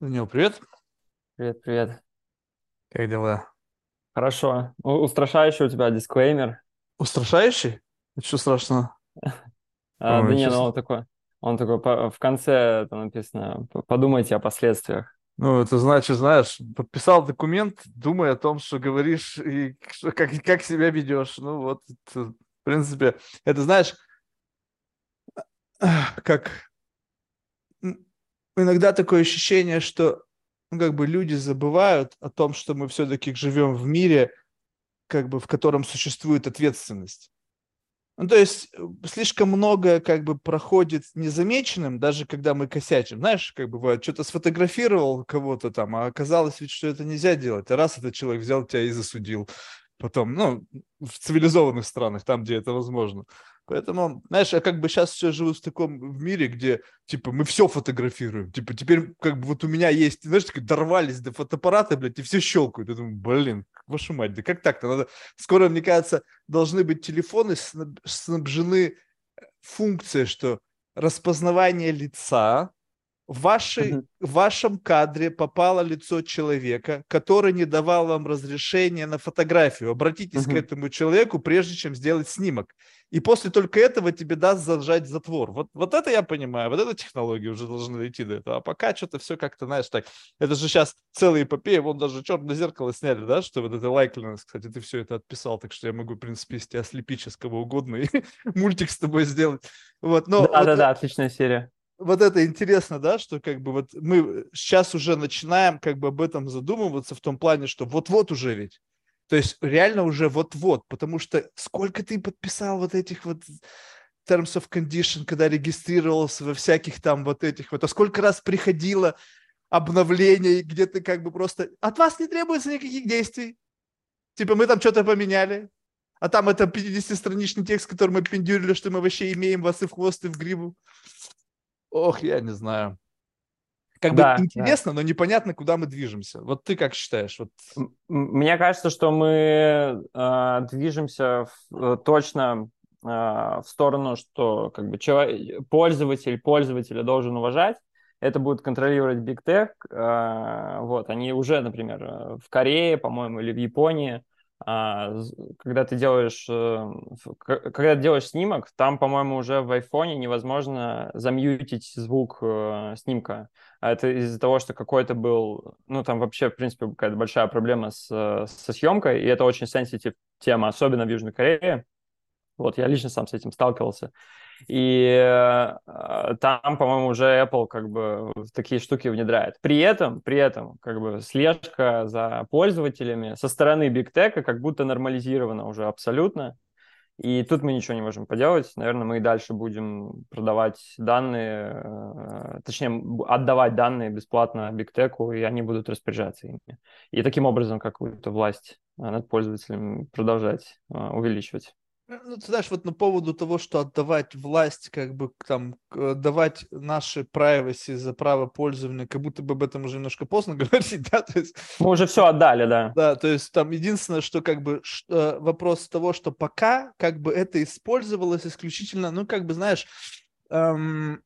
Данил, привет. Привет, привет. Как дела? Хорошо. У- Устрашающий у тебя дисклеймер. Устрашающий? Это что страшного? А, да не, ну он такой, он такой по- в конце там написано, «П- подумайте о последствиях. Ну, это значит, знаешь, подписал документ, думай о том, что говоришь и что- как, как себя ведешь. Ну, вот, это, в принципе, это, знаешь, как м, иногда такое ощущение, что ну, как бы люди забывают о том, что мы все-таки живем в мире, как бы в котором существует ответственность. Ну, то есть э, слишком многое как бы проходит незамеченным, даже когда мы косячим. Знаешь, как бывает, что-то сфотографировал кого-то там, а оказалось ведь, что это нельзя делать. А раз этот человек взял тебя и засудил. Потом, ну, в цивилизованных странах, там, где это возможно. Поэтому, знаешь, я как бы сейчас все живу в таком в мире, где, типа, мы все фотографируем. Типа, теперь, как бы, вот у меня есть, знаешь, такие дорвались до фотоаппарата, блядь, и все щелкают. Я думаю, блин, вашу мать, да как так-то? Надо... Скоро, мне кажется, должны быть телефоны снаб- снабжены функцией, что распознавание лица, в, вашей, Мгм. в вашем кадре попало лицо человека, который не давал вам разрешения на фотографию. Обратитесь к Мгм. этому человеку, прежде чем сделать снимок. И после только этого тебе даст зажать затвор. Вот, вот это я понимаю, вот эта технология уже должна дойти до этого. А пока что-то все как-то, знаешь, так. Это же сейчас целая эпопея, вон даже черное зеркало сняли, да, что вот это лайкленность, кстати, ты все это отписал, так что я могу, в принципе, если тебя ослепить сейчас кого угодно и мультик с тобой сделать. Вот, но вот, Да-да-да, отличная серия. Вот это интересно, да, что как бы вот мы сейчас уже начинаем как бы об этом задумываться в том плане, что вот-вот уже ведь. То есть реально уже вот-вот, потому что сколько ты подписал вот этих вот terms of condition, когда регистрировался во всяких там вот этих вот, а сколько раз приходило обновление, где ты как бы просто, от вас не требуется никаких действий. Типа мы там что-то поменяли, а там это 50-страничный текст, который мы пиндюрили, что мы вообще имеем вас и в хвост, и в гриву. Ох, я не знаю. Как Да, бы да. интересно, но непонятно, куда мы движемся. Вот ты как считаешь? Вот... Мне кажется, что мы э, движемся в- э, точно э, в сторону, что как бы чело- пользователь пользователя должен уважать. Это будет контролировать Big Tech. э, вот, они уже, например, э, в Корее, по-моему, или в Японии, когда ты делаешь, э, когда ты делаешь снимок, там, по-моему, уже в айфоне невозможно замьютить звук э, снимка. А это из-за того, что какой-то был, ну, там вообще, в принципе, какая-то большая проблема с, э, со съемкой, и это очень сенситив тема, особенно в Южной Корее. Вот, я лично сам с этим сталкивался. И э, э, там, по-моему, уже Apple как бы такие штуки внедряет. При этом, при этом, как бы слежка за пользователями со стороны Big Tech как будто нормализирована уже абсолютно. И тут мы ничего не можем поделать. Наверное, мы и дальше будем продавать данные, э, точнее, отдавать данные бесплатно Big Tech, и они будут распоряжаться ими. И таким образом какую-то власть над пользователями продолжать э, увеличивать. Ну, ты знаешь, вот на поводу того, что отдавать власть, как бы там, давать наши privacy за право пользования, как будто бы об этом уже немножко поздно говорить, да, то есть Мы уже все отдали, да. Да, то есть там единственное, что как бы ш- э, вопрос того, что пока как бы это использовалось исключительно, ну как бы знаешь, эм,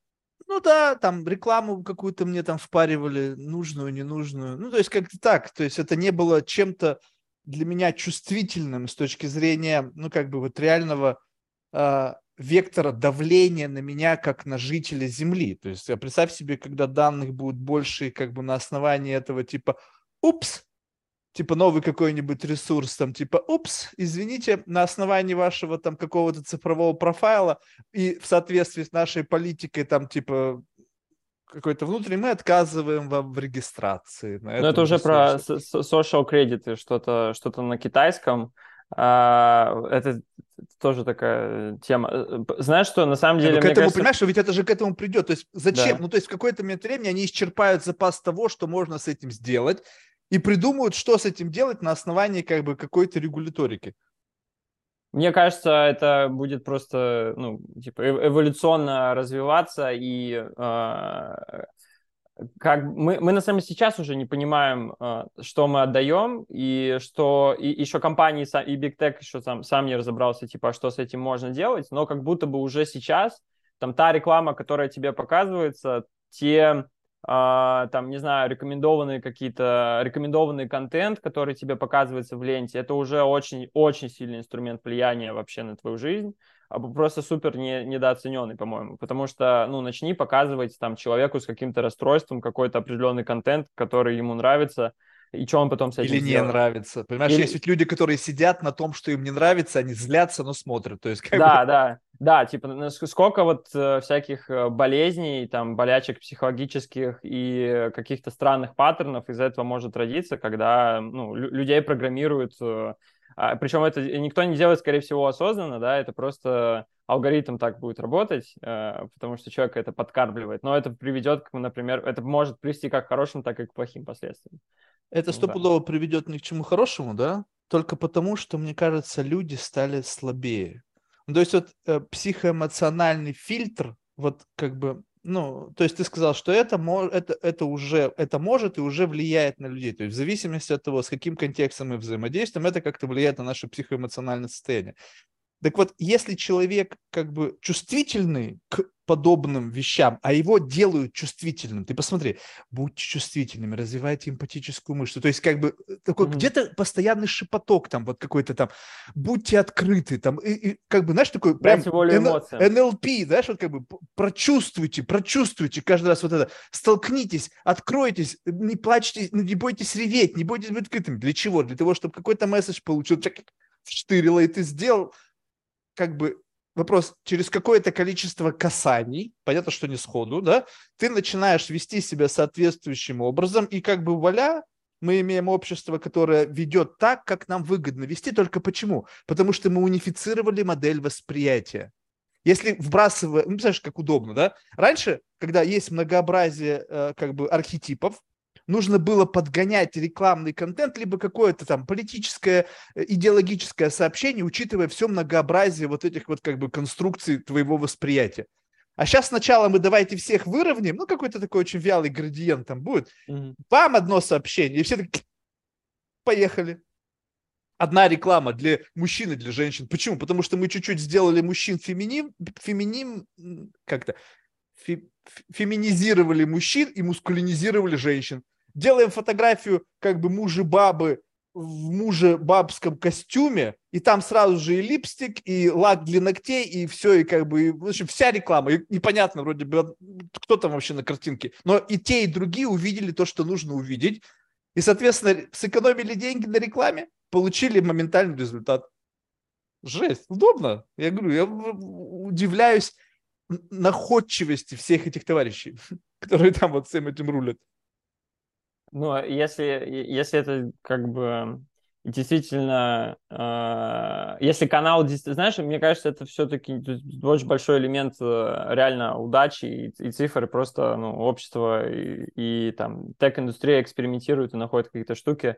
ну да, там рекламу какую-то мне там впаривали, нужную, ненужную, ну то есть как-то так, то есть это не было чем-то для меня чувствительным с точки зрения, ну как бы вот реального э, вектора давления на меня как на жителя Земли. То есть а представь себе, когда данных будет больше, как бы на основании этого типа, упс, типа новый какой-нибудь ресурс, там типа, упс, извините, на основании вашего там какого-то цифрового профайла и в соответствии с нашей политикой там типа какой-то внутренний, мы отказываем вам в регистрации. На Но это этом уже про social credit, что-то что на китайском. А, Это тоже такая тема. Э, Знаешь что, на самом ну, деле, к мне этому, кажется, понимаешь, ведь это же к этому придет. То есть зачем? Да. Ну, то есть в какой-то момент времени они исчерпают запас того, что можно с этим сделать, и придумают, что с этим делать на основании как бы какой-то регуляторики. Мне кажется, это будет просто, ну, типа, эв- эволюционно развиваться, и э, как мы, мы на самом деле сейчас уже не понимаем, э, что мы отдаем, и что и, еще компании, и Big Tech еще сам, сам не разобрался, типа, а что с этим можно делать, но как будто бы уже сейчас там та реклама, которая тебе показывается, те там, не знаю, рекомендованные какие-то, рекомендованный контент, который тебе показывается в ленте, это уже очень-очень сильный инструмент влияния вообще на твою жизнь, а просто супер не, недооцененный, по-моему, потому что, ну, начни показывать там человеку с каким-то расстройством какой-то определенный контент, который ему нравится, и что он потом с этим Или не сделает. нравится. Понимаешь, Или... есть ведь люди, которые сидят на том, что им не нравится, они злятся, но смотрят. То есть, как да, бы... да, да, типа сколько вот э, всяких э, болезней, там, болячек психологических и каких-то странных паттернов из этого может родиться, когда ну, людей программируют э, а, причем это никто не делает, скорее всего, осознанно, да, это просто алгоритм так будет работать, э, потому что человек это подкармливает. Но это приведет, к, например, это может привести как к хорошим, так и к плохим последствиям. Это стопудово да. приведет ни к чему хорошему, да? Только потому, что, мне кажется, люди стали слабее. Ну, то есть вот э, психоэмоциональный фильтр, вот как бы, ну, то есть ты сказал, что это, это, это уже, это может и уже влияет на людей. То есть в зависимости от того, с каким контекстом мы взаимодействуем, это как-то влияет на наше психоэмоциональное состояние. Так вот, если человек как бы чувствительный к подобным вещам, а его делают чувствительным, ты посмотри, будьте чувствительными, развивайте эмпатическую мышцу. То есть как бы э, такой mm-hmm. где-то постоянный шепоток там, вот какой-то там, будьте открыты, там, и, и как бы, знаешь, такой прям НЛП, знаешь, вот как бы прочувствуйте, прочувствуйте каждый раз вот это, столкнитесь, откройтесь, не плачьте, не бойтесь реветь, не бойтесь быть открытым. Для чего? Для того, чтобы какой-то месседж получил, вштырило, и ты сделал, как бы вопрос, через какое-то количество касаний, понятно, что не сходу, да, ты начинаешь вести себя соответствующим образом, и как бы вуаля, мы имеем общество, которое ведет так, как нам выгодно вести. Только почему? Потому что мы унифицировали модель восприятия. Если вбрасывая, ну, знаешь, как удобно, да? Раньше, когда есть многообразие э, как бы архетипов, нужно было подгонять рекламный контент, либо какое-то там политическое, э, идеологическое сообщение, учитывая все многообразие вот этих вот как бы конструкций твоего восприятия. А сейчас сначала мы давайте всех выровняем, ну какой-то такой очень вялый градиент там будет. Mm-hmm. Вам одно сообщение, и все так поехали. Одна реклама для мужчин и для женщин. Почему? Потому что мы чуть-чуть сделали мужчин феминим, феминим, как-то фе, феминизировали мужчин и мускулинизировали женщин делаем фотографию как бы мужа-бабы в муже-бабском костюме, и там сразу же и липстик, и лак для ногтей, и все, и как бы, в общем, вся реклама. И непонятно вроде бы, кто там вообще на картинке. Но и те, и другие увидели то, что нужно увидеть. И, соответственно, сэкономили деньги на рекламе, получили моментальный результат. Жесть, удобно. Я говорю, я удивляюсь находчивости всех этих товарищей, которые там вот всем этим рулят. Ну, а если, если это как бы действительно, э, если канал, знаешь, мне кажется, это все-таки очень большой элемент э, реально удачи и, и цифры, просто ну, общество и, и там тег-индустрия экспериментирует и находит какие-то штуки.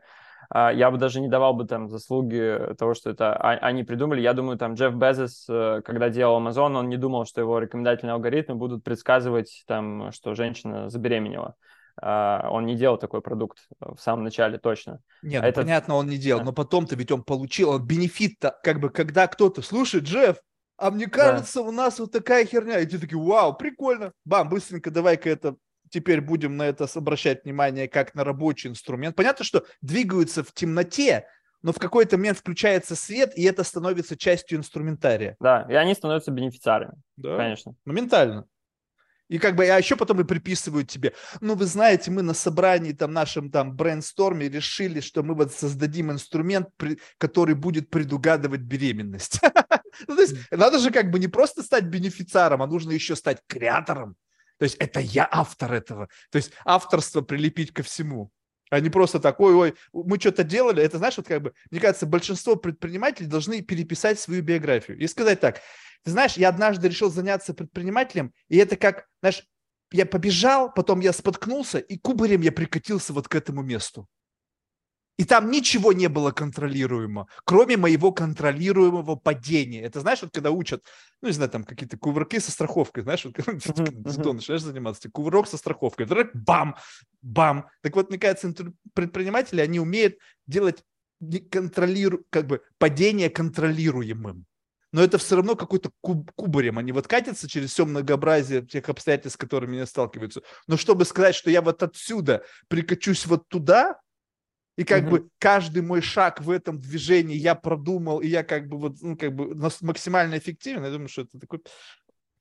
Э, я бы даже не давал бы там заслуги того, что это а, они придумали. Я думаю, там Джефф Безос, э, когда делал Amazon, он не думал, что его рекомендательные алгоритмы будут предсказывать там, что женщина забеременела. А, он не делал такой продукт в самом начале точно. Нет, а ну, это... понятно, он не делал, но потом-то ведь он получил, он бенефит-то, как бы, когда кто-то, слушай, Джефф, а мне кажется, да. у нас вот такая херня, и ты такие, вау, прикольно, бам, быстренько давай-ка это, теперь будем на это обращать внимание как на рабочий инструмент. Понятно, что двигаются в темноте, но в какой-то момент включается свет, и это становится частью инструментария. Да, и они становятся бенефициарами, да, конечно. Моментально. И как бы, а еще потом и приписывают тебе, ну, вы знаете, мы на собрании там нашем там брейнсторме решили, что мы вот создадим инструмент, который будет предугадывать беременность. Ну, то есть надо же как бы не просто стать бенефициаром, а нужно еще стать креатором. То есть это я автор этого. То есть авторство прилепить ко всему. А не просто так, ой-ой, мы что-то делали. Это, знаешь, вот как бы, мне кажется, большинство предпринимателей должны переписать свою биографию и сказать так, ты знаешь, я однажды решил заняться предпринимателем, и это как, знаешь, я побежал, потом я споткнулся, и кубарем я прикатился вот к этому месту. И там ничего не было контролируемо, кроме моего контролируемого падения. Это знаешь, вот когда учат, ну, не знаю, там какие-то кувырки со страховкой, знаешь, вот когда ты начинаешь заниматься, кувырок со страховкой, бам, бам. Так вот, мне кажется, предприниматели, они умеют делать контролиру, как бы падение контролируемым. Но это все равно какой-то куб, кубарем. Они вот катятся через все многообразие тех обстоятельств, с которыми они сталкиваются. Но чтобы сказать, что я вот отсюда прикачусь вот туда, и как угу. бы каждый мой шаг в этом движении я продумал, и я как бы вот ну, как бы максимально эффективен, я думаю, что это такой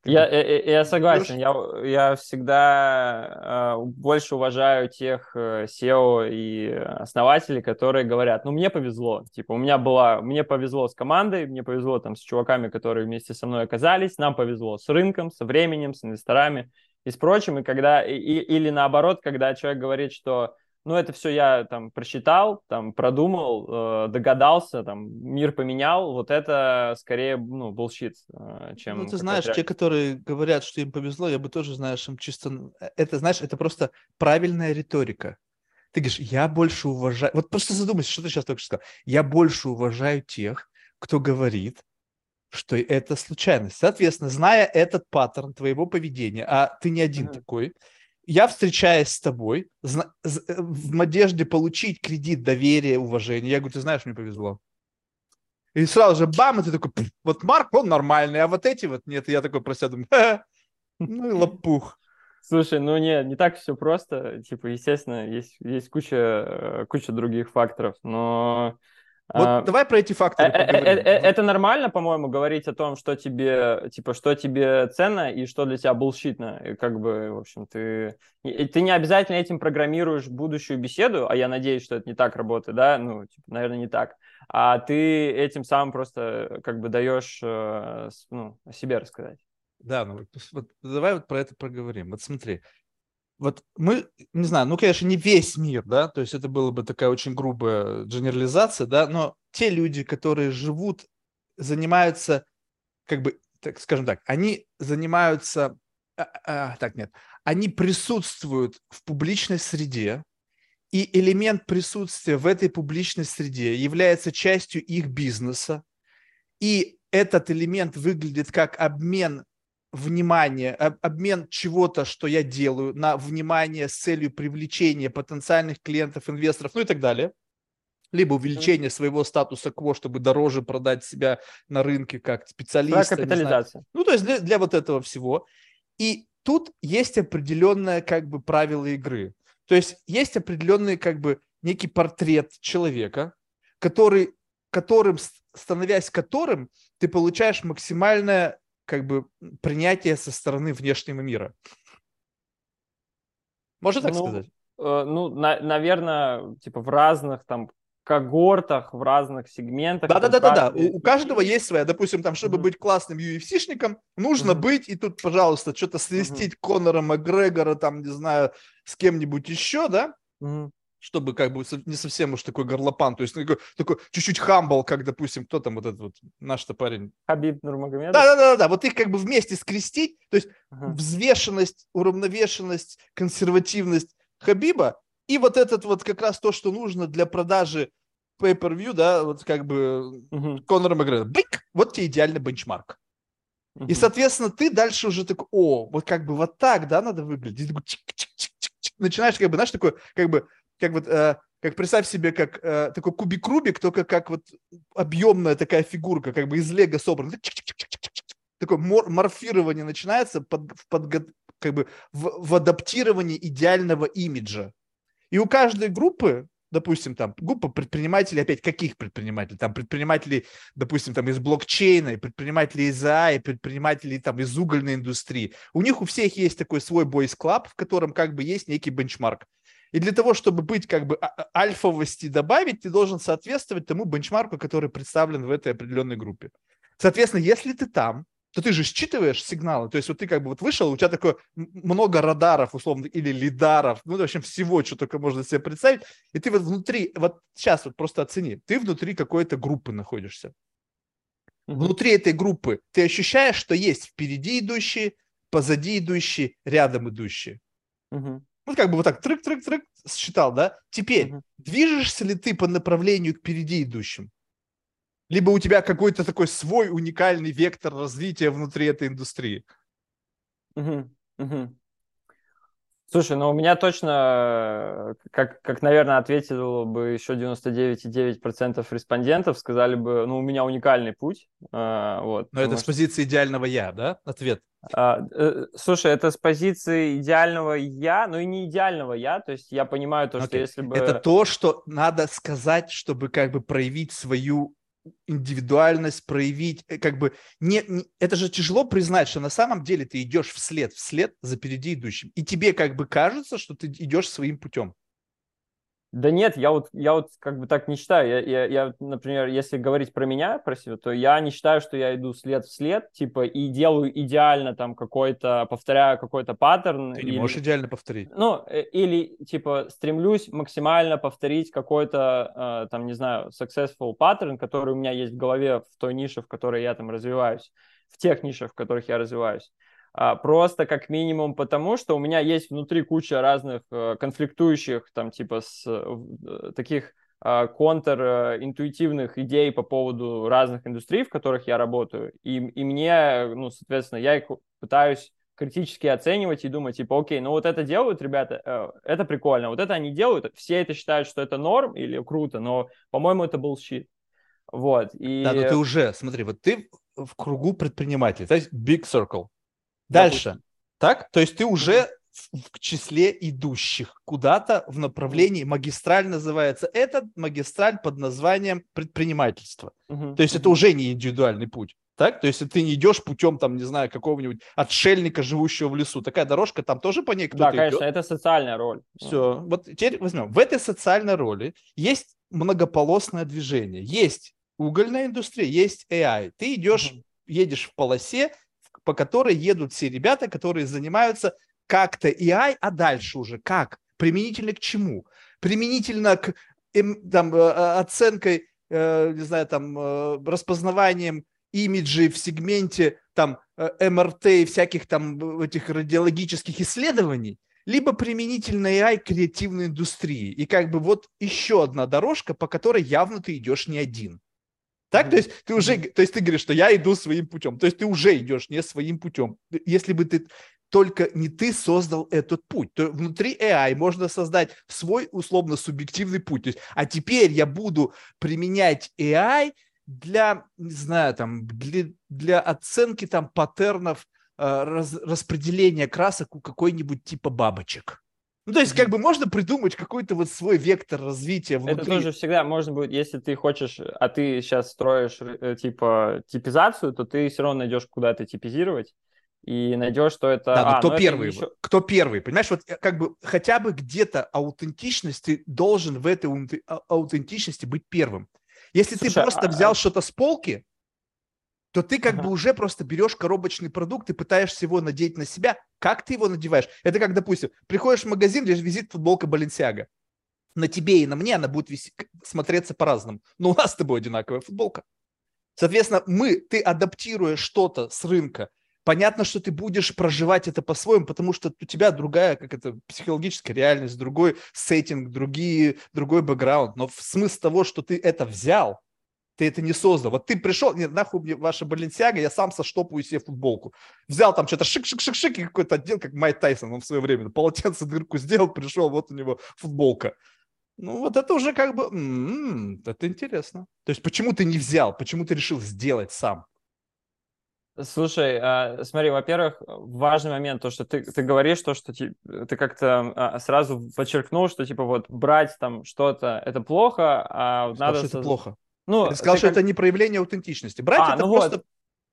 я, я, я согласен. Я, я всегда э, больше уважаю тех э, SEO и основателей, которые говорят, ну, мне повезло. Типа, у меня была, мне повезло с командой, мне повезло там с чуваками, которые вместе со мной оказались, нам повезло с рынком, со временем, с инвесторами и с прочим. И когда, и, или наоборот, когда человек говорит, что ну, это все я там просчитал, там продумал, э, догадался, там мир поменял, вот это скорее, ну, bullshit, э, чем... Ну, ты знаешь, те, которые говорят, что им повезло, я бы тоже, знаешь, им чисто... Э, это, знаешь, это просто правильная риторика. Ты говоришь, я больше уважаю... Вот просто задумайся, что ты сейчас только что сказал. Я больше уважаю тех, кто говорит, что это случайность. Соответственно, зная этот паттерн твоего поведения, а ты не один mm-hmm. такой, я встречаюсь с тобой э, в надежде получить кредит доверия, уважения. Я говорю, ты знаешь, мне повезло. И сразу же бам, и ты такой, вот Марк, он нормальный, а вот эти вот нет. И я такой про себя думаю, ну и лопух. Слушай, ну не, не так все просто. Типа, естественно, есть, есть куча, э, куча других факторов, но вот а, давай про эти факторы э, э, поговорим. Это нормально, по-моему, говорить о том, что тебе, типа, что тебе ценно и что для тебя булщитно. И как бы, в общем, ты, ты не обязательно этим программируешь будущую беседу, а я надеюсь, что это не так работает, да, ну, типа, наверное, не так. А ты этим сам просто как бы даешь, ну, о себе рассказать. Да, ну вот давай вот про это проговорим. Вот смотри, вот мы, не знаю, ну, конечно, не весь мир, да, то есть это была бы такая очень грубая генерализация, да, но те люди, которые живут, занимаются, как бы, так скажем так, они занимаются, а, а, так нет, они присутствуют в публичной среде, и элемент присутствия в этой публичной среде является частью их бизнеса, и этот элемент выглядит как обмен внимание, обмен чего-то, что я делаю, на внимание с целью привлечения потенциальных клиентов, инвесторов, ну и так далее. Либо увеличение своего статуса КВО, чтобы дороже продать себя на рынке как специалист. капитализация. Ну, то есть для, для вот этого всего. И тут есть определенное как бы правило игры. То есть есть определенный как бы некий портрет человека, который, которым, становясь которым, ты получаешь максимальное как бы принятие со стороны внешнего мира. Можно так ну, сказать? Э, ну, на, наверное, типа в разных там когортах, в разных сегментах. Да, да, да, да, да. У, у каждого есть своя. Допустим, там, чтобы mm-hmm. быть классным UFC-шником, нужно mm-hmm. быть, и тут, пожалуйста, что-то свистить mm-hmm. Конора Макгрегора, там, не знаю, с кем-нибудь еще, да? Mm-hmm чтобы как бы не совсем уж такой горлопан, то есть такой, такой чуть-чуть хамбл, как, допустим, кто там вот этот вот наш-то парень. Хабиб Нурмагомедов? Да-да-да, вот их как бы вместе скрестить, то есть uh-huh. взвешенность, уравновешенность, консервативность Хабиба и вот этот вот как раз то, что нужно для продажи pay-per-view, да, вот как бы uh-huh. Конора Макгрегора. Бик! Вот тебе идеальный бенчмарк. Uh-huh. И, соответственно, ты дальше уже такой, о, вот как бы вот так, да, надо выглядеть. Начинаешь как бы, знаешь, такой, как бы как вот, э, как представь себе, как э, такой кубик-рубик, только как вот объемная такая фигурка, как бы из лего собрана. Такое мор- морфирование начинается под, в, под, как бы в, в адаптировании идеального имиджа. И у каждой группы, допустим, там группа предпринимателей, опять каких предпринимателей? Там предпринимателей, допустим, там из блокчейна, предпринимателей из AI, предпринимателей там из угольной индустрии. У них у всех есть такой свой бойс-клаб, в котором как бы есть некий бенчмарк. И для того, чтобы быть как бы а, а, альфовости добавить, ты должен соответствовать тому бенчмарку, который представлен в этой определенной группе. Соответственно, если ты там, то ты же считываешь сигналы. То есть вот ты как бы вот вышел, у тебя такое много радаров, условно, или лидаров, ну, в общем, всего, что только можно себе представить. И ты вот внутри, вот сейчас вот просто оцени, ты внутри какой-то группы находишься. Внутри этой группы ты ощущаешь, что есть впереди идущие, позади идущие, рядом идущие. Угу. Ну, как бы вот так, трык-трык-трык, считал, да? Теперь, угу. движешься ли ты по направлению к впереди идущим? Либо у тебя какой-то такой свой уникальный вектор развития внутри этой индустрии? Угу. Угу. Слушай, ну у меня точно, как, как наверное, ответил бы еще 99,9% респондентов, сказали бы, ну, у меня уникальный путь. Э, вот, Но это с позиции идеального «я», да, ответ? А, э, слушай, это с позиции идеального «я», но и не идеального «я», то есть я понимаю то, okay. что если бы... Это то, что надо сказать, чтобы как бы проявить свою индивидуальность проявить, э, как бы не, не, это же тяжело признать, что на самом деле ты идешь вслед, вслед за впереди идущим, и тебе как бы кажется, что ты идешь своим путем. Да нет, я вот, я вот как бы так не считаю. Я, я, я, например, если говорить про меня, про себя, то я не считаю, что я иду след в след, типа, и делаю идеально там какой-то, повторяю какой-то паттерн. Ты не или, можешь идеально повторить. Ну, э, или, типа, стремлюсь максимально повторить какой-то, э, там, не знаю, successful паттерн, который у меня есть в голове в той нише, в которой я там развиваюсь, в тех нишах, в которых я развиваюсь. А, просто как минимум потому, что у меня есть внутри куча разных э, конфликтующих, там, типа, с, э, таких а, контринтуитивных идей по поводу разных индустрий, в которых я работаю. И, и мне, ну, соответственно, я их пытаюсь критически оценивать и думать, типа, окей, ну вот это делают ребята, э, это прикольно, вот это они делают, все это считают, что это норм или круто, но, по-моему, это был щит. Вот, и... Да, но ты уже, смотри, вот ты в кругу предпринимателей, то есть big circle, Дальше. Так? То есть ты уже в, в числе идущих куда-то в направлении магистраль называется. Это магистраль под названием предпринимательство. Угу. То есть это уже не индивидуальный путь. Так? То есть ты не идешь путем, там, не знаю, какого-нибудь отшельника, живущего в лесу. Такая дорожка, там тоже по ней кто-то Да, конечно, идет. это социальная роль. Все. Вот теперь возьмем. В этой социальной роли есть многополосное движение. Есть угольная индустрия, есть AI. Ты идешь, угу. едешь в полосе, по которой едут все ребята, которые занимаются как-то AI, а дальше уже как? Применительно к чему? Применительно к там, э, э, оценкой, э, не знаю, там, распознаванием имиджей в сегменте там МРТ и всяких там этих радиологических исследований, либо применительно AI креативной индустрии. И как бы вот еще одна дорожка, по которой явно ты идешь не один. Так, то есть ты уже, то есть ты говоришь, что я иду своим путем, то есть ты уже идешь не своим путем. Если бы ты только не ты создал этот путь, то внутри AI можно создать свой условно субъективный путь. То есть, а теперь я буду применять AI для, не знаю, там, для, для оценки там паттернов э, раз, распределения красок у какой-нибудь типа бабочек. Ну, то есть, как бы можно придумать какой-то вот свой вектор развития внутри. Это тоже всегда можно будет, если ты хочешь, а ты сейчас строишь, э, типа, типизацию, то ты все равно найдешь, куда это типизировать, и найдешь, что это... Да, а, кто но первый? Еще... Кто первый? Понимаешь, вот э, как бы хотя бы где-то аутентичность, ты должен в этой а, аутентичности быть первым. Если Слушай, ты просто а... взял что-то с полки, то ты как ага. бы уже просто берешь коробочный продукт и пытаешься его надеть на себя. Как ты его надеваешь? Это как, допустим, приходишь в магазин, где висит футболка Баленсиага. На тебе и на мне она будет висеть, смотреться по-разному. Но у нас с тобой одинаковая футболка. Соответственно, мы, ты адаптируешь что-то с рынка, понятно, что ты будешь проживать это по-своему, потому что у тебя другая, как это, психологическая реальность, другой сеттинг, другие, другой бэкграунд. Но смысл того, что ты это взял, ты это не создал. Вот ты пришел, нет, нахуй мне ваша Баленсиага, я сам соштопаю себе футболку. Взял там что-то шик-шик-шик-шик, и какой-то отдел, как Майк Тайсон, он в свое время полотенце дырку сделал, пришел, вот у него футболка. Ну, вот это уже как бы, м-м, это интересно. То есть почему ты не взял, почему ты решил сделать сам? Слушай, а, смотри, во-первых, важный момент, то, что ты, ты говоришь, то, что ты, ты как-то а, сразу подчеркнул, что, типа, вот, брать там что-то, это плохо, а Сказал, надо... что это плохо. Ну, ты сказал, ты что как... это не проявление аутентичности. Брать а, это ну просто... Вот.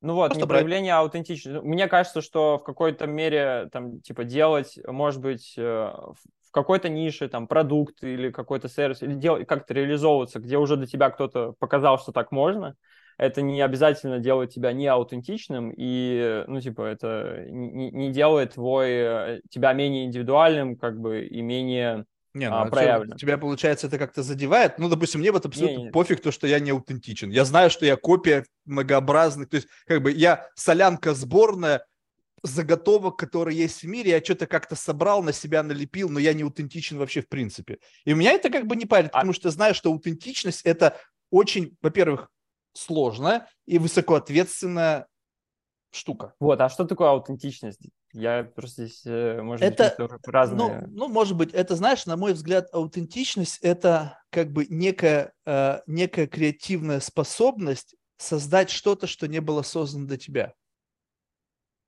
Ну вот, Просто не проявление брать. аутентичности. Мне кажется, что в какой-то мере, там, типа, делать, может быть, э, в какой-то нише, там, продукт или какой-то сервис, или делать, как-то реализовываться, где уже до тебя кто-то показал, что так можно, это не обязательно делает тебя не аутентичным, и, ну, типа, это не, не делает твой, э, тебя менее индивидуальным, как бы, и менее не, ну, а, проявлено. Тебя, получается, это как-то задевает. Ну, допустим, мне вот абсолютно не, не. пофиг то, что я не аутентичен. Я знаю, что я копия многообразных. То есть, как бы я солянка сборная заготовок, которые есть в мире, я что-то как-то собрал, на себя налепил, но я не аутентичен вообще в принципе. И у меня это как бы не парит, а... потому что знаю, что аутентичность это очень, во-первых, сложная и высокоответственная штука. Вот, а что такое аутентичность? Я просто здесь, э, может это, быть, разные... Ну, ну, может быть, это, знаешь, на мой взгляд, аутентичность – это как бы некая, э, некая креативная способность создать что-то, что не было создано до тебя.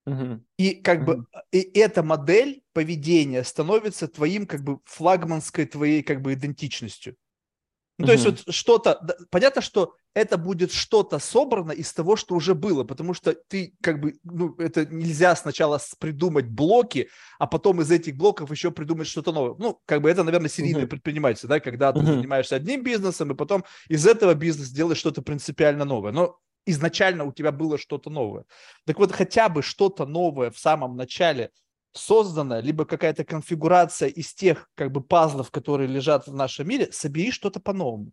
Угу. И как угу. бы и эта модель поведения становится твоим как бы флагманской твоей как бы идентичностью. Ну, то есть вот что-то, понятно, что это будет что-то собрано из того, что уже было, потому что ты как бы, ну, это нельзя сначала придумать блоки, а потом из этих блоков еще придумать что-то новое. Ну, как бы это, наверное, серийное uh-huh. предпринимательство, да, когда ты uh-huh. занимаешься одним бизнесом, и потом из этого бизнеса делаешь что-то принципиально новое. Но изначально у тебя было что-то новое. Так вот, хотя бы что-то новое в самом начале – создана, либо какая-то конфигурация из тех как бы пазлов, которые лежат в нашем мире, собери что-то по-новому.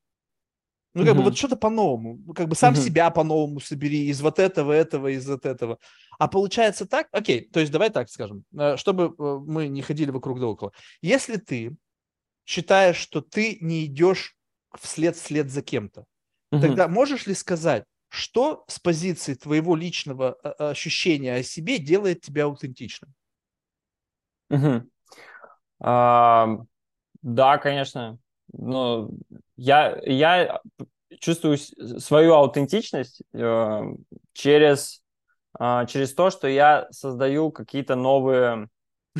Ну, как uh-huh. бы вот что-то по-новому. Ну, как бы сам uh-huh. себя по-новому собери из вот этого, этого, из вот этого. А получается так, окей, то есть давай так скажем, э, чтобы э, мы не ходили вокруг да около. Если ты считаешь, что ты не идешь вслед вслед за кем-то, uh-huh. тогда можешь ли сказать, что с позиции твоего личного э, ощущения о себе делает тебя аутентичным? Угу. А, да, конечно. Но я, я чувствую свою аутентичность э, через, э, через то, что я создаю какие-то новые,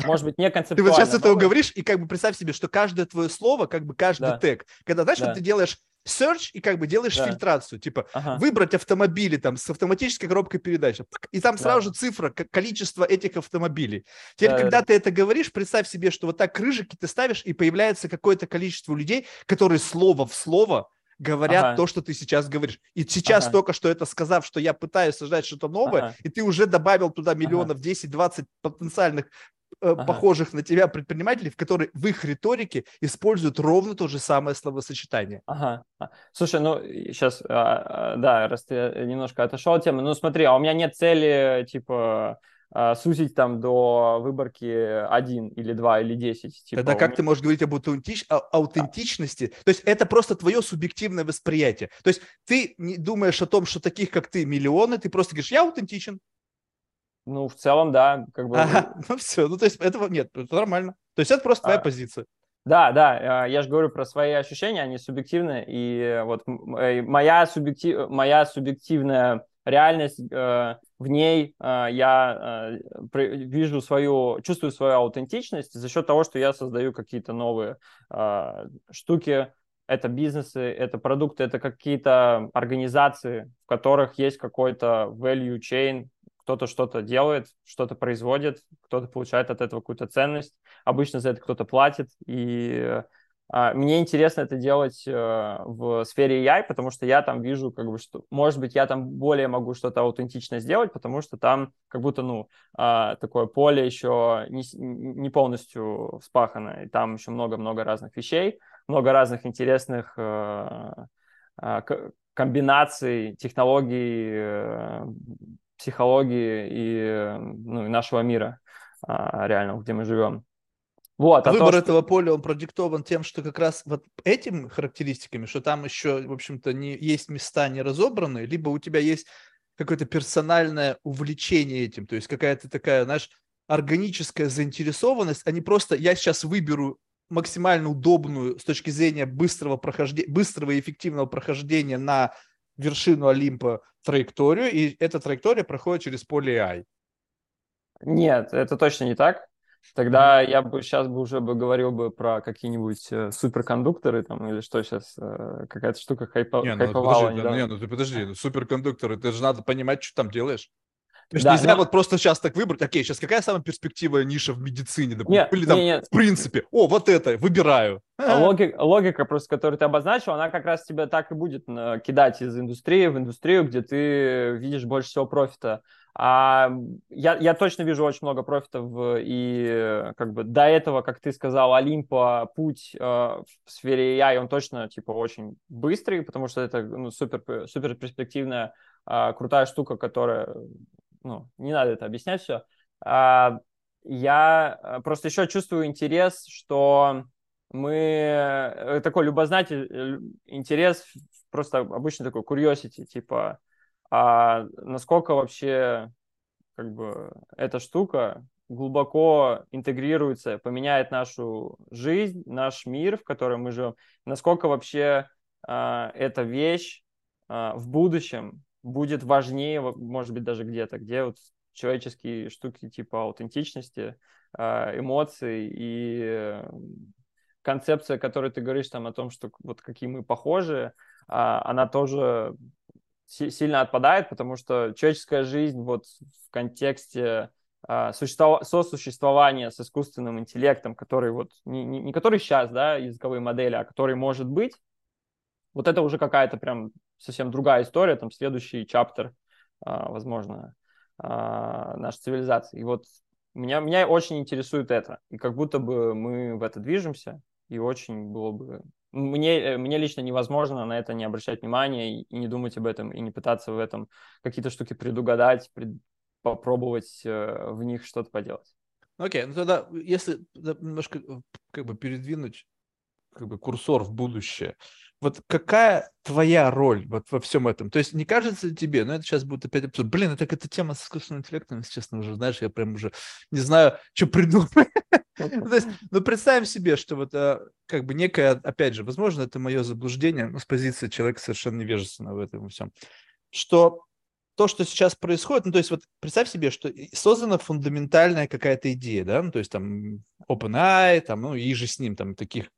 может быть, не концептуально. Ты вот сейчас этого говоришь, и как бы представь себе, что каждое твое слово, как бы каждый да. тег, когда, знаешь, да. вот ты делаешь search и как бы делаешь да. фильтрацию, типа ага. выбрать автомобили там с автоматической коробкой передач, и там сразу да. же цифра, количество этих автомобилей. Теперь, да, когда да. ты это говоришь, представь себе, что вот так крыжики ты ставишь, и появляется какое-то количество людей, которые слово в слово говорят ага. то, что ты сейчас говоришь. И сейчас ага. только что это сказав, что я пытаюсь создать что-то новое, ага. и ты уже добавил туда миллионов ага. 10-20 потенциальных ага. похожих на тебя предпринимателей, в которые в их риторике используют ровно то же самое словосочетание. Ага. А, слушай, ну сейчас, а, а, да, раз ты немножко отошел от темы, ну смотри, а у меня нет цели, типа, сузить там до выборки один или два или десять. Типа, Тогда как меня... ты можешь говорить об аутентич... аутентичности? То есть это просто твое субъективное восприятие. То есть ты не думаешь о том, что таких, как ты, миллионы, ты просто говоришь, я аутентичен. Ну, в целом, да, как бы. Ага, ну все, ну то есть этого нет, это нормально. То есть это просто твоя а, позиция. Да, да, я же говорю про свои ощущения, они субъективны, и вот э, моя, субъектив, моя субъективная реальность, э, в ней э, я вижу свою, чувствую свою аутентичность за счет того, что я создаю какие-то новые штуки, это бизнесы, это продукты, это какие-то организации, в которых есть какой-то value chain, кто-то что-то делает, что-то производит, кто-то получает от этого какую-то ценность. Обычно за это кто-то платит. И а, мне интересно это делать а, в сфере AI, потому что я там вижу, как бы, что, может быть, я там более могу что-то аутентично сделать, потому что там как будто, ну, а, такое поле еще не, не полностью вспахано, и там еще много-много разных вещей, много разных интересных а, а, комбинаций, технологий, э, психологии и, ну, и нашего мира а, реально, где мы живем. Вот, а Выбор то, этого что... поля, он продиктован тем, что как раз вот этими характеристиками, что там еще, в общем-то, не, есть места не разобранные, либо у тебя есть какое-то персональное увлечение этим, то есть какая-то такая, знаешь, органическая заинтересованность, а не просто я сейчас выберу максимально удобную с точки зрения быстрого прохождения, быстрого и эффективного прохождения на вершину Олимпа траекторию, и эта траектория проходит через поле AI. Нет, это точно не так. Тогда я бы сейчас бы уже бы говорил бы про какие-нибудь э, суперкондукторы там или что сейчас э, какая-то штука хайпа, не, ну, хайповала. Подожди, не, ну ты подожди, ну, суперкондукторы, ты же надо понимать, что там делаешь. То есть да, нельзя но... вот просто сейчас так выбрать, окей, сейчас какая самая перспективная ниша в медицине, допустим, нет, или там нет, нет. в принципе, о, вот это, выбираю. А логика, логика, просто которую ты обозначил, она как раз тебя так и будет э, кидать из индустрии в индустрию, где ты видишь больше всего профита. А я, я точно вижу очень много профитов и как бы до этого, как ты сказал, Олимпа путь э, в сфере AI, он точно типа очень быстрый, потому что это ну, супер, супер перспективная э, крутая штука, которая ну, не надо это объяснять все. А, я э, просто еще чувствую интерес, что мы э, такой любознатель, э, интерес, просто обычно такой curiosity, типа, а насколько вообще как бы эта штука глубоко интегрируется, поменяет нашу жизнь, наш мир, в котором мы живем, насколько вообще э, эта вещь э, в будущем будет важнее, может быть, даже где-то, где вот человеческие штуки типа аутентичности, э, эмоций и концепция, которую ты говоришь там о том, что вот какие мы похожи, она тоже сильно отпадает, потому что человеческая жизнь вот в контексте а, сосуществования с искусственным интеллектом, который вот не, не, не который сейчас, да, языковые модели, а который может быть, вот это уже какая-то прям совсем другая история, там следующий чаптер, а, возможно, а, нашей цивилизации. И вот меня, меня очень интересует это, и как будто бы мы в это движемся, и очень было бы... Мне, мне лично невозможно на это не обращать внимания и, и не думать об этом, и не пытаться в этом какие-то штуки предугадать, пред, попробовать э, в них что-то поделать. Окей, okay, ну тогда, если немножко э, как бы передвинуть как бы курсор в будущее, вот какая твоя роль вот во всем этом? То есть не кажется ли тебе, ну это сейчас будет опять эпизод, блин, это эта тема с искусственным интеллектом, если честно, уже, знаешь, я прям уже не знаю, что придумать. Ну, то есть, ну, представим себе, что вот э, как бы некое, опять же, возможно, это мое заблуждение, но с позиции человека совершенно невежественного в этом всем, что то, что сейчас происходит, ну, то есть вот представь себе, что создана фундаментальная какая-то идея, да, ну, то есть там OpenAI, там, ну, и же с ним, там, таких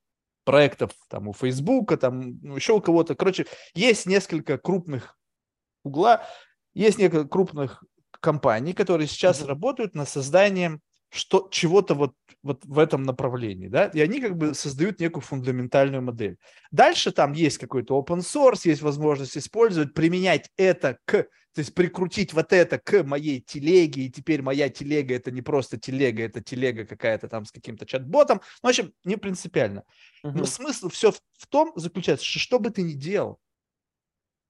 проектов, там, у Фейсбука, там, ну, еще у кого-то, короче, есть несколько крупных угла, есть несколько крупных компаний, которые сейчас mm-hmm. работают над созданием что, чего-то вот, вот в этом направлении, да, и они как бы создают некую фундаментальную модель. Дальше там есть какой-то open source, есть возможность использовать, применять это к, то есть прикрутить вот это к моей телеге, и теперь моя телега это не просто телега, это телега какая-то там с каким-то чат-ботом, ну, в общем, не принципиально. Угу. Но смысл все в, в том заключается, что что бы ты ни делал,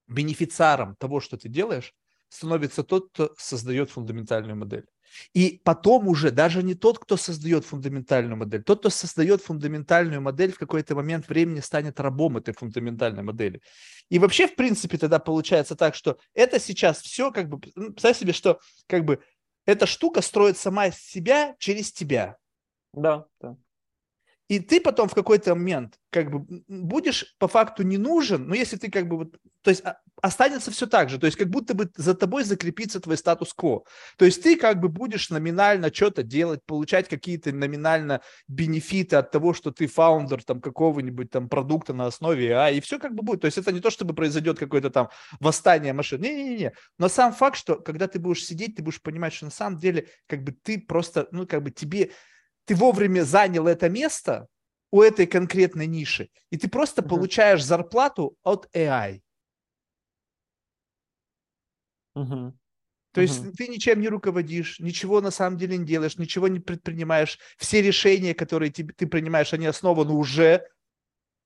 бенефициаром того, что ты делаешь, становится тот, кто создает фундаментальную модель. И потом уже даже не тот, кто создает фундаментальную модель, тот, кто создает фундаментальную модель, в какой-то момент времени станет рабом этой фундаментальной модели. И вообще, в принципе, тогда получается так, что это сейчас все как бы, ну, представь себе, что как бы эта штука строит сама себя через тебя. Да, да. И ты потом в какой-то момент как бы будешь по факту не нужен, но если ты как бы вот, то есть а, останется все так же, то есть как будто бы за тобой закрепится твой статус-кво. То есть ты как бы будешь номинально что-то делать, получать какие-то номинально бенефиты от того, что ты фаундер там какого-нибудь там продукта на основе а и все как бы будет. То есть это не то, чтобы произойдет какое-то там восстание машин. Не-не-не. Но сам факт, что когда ты будешь сидеть, ты будешь понимать, что на самом деле как бы ты просто, ну как бы тебе ты вовремя занял это место у этой конкретной ниши, и ты просто uh-huh. получаешь зарплату от AI. Uh-huh. То есть ты ничем не руководишь, ничего на самом деле не делаешь, ничего не предпринимаешь. Все решения, которые ты, ты принимаешь, они основаны уже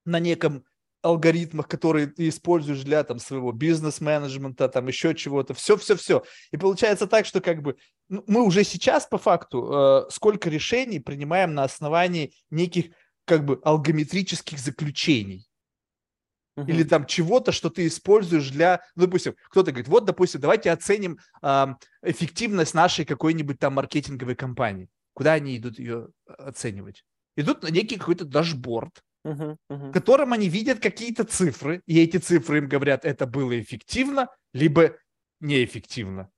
на неком алгоритмах, которые ты используешь для там своего бизнес-менеджмента, там еще чего-то, все-все-все. И получается так, что как бы ну, мы уже сейчас по факту э, сколько решений принимаем на основании неких как бы алгометрических заключений. Uh-huh. Или там чего-то, что ты используешь для, ну, допустим, кто-то говорит, вот, допустим, давайте оценим э, эффективность нашей какой-нибудь там маркетинговой кампании. Куда они идут ее оценивать? Идут на некий какой-то дашборд, uh-huh, uh-huh. в котором они видят какие-то цифры, и эти цифры им говорят, это было эффективно, либо неэффективно.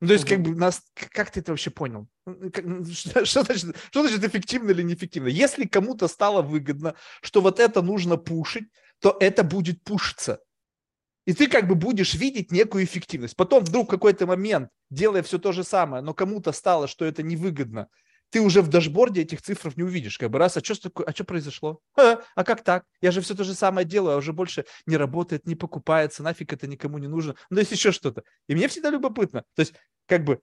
Ну, то есть, как бы нас, как ты это вообще понял? Что, что, значит, что значит эффективно или неэффективно? Если кому-то стало выгодно, что вот это нужно пушить, то это будет пушиться. И ты как бы будешь видеть некую эффективность. Потом вдруг в какой-то момент, делая все то же самое, но кому-то стало, что это невыгодно, ты уже в дашборде этих цифр не увидишь. Как бы раз, а что, такое, а что произошло? А, а как так? Я же все то же самое делаю, а уже больше не работает, не покупается, нафиг это никому не нужно. Ну, то есть еще что-то. И мне всегда любопытно. То есть, как бы,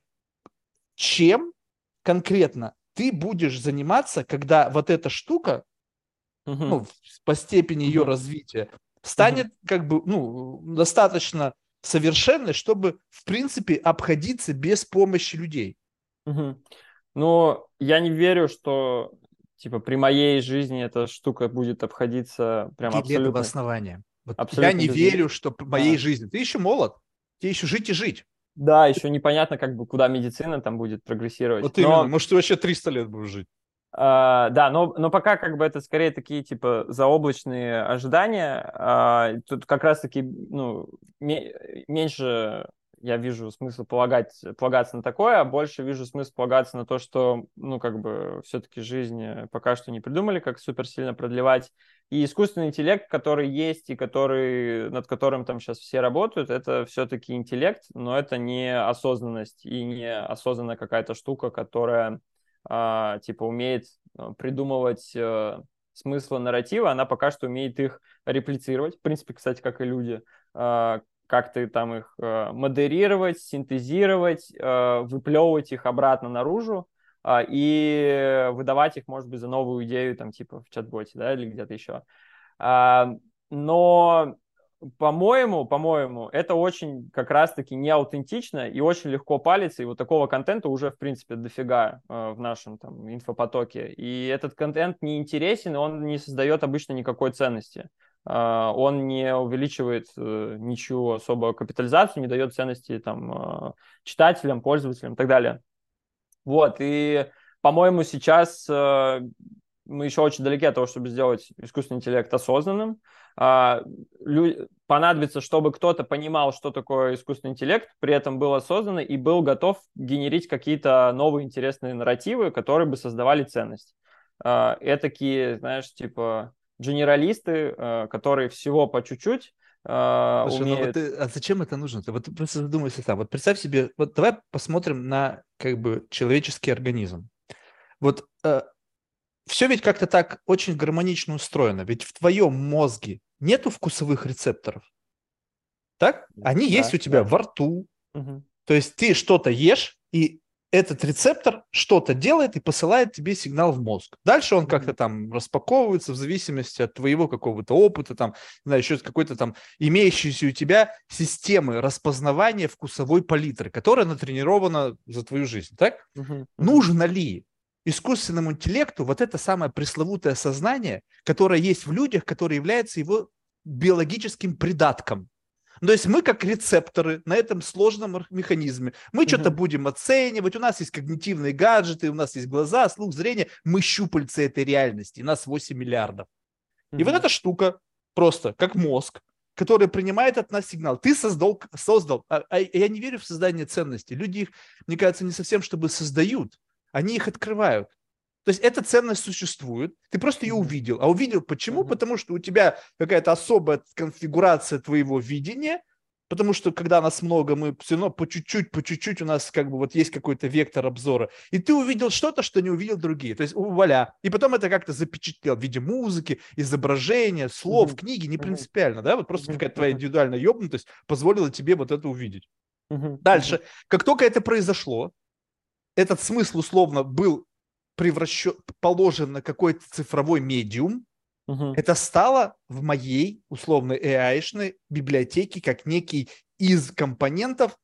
чем конкретно ты будешь заниматься, когда вот эта штука, угу. ну, по степени ее угу. развития, станет угу. как бы, ну, достаточно совершенной, чтобы, в принципе, обходиться без помощи людей. Угу. Но я не верю, что типа при моей жизни эта штука будет обходиться прям Нет абсолютно. этого основания. Вот абсолютно я не без... верю, что при моей да. жизни. Ты еще молод, тебе еще жить и жить. Да, еще непонятно, как бы, куда медицина там будет прогрессировать. Вот именно, но... может, ты вообще 300 лет будешь жить. Uh, да, но, но пока как бы это скорее такие типа заоблачные ожидания. Uh, тут как раз-таки ну, меньше я вижу смысл полагать, полагаться на такое, а больше вижу смысл полагаться на то, что, ну, как бы, все-таки жизнь пока что не придумали, как супер сильно продлевать. И искусственный интеллект, который есть и который, над которым там сейчас все работают, это все-таки интеллект, но это не осознанность и не осознанная какая-то штука, которая, а, типа, умеет а, придумывать а, смыслы нарратива, она пока что умеет их реплицировать, в принципе, кстати, как и люди, а, как-то там их э, модерировать, синтезировать, э, выплевывать их обратно наружу э, и выдавать их, может быть, за новую идею, там, типа в чат-боте, да, или где-то еще. Э, но, по-моему, по-моему, это очень как раз-таки не аутентично и очень легко палиться, и вот такого контента уже, в принципе, дофига э, в нашем там инфопотоке. И этот контент не интересен, и он не создает обычно никакой ценности. А, он не увеличивает э, ничего особо капитализацию, не дает ценности там а, читателям, пользователям и так далее. Вот, и, по-моему, сейчас э, мы еще очень далеки от того, чтобы сделать искусственный интеллект осознанным. А, понадобится, чтобы кто-то понимал, что такое искусственный интеллект, при этом был осознанный и был готов генерить какие-то новые интересные нарративы, которые бы создавали ценность. Этакие, знаешь, типа генералисты, э, которые всего по чуть-чуть э, Слушай, умеют... ну вот ты, а зачем это нужно? Ты вот просто задумайся сам. Вот представь себе, вот давай посмотрим на как бы человеческий организм. Вот э, все ведь как-то так очень гармонично устроено. Ведь в твоем мозге нету вкусовых рецепторов. Так? Они да, есть у тебя да. во рту. Угу. То есть ты что-то ешь, и этот рецептор что-то делает и посылает тебе сигнал в мозг. Дальше он как-то там распаковывается в зависимости от твоего какого-то опыта, там, не знаю, еще какой-то там имеющейся у тебя системы распознавания вкусовой палитры, которая натренирована за твою жизнь, так? Uh-huh. Нужно ли искусственному интеллекту вот это самое пресловутое сознание, которое есть в людях, которое является его биологическим придатком? То есть мы как рецепторы на этом сложном механизме, мы uh-huh. что-то будем оценивать, у нас есть когнитивные гаджеты, у нас есть глаза, слух, зрение, мы щупальцы этой реальности, нас 8 миллиардов. Uh-huh. И вот эта штука просто, как мозг, который принимает от нас сигнал. Ты создал, создал. А, а я не верю в создание ценностей. Люди их, мне кажется, не совсем чтобы создают, они их открывают. То есть эта ценность существует, ты просто ее увидел. А увидел почему? Uh-huh. Потому что у тебя какая-то особая конфигурация твоего видения, потому что когда нас много, мы все равно по чуть-чуть, по чуть-чуть у нас как бы вот есть какой-то вектор обзора. И ты увидел что-то, что не увидел другие. То есть вуаля. И потом это как-то запечатлел в виде музыки, изображения, слов, uh-huh. книги, не принципиально, да? Вот просто какая-то твоя индивидуальная ёбнутость позволила тебе вот это увидеть. Uh-huh. Дальше. Как только это произошло, этот смысл условно был превращен, положен на какой-то цифровой медиум, угу. это стало в моей условной AI-шной библиотеке как некий из компонентов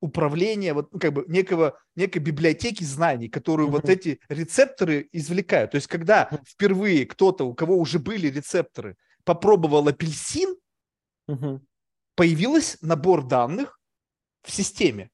управления, вот ну, как бы некого, некой библиотеки знаний, которую uh-huh. вот эти рецепторы извлекают. То есть, когда впервые кто-то, у кого уже были рецепторы, попробовал апельсин, uh-huh. появился набор данных в системе.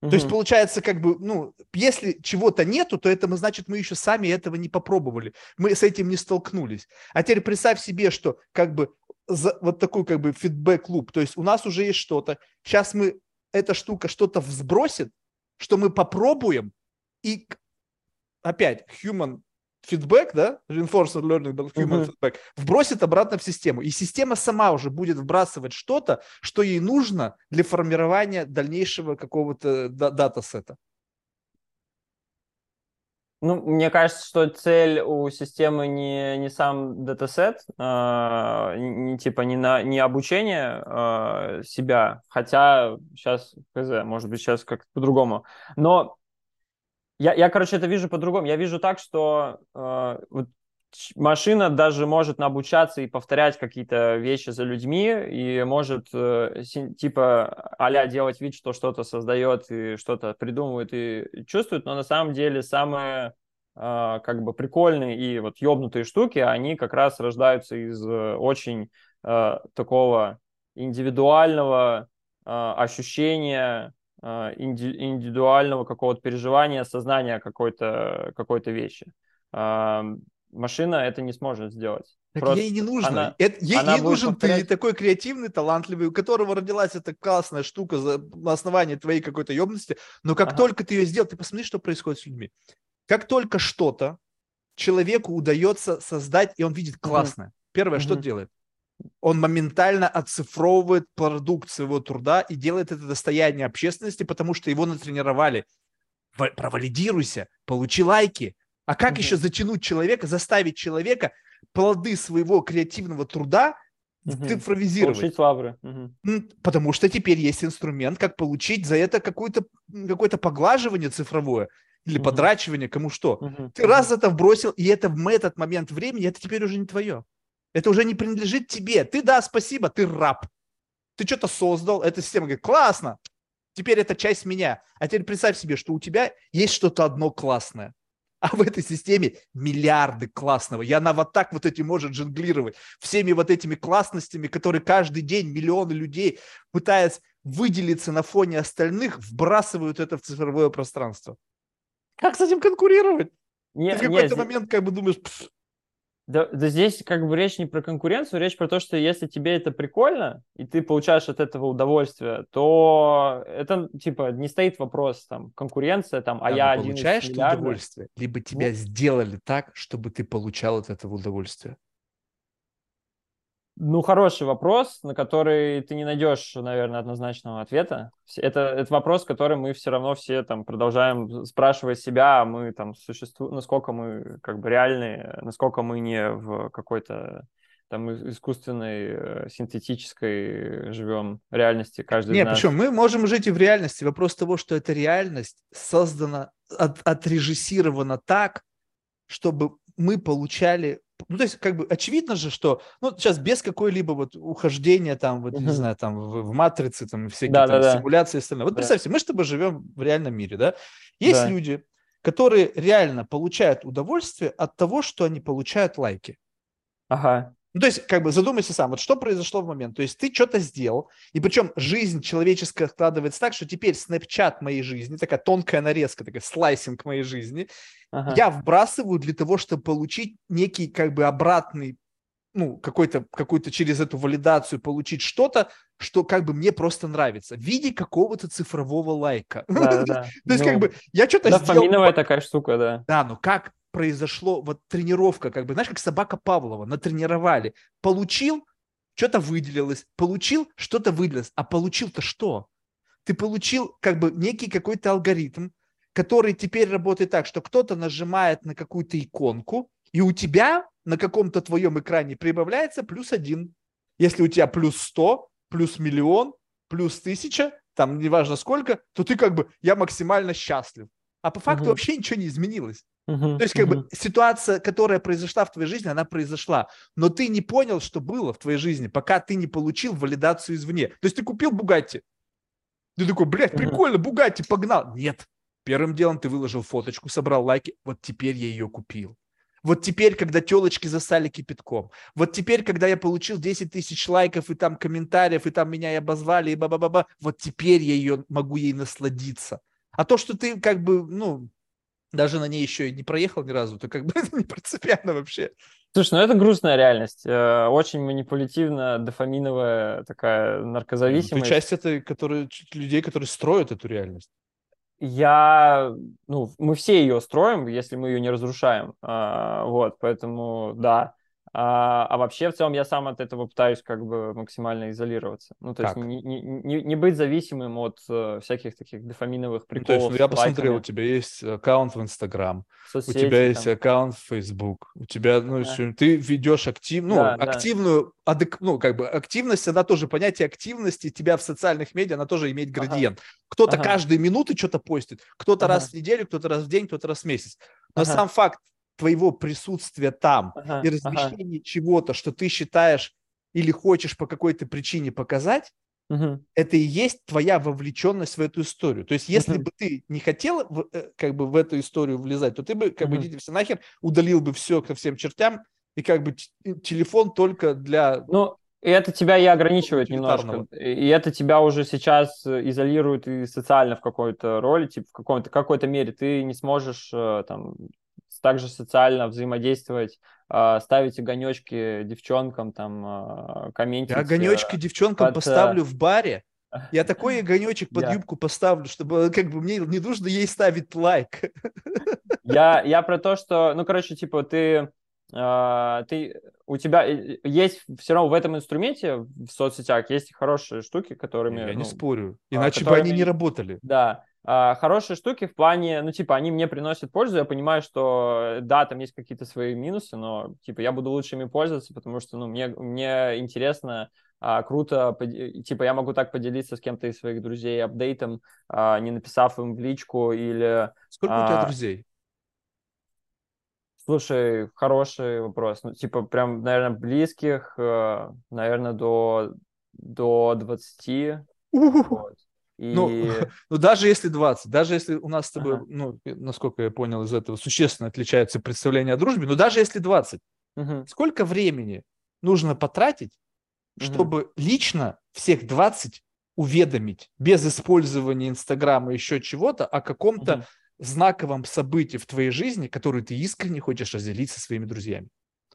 То есть получается, как бы, ну, если чего-то нету, то это значит, мы еще сами этого не попробовали, мы с этим не столкнулись. А теперь представь себе, что как бы за, вот такой как бы фидбэк-клуб, то есть у нас уже есть что-то, сейчас мы, эта штука что-то взбросит, что мы попробуем, и опять human фидбэк, да, reinforcement learning, human uh-huh. feedback, вбросит обратно в систему. И система сама уже будет вбрасывать что-то, что ей нужно для формирования дальнейшего какого-то датасета. Ну, мне кажется, что цель у системы не, не сам датасет, э, не, типа не, на, не обучение э, себя, хотя сейчас, хз, может быть, сейчас как-то по-другому. Но я, я, короче, это вижу по-другому. Я вижу так, что э, вот машина даже может обучаться и повторять какие-то вещи за людьми и может э, типа а делать вид, что что-то создает и что-то придумывает и чувствует, но на самом деле самые э, как бы прикольные и вот ёбнутые штуки, они как раз рождаются из э, очень э, такого индивидуального э, ощущения э, индивидуального какого-то переживания, осознания какой-то какой вещи. Э, машина это не сможет сделать. Так Просто ей не нужно. Она, это, ей, она ей нужен повторять... ты, такой креативный, талантливый, у которого родилась эта классная штука за, на основании твоей какой-то ебности. Но как ага. только ты ее сделал, ты посмотри, что происходит с людьми. Как только что-то человеку удается создать, и он видит классное, угу. первое, угу. что делает? Он моментально оцифровывает продукт своего труда и делает это достояние общественности, потому что его натренировали. Провалидируйся, получи лайки. А как угу. еще затянуть человека, заставить человека плоды своего креативного труда угу. цифровизировать. Получить лавры. Угу. Потому что теперь есть инструмент, как получить за это какое-то какое поглаживание цифровое или угу. подрачивание, кому что. Угу. Ты угу. раз это вбросил, и это в этот момент времени, это теперь уже не твое. Это уже не принадлежит тебе. Ты, да, спасибо, ты раб. Ты что-то создал, эта система говорит, классно, теперь это часть меня. А теперь представь себе, что у тебя есть что-то одно классное. А в этой системе миллиарды классного. И она вот так вот эти может жонглировать всеми вот этими классностями, которые каждый день миллионы людей, пытаясь выделиться на фоне остальных, вбрасывают это в цифровое пространство. Как с этим конкурировать? Не, Ты в какой-то момент как бы думаешь, да, да здесь как бы речь не про конкуренцию, речь про то, что если тебе это прикольно, и ты получаешь от этого удовольствие, то это, типа, не стоит вопрос, там, конкуренция, там, а да, я один получаешь из удовольствие, либо тебя вот. сделали так, чтобы ты получал от этого удовольствие. Ну, хороший вопрос, на который ты не найдешь, наверное, однозначного ответа. Это, это вопрос, который мы все равно все там продолжаем спрашивать себя, а мы там существуем, насколько мы как бы реальны, насколько мы не в какой-то там искусственной, э, синтетической живем реальности каждый Нет, причем мы можем жить и в реальности. Вопрос того, что эта реальность создана, от, отрежиссирована так, чтобы мы получали ну, то есть, как бы очевидно же, что, ну, сейчас без какой-либо вот ухождения там, вот, не знаю, там, в, в матрице, там, всякие да, там, да, симуляции и остальное. Вот да. представьте, мы с тобой живем в реальном мире, да? Есть да. люди, которые реально получают удовольствие от того, что они получают лайки. Ага. Ну, то есть, как бы задумайся сам, вот что произошло в момент. То есть ты что-то сделал, и причем жизнь человеческая складывается так, что теперь снэпчат моей жизни, такая тонкая нарезка, такая слайсинг моей жизни, ага. я вбрасываю для того, чтобы получить некий как бы обратный, ну, какой-то, какую-то через эту валидацию получить что-то, что как бы мне просто нравится, в виде какого-то цифрового лайка. Да, да. То есть, как ну, бы, я что-то сделал... такая штука, да. Да, но как произошло, вот тренировка, как бы, знаешь, как собака Павлова, натренировали, получил, что-то выделилось, получил, что-то выделилось, а получил-то что? Ты получил как бы некий какой-то алгоритм, который теперь работает так, что кто-то нажимает на какую-то иконку, и у тебя на каком-то твоем экране прибавляется плюс один. Если у тебя плюс сто, плюс миллион, плюс тысяча, там неважно сколько, то ты как бы, я максимально счастлив. А по факту угу. вообще ничего не изменилось. Uh-huh, То есть, как uh-huh. бы, ситуация, которая произошла в твоей жизни, она произошла. Но ты не понял, что было в твоей жизни, пока ты не получил валидацию извне. То есть, ты купил Бугатти. Ты такой, блядь, прикольно, Бугатти, погнал. Нет. Первым делом ты выложил фоточку, собрал лайки. Вот теперь я ее купил. Вот теперь, когда телочки засали кипятком. Вот теперь, когда я получил 10 тысяч лайков и там комментариев, и там меня и обозвали, и ба-ба-ба-ба, вот теперь я ее могу ей насладиться. А то, что ты как бы, ну, даже на ней еще и не проехал ни разу, то как бы это не принципиально вообще. Слушай, ну это грустная реальность. Э, очень манипулятивно, дофаминовая такая наркозависимость. Ты часть этой, которые, людей, которые строят эту реальность. Я, ну, мы все ее строим, если мы ее не разрушаем. А, вот, поэтому, да, а, а вообще, в целом, я сам от этого пытаюсь как бы максимально изолироваться. Ну, то как? есть не, не, не, не быть зависимым от uh, всяких таких дофаминовых приколов. Ну, то есть, ну, я посмотрел, у тебя есть аккаунт в Инстаграм, у тебя есть там. аккаунт в Facebook, у тебя, ну, да. ты ведешь актив, ну, да, активную, да. Адек, ну, как бы активность, она тоже, понятие активности тебя в социальных медиа, она тоже имеет градиент. Ага. Кто-то ага. каждые минуты что-то постит, кто-то ага. раз в неделю, кто-то раз в день, кто-то раз в месяц. Но ага. сам факт твоего присутствия там ага, и размещения ага. чего-то, что ты считаешь или хочешь по какой-то причине показать, угу. это и есть твоя вовлеченность в эту историю. То есть, если угу. бы ты не хотел в, э, как бы в эту историю влезать, то ты бы, как угу. бы, идите все нахер, удалил бы все ко всем чертям, и как бы телефон только для... Ну, И это тебя и ограничивает немножко. И это тебя уже сейчас изолирует и социально в какой-то роли, типа в какой-то какой-то мере. Ты не сможешь э, там также социально взаимодействовать, а, ставить огонечки девчонкам, там, а, комментить. Я огонечки девчонкам под... поставлю в баре, я такой огонечек под юбку поставлю, чтобы как бы мне не нужно ей ставить лайк. Я, я про то, что, ну, короче, типа, ты Uh, ты, у тебя есть все равно в этом инструменте в соцсетях есть хорошие штуки, которыми... Я ну, не спорю, иначе которыми, бы они не работали. Да, хорошие штуки в плане, ну, типа, они мне приносят пользу, я понимаю, что, да, там есть какие-то свои минусы, но, типа, я буду лучше ими пользоваться, потому что, ну, мне, мне интересно, uh, круто, типа, я могу так поделиться с кем-то из своих друзей апдейтом, не написав им в личку или... Сколько у тебя друзей? Слушай, хороший вопрос. Ну, типа, прям, наверное, близких, э, наверное, до, до 20. Вот. И... Ну, ну, даже если 20, даже если у нас с тобой, ага. ну, насколько я понял из этого, существенно отличается представление о дружбе, но даже если 20, угу. сколько времени нужно потратить, чтобы угу. лично всех 20 уведомить без использования Инстаграма, еще чего-то о каком-то угу знаковом событии в твоей жизни, которое ты искренне хочешь разделить со своими друзьями.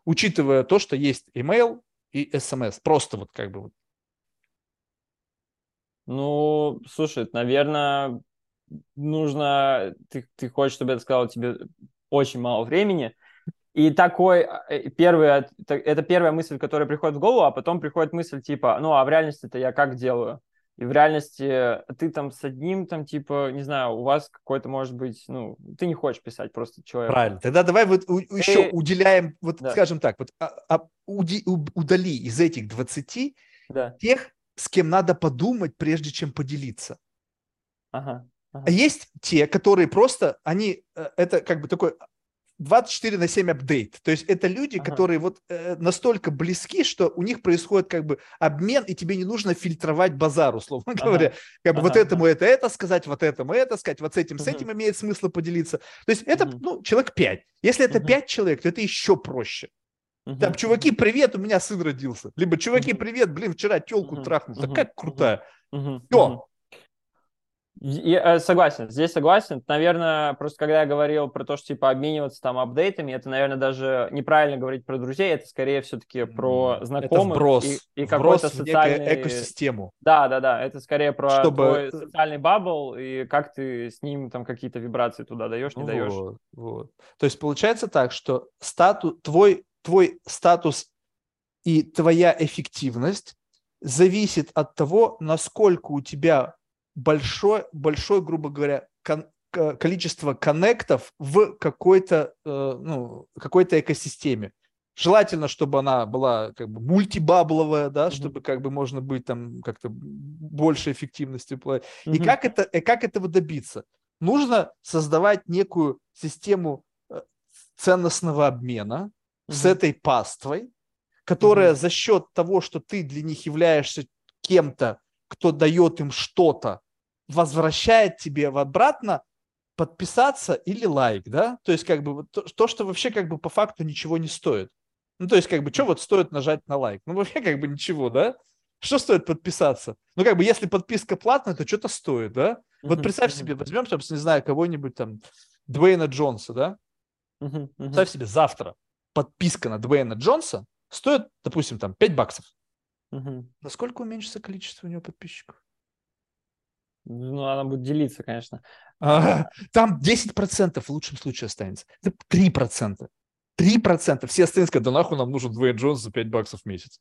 Учитывая то, что есть email и SMS. Просто вот как бы вот. Ну, слушай, наверное, нужно... Ты, ты хочешь, чтобы я сказал тебе очень мало времени. И такой э, первый, это первая мысль, которая приходит в голову, а потом приходит мысль типа, ну, а в реальности-то я как делаю? и в реальности ты там с одним, там, типа, не знаю, у вас какой-то, может быть, ну, ты не хочешь писать просто человек. Правильно. Тогда давай вот у, ты... еще уделяем, вот да. скажем так, вот а, а, уди, удали из этих 20 да. тех, с кем надо подумать, прежде чем поделиться. Ага. Ага. А есть те, которые просто, они, э, это как бы такой 24 на 7 апдейт. То есть это люди, ага. которые вот э, настолько близки, что у них происходит как бы обмен, и тебе не нужно фильтровать базар, условно ага. говоря. Как бы ага. вот этому это это сказать, вот этому это сказать, вот с этим, с этим имеет смысл поделиться. То есть это, ну, человек 5. Если это ага. 5 человек, то это еще проще. Uh-huh. Там, чуваки, привет, у меня сын родился. Либо, чуваки, привет, блин, вчера телку uh-huh. трахнул. Uh-huh. Такая крутая. Uh-huh. Все, я э, согласен, здесь согласен. Наверное, просто когда я говорил про то, что типа обмениваться там апдейтами, это, наверное, даже неправильно говорить про друзей, это скорее все-таки про знакомых. Это вброс. И, и какой-то социальный... экосистему. Да, да, да, это скорее про Чтобы... твой социальный бабл и как ты с ним там какие-то вибрации туда даешь, не вот, даешь. Вот. То есть получается так, что статус, твой, твой статус и твоя эффективность зависит от того, насколько у тебя большое, большое, грубо говоря, кон, количество коннектов в какой-то, э, ну, какой-то экосистеме. Желательно, чтобы она была как бы мультибабловая, да, mm-hmm. чтобы как бы можно быть там как-то больше эффективности. Mm-hmm. И как, это, и как этого добиться? Нужно создавать некую систему э, ценностного обмена mm-hmm. с этой паствой, которая mm-hmm. за счет того, что ты для них являешься кем-то, кто дает им что-то, возвращает тебе обратно подписаться или лайк, да? То есть как бы то, то, что вообще как бы по факту ничего не стоит. Ну, то есть как бы что вот стоит нажать на лайк? Ну, вообще как бы ничего, да? Что стоит подписаться? Ну, как бы, если подписка платная, то что-то стоит, да? Вот представь себе, возьмем, там, не знаю, кого-нибудь там, Дуэйна Джонса, да? Представь себе, завтра подписка на Дуэйна Джонса стоит, допустим, там, 5 баксов. Насколько уменьшится количество у него подписчиков? Ну, она будет делиться, конечно. А, там 10% в лучшем случае останется. Это 3%. 3%. Все остальные скажут, да нахуй нам нужен Дуэйн Джонс за 5 баксов в месяц.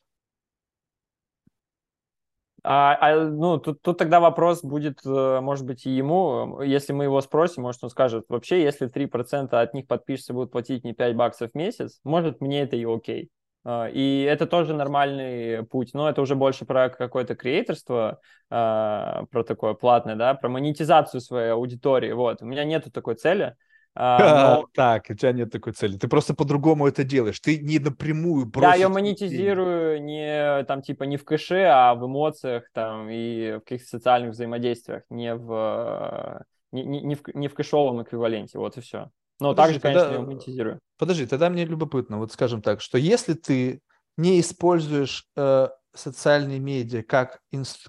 А, а, ну, тут, тут тогда вопрос будет, э, может быть, и ему, если мы его спросим, может, он скажет, вообще, если 3% от них подпишется будут платить не 5 баксов в месяц, может, мне это и окей. А, и это тоже нормальный путь, но это уже больше про какое-то креаторство, а, про такое платное, да, про монетизацию своей аудитории. Вот, у меня нету такой цели. А, но... Так, у тебя нет такой цели. Ты просто по-другому это делаешь. Ты не напрямую бросишь... Я ее монетизирую не там типа не в кэше, а в эмоциях там и в каких-то социальных взаимодействиях, не в не, не, в, не в кэшовом эквиваленте. Вот и все. Но Подожди, также, конечно, тогда... я монетизирую. Подожди, тогда мне любопытно, вот скажем так, что если ты не используешь э, социальные медиа как,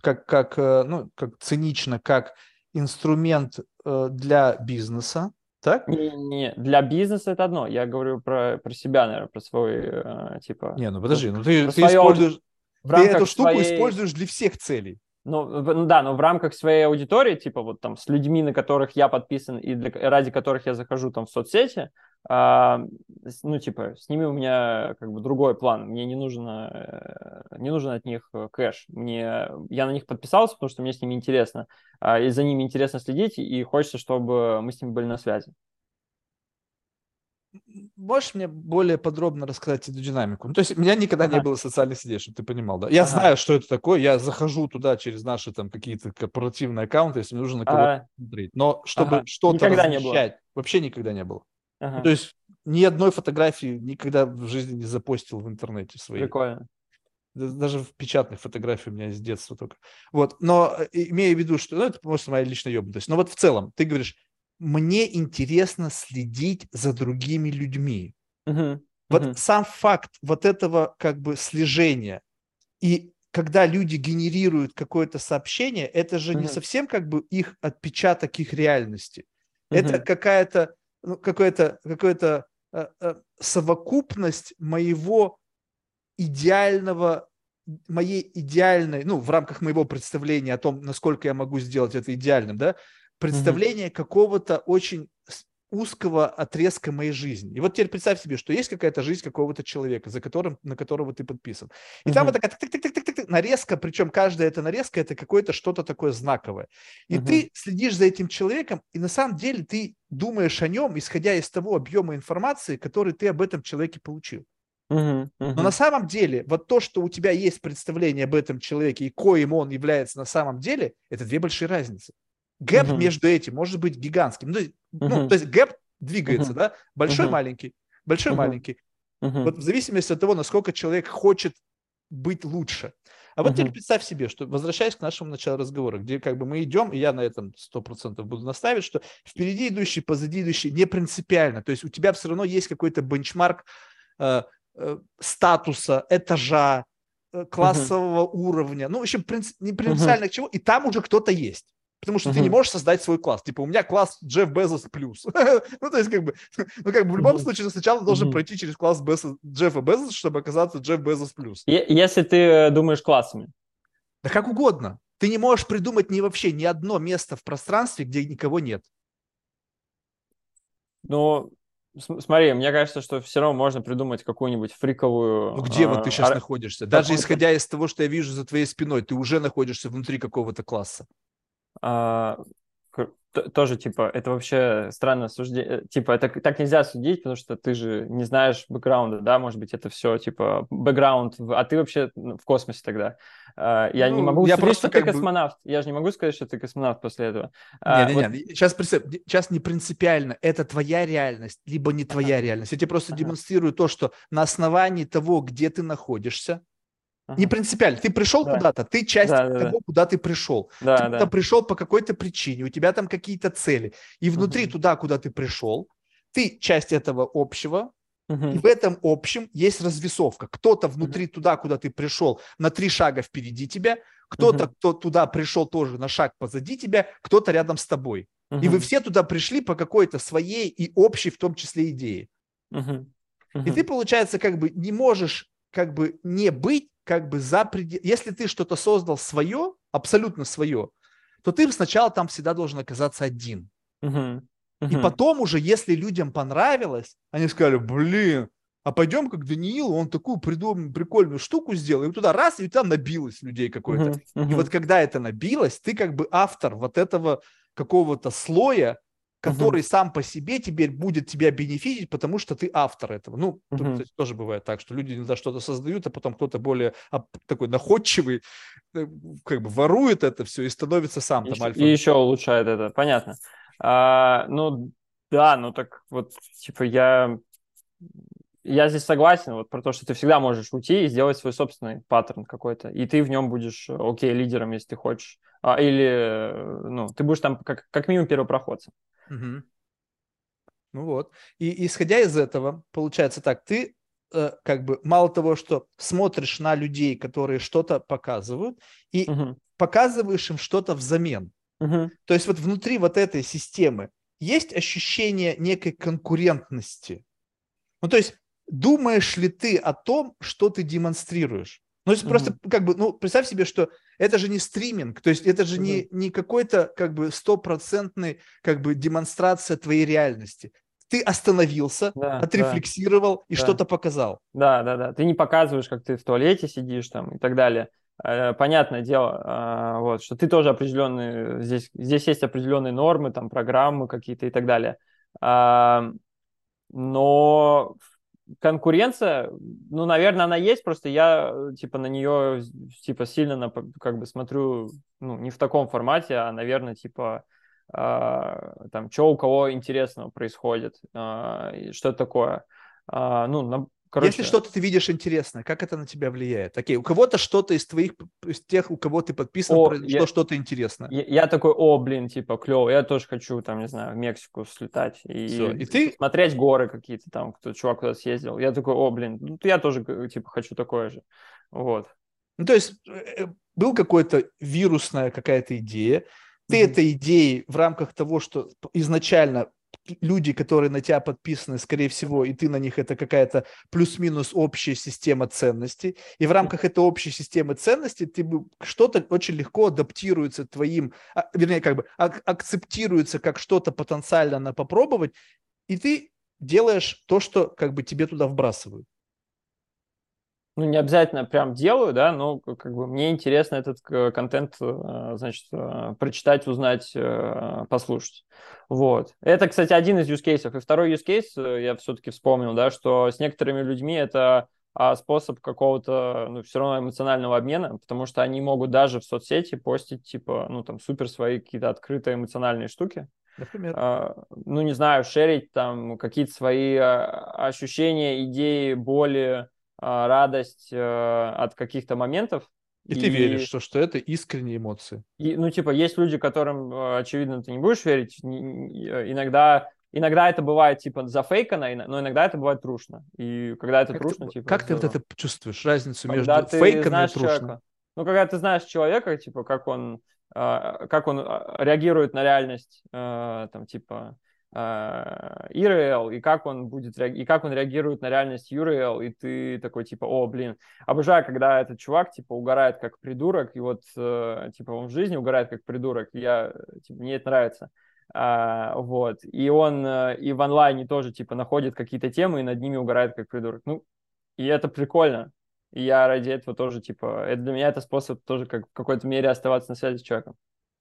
как, как, э, ну, как цинично, как инструмент э, для бизнеса, так? Не, не, для бизнеса это одно. Я говорю про, про себя, наверное, про свой, э, типа... Не, ну подожди, ну ты, ты используешь... В ты эту штуку своей... используешь для всех целей. Ну, ну да, но в рамках своей аудитории, типа вот там с людьми, на которых я подписан и для, ради которых я захожу там в соцсети, а, ну типа с ними у меня как бы другой план. Мне не нужно, э, не нужен от них э, кэш. Мне я на них подписался, потому что мне с ними интересно, а, и за ними интересно следить, и хочется, чтобы мы с ними были на связи. Можешь мне более подробно рассказать эту динамику? Ну, то есть у меня никогда ага. не было социальных сетей, чтобы ты понимал, да? Я ага. знаю, что это такое, я захожу туда через наши там какие-то корпоративные аккаунты, если мне нужно на кого-то ага. смотреть. Но чтобы ага. что-то размещать, вообще никогда не было. Ага. Ну, то есть ни одной фотографии никогда в жизни не запостил в интернете своей. Прикольно. Даже в печатных фотографиях у меня с детства только. Вот, но э, имея в виду, что, ну, это просто моя личная ебнутость. Но вот в целом, ты говоришь, мне интересно следить за другими людьми. Uh-huh. Вот uh-huh. сам факт вот этого как бы слежения и когда люди генерируют какое-то сообщение, это же uh-huh. не совсем как бы их отпечаток их реальности. Uh-huh. Это какая-то ну, какая-то какая-то э, э, совокупность моего идеального моей идеальной, ну, в рамках моего представления о том, насколько я могу сделать это идеальным, да, представление mm-hmm. какого-то очень узкого отрезка моей жизни. И вот теперь представь себе, что есть какая-то жизнь какого-то человека, за которым, на которого ты подписан. И mm-hmm. там вот такая тык-тык-тык-тык-тык, нарезка, причем каждая эта нарезка это какое-то что-то такое знаковое. И mm-hmm. ты следишь за этим человеком, и на самом деле ты думаешь о нем, исходя из того объема информации, который ты об этом человеке получил. Uh-huh, uh-huh. Но на самом деле, вот то, что у тебя есть представление об этом человеке и коим он является на самом деле, это две большие разницы. Гэп uh-huh. между этим может быть гигантским. Ну, uh-huh. ну, то есть гэп двигается, uh-huh. да? Большой, uh-huh. маленький, большой, uh-huh. маленький. Uh-huh. Вот в зависимости от того, насколько человек хочет быть лучше. А вот uh-huh. теперь представь себе, что, возвращаясь к нашему началу разговора, где как бы мы идем, и я на этом 100% буду наставить, что впереди идущий, позади идущий не принципиально. То есть у тебя все равно есть какой-то бенчмарк э, э, статуса, этажа, э, классового uh-huh. уровня. Ну, в общем, принцип, не принципиально uh-huh. к чему. И там уже кто-то есть. Потому что uh-huh. ты не можешь создать свой класс. Типа, у меня класс Джефф Безос плюс. ну, то есть, как бы, ну, как бы в любом uh-huh. случае, сначала uh-huh. должен пройти через класс Безос, Джеффа Безоса, чтобы оказаться Джефф Безос плюс. Если ты э, думаешь классами. Да как угодно. Ты не можешь придумать ни вообще ни одно место в пространстве, где никого нет. Ну, Смотри, мне кажется, что все равно можно придумать какую-нибудь фриковую... Ну где а, вот ты сейчас ар... находишься? Даже исходя из того, что я вижу за твоей спиной, ты уже находишься внутри какого-то класса. А, тоже, типа, это вообще странно суждение. Э, типа, это так нельзя судить, потому что ты же не знаешь бэкграунда, да, может быть, это все, типа, бэкграунд, а ты вообще в космосе тогда. А, я ну, не могу я судить, что ты космонавт. Бы... Я же не могу сказать, что ты космонавт после этого. Нет, нет, нет. Сейчас, сейчас не принципиально, это твоя реальность, либо не твоя ага. реальность. Я тебе просто ага. демонстрирую то, что на основании того, где ты находишься, Ага. Не принципиально. Ты пришел да. куда-то, ты часть да, того, да. куда ты пришел. Да, ты да. пришел по какой-то причине, у тебя там какие-то цели. И внутри угу. туда, куда ты пришел, ты часть этого общего, угу. и в этом общем есть развесовка. Кто-то внутри угу. туда, куда ты пришел, на три шага впереди тебя, кто-то, угу. кто туда пришел тоже на шаг позади тебя, кто-то рядом с тобой. Угу. И вы все туда пришли по какой-то своей и общей, в том числе, идее. Угу. Угу. И ты, получается, как бы не можешь как бы не быть как бы за предел... Если ты что-то создал свое, абсолютно свое, то ты сначала там всегда должен оказаться один. Uh-huh. Uh-huh. И потом уже, если людям понравилось, они сказали, блин, а пойдем как Даниил, он такую придумал, прикольную штуку сделал, и туда раз, и там набилось людей какое-то. Uh-huh. Uh-huh. И вот когда это набилось, ты как бы автор вот этого какого-то слоя, который uh-huh. сам по себе теперь будет тебя бенефитить, потому что ты автор этого. Ну, uh-huh. тут, тоже бывает так, что люди иногда что-то создают, а потом кто-то более такой находчивый, э, как бы ворует это все и становится сам там альфа. И еще улучшает это, понятно. А, ну, да, ну так вот, типа, я я здесь согласен вот про то, что ты всегда можешь уйти и сделать свой собственный паттерн какой-то, и ты в нем будешь, окей, лидером, если ты хочешь, а, или, э, ну, ты будешь там как, как минимум первопроходцем. Угу. Ну вот. И исходя из этого, получается так, ты э, как бы мало того, что смотришь на людей, которые что-то показывают, и угу. показываешь им что-то взамен. Угу. То есть вот внутри вот этой системы есть ощущение некой конкурентности. Ну, то есть думаешь ли ты о том, что ты демонстрируешь? Ну, есть mm-hmm. просто как бы, ну, представь себе, что это же не стриминг, то есть это же mm-hmm. не, не какой-то как бы стопроцентный как бы демонстрация твоей реальности. Ты остановился, да, отрефлексировал да, и да. что-то показал. Да, да, да. Ты не показываешь, как ты в туалете сидишь там и так далее. Э, понятное дело, а, вот, что ты тоже определенные, здесь, здесь есть определенные нормы, там, программы какие-то и так далее. Но конкуренция, ну, наверное, она есть, просто я, типа, на нее, типа, сильно, на, как бы, смотрю, ну, не в таком формате, а, наверное, типа, э, там, что у кого интересного происходит, э, что такое. Э, ну, на, Короче, Если что-то ты видишь интересное, как это на тебя влияет? Окей, у кого-то что-то из твоих, из тех, у кого ты подписан, о, произошло я, что-то интересное. Я, я такой, о, блин, типа, клево, я тоже хочу, там, не знаю, в Мексику слетать и, Все, и ты... смотреть горы какие-то там, кто чувак куда-то съездил. Я такой, о, блин, ну, я тоже, типа, хочу такое же. Вот. Ну, то есть э, э, был какой-то вирусная какая-то идея, ты mm-hmm. этой идеей в рамках того, что изначально люди, которые на тебя подписаны, скорее всего, и ты на них, это какая-то плюс-минус общая система ценностей. И в рамках этой общей системы ценностей ты что-то очень легко адаптируется твоим, а, вернее, как бы акцептируется как что-то потенциально на попробовать, и ты делаешь то, что как бы тебе туда вбрасывают ну, не обязательно прям делаю, да, но как бы мне интересно этот контент, э, значит, э, прочитать, узнать, э, послушать. Вот. Это, кстати, один из use cases. И второй use case я все-таки вспомнил, да, что с некоторыми людьми это а, способ какого-то, ну, все равно эмоционального обмена, потому что они могут даже в соцсети постить, типа, ну, там, супер свои какие-то открытые эмоциональные штуки. Например? А, ну, не знаю, шерить там какие-то свои ощущения, идеи, боли, радость э, от каких-то моментов. И, и ты веришь, что, что это искренние эмоции. И, ну, типа, есть люди, которым, э, очевидно, ты не будешь верить. Э, иногда, иногда это бывает, типа, зафейкано, но иногда это бывает трушно. И когда это как трушно, ты, типа... Как ты вот это чувствуешь, разницу когда между фейком и трушным? Человека. Ну, когда ты знаешь человека, типа, как он, как он реагирует на реальность, там, типа, ERL, и как он будет и как он реагирует на реальность URL, и ты такой типа, о, блин, обожаю, когда этот чувак типа угорает как придурок, и вот э, типа он в жизни угорает как придурок, я, типа, мне это нравится. А, вот, и он э, и в онлайне тоже типа находит какие-то темы и над ними угорает как придурок. Ну, и это прикольно. И я ради этого тоже, типа, это для меня это способ тоже как в какой-то мере оставаться на связи с человеком.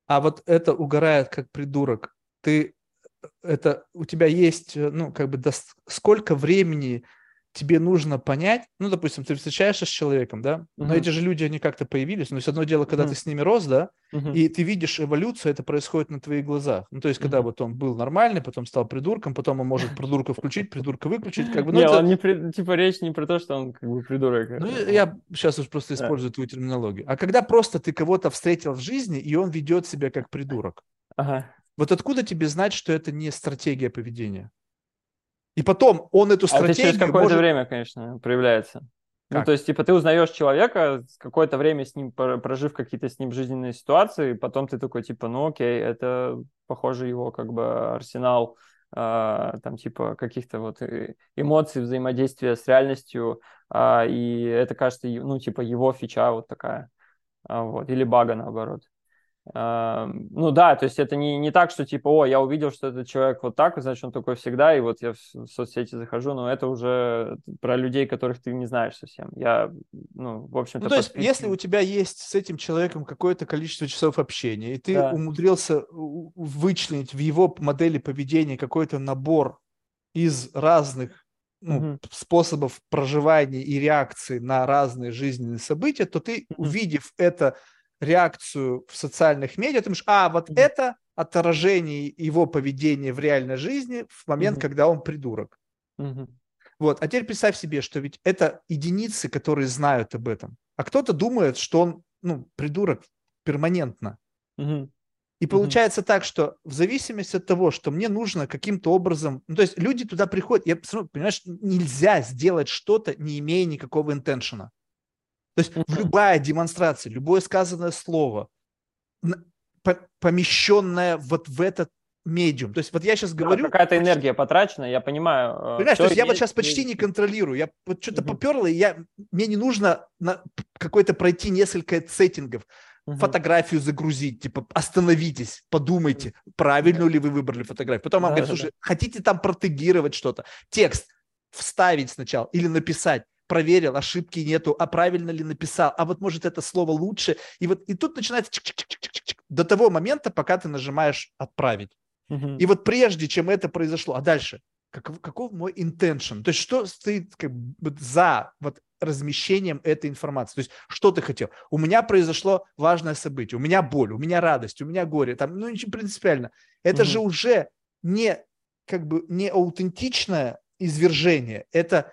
А вот это угорает как придурок. Ты это у тебя есть, э, ну, как бы, до, сколько времени тебе нужно понять, ну, допустим, ты встречаешься с человеком, да, uh-huh. но эти же люди, они как-то появились, но есть одно дело, когда uh-huh. ты с ними рос, да, uh-huh. и ты видишь эволюцию, это происходит на твоих глазах. Ну, то есть, когда uh-huh. вот он был нормальный, потом стал придурком, потом он может придурка включить, придурка выключить, как бы, ну, Нет, это... он не, при... типа, речь не про то, что он как бы придурок. Ну, я сейчас уж просто использую твою терминологию. А когда просто ты кого-то встретил в жизни, и он ведет себя как придурок. Ага. Вот откуда тебе знать, что это не стратегия поведения? И потом он эту стратегию... А это через какое-то может... время, конечно, проявляется. Ну, как? Ну, то есть, типа, ты узнаешь человека, какое-то время с ним, прожив какие-то с ним жизненные ситуации, потом ты такой, типа, ну, окей, это, похоже, его, как бы, арсенал, э, там, типа, каких-то вот эмоций, взаимодействия с реальностью, э, и это, кажется, ну, типа, его фича вот такая, э, вот, или бага, наоборот. Ну да, то есть это не, не так, что типа, о, я увидел, что этот человек вот так, значит, он такой всегда, и вот я в соцсети захожу, но это уже про людей, которых ты не знаешь совсем. Я, ну, в общем-то... Ну, то есть, подписан... если у тебя есть с этим человеком какое-то количество часов общения, и ты да. умудрился вычленить в его модели поведения какой-то набор из разных ну, угу. способов проживания и реакции на разные жизненные события, то ты, угу. увидев это реакцию в социальных медиа, ты думаешь, а, вот mm-hmm. это отражение его поведения в реальной жизни в момент, mm-hmm. когда он придурок. Mm-hmm. Вот, а теперь представь себе, что ведь это единицы, которые знают об этом. А кто-то думает, что он, ну, придурок перманентно. Mm-hmm. И получается mm-hmm. так, что в зависимости от того, что мне нужно каким-то образом, ну, то есть люди туда приходят, я понимаешь, нельзя сделать что-то, не имея никакого интеншена. То есть mm-hmm. любая демонстрация, любое сказанное слово, помещенное вот в этот медиум. То есть вот я сейчас говорю... Какая-то энергия потрачена, я понимаю. Э, Понимаешь, то есть я вот сейчас почти не контролирую. Я вот что-то угу. поперло, и я, мне не нужно на какой-то пройти несколько сеттингов, угу. фотографию загрузить, типа остановитесь, подумайте, правильно ли вы выбрали фотографию. Потом вам да, говорят, слушай, да. хотите там протегировать что-то, текст вставить сначала или написать проверил, ошибки нету, а правильно ли написал, а вот может это слово лучше. И вот и тут начинается до того момента, пока ты нажимаешь отправить. Угу. И вот прежде, чем это произошло, а дальше, как, каков мой intention? То есть что стоит как бы, за вот размещением этой информации? То есть что ты хотел? У меня произошло важное событие, у меня боль, у меня радость, у меня горе, там, ну ничего принципиально. Это угу. же уже не как бы не аутентичное извержение, это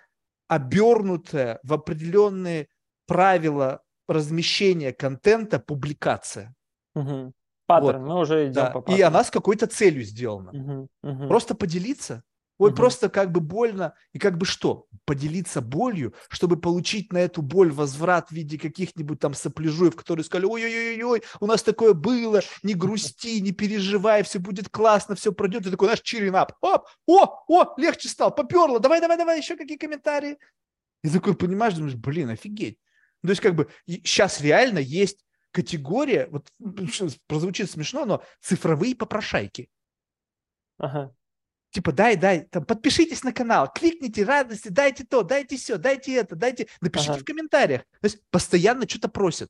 обернутое в определенные правила размещения контента публикация. Угу. Паттерн, вот. мы уже идем да. по паттерну. И она с какой-то целью сделана. Угу, угу. Просто поделиться. Ой, угу. просто как бы больно. И как бы что? Поделиться болью, чтобы получить на эту боль возврат в виде каких-нибудь там сопляжуев, которые сказали, ой-ой-ой, у нас такое было, не грусти, не переживай, все будет классно, все пройдет. И такой, наш чиринап. Оп, о, о, легче стал, поперло, давай, давай, давай, еще какие комментарии. И такой, понимаешь, думаешь, блин, офигеть. Ну, то есть как бы сейчас реально есть категория, вот прозвучит смешно, но цифровые попрошайки. Ага. Типа, дай, дай, там, подпишитесь на канал, кликните радости, дайте то, дайте все, дайте это, дайте, напишите ага. в комментариях. То есть постоянно что-то просят.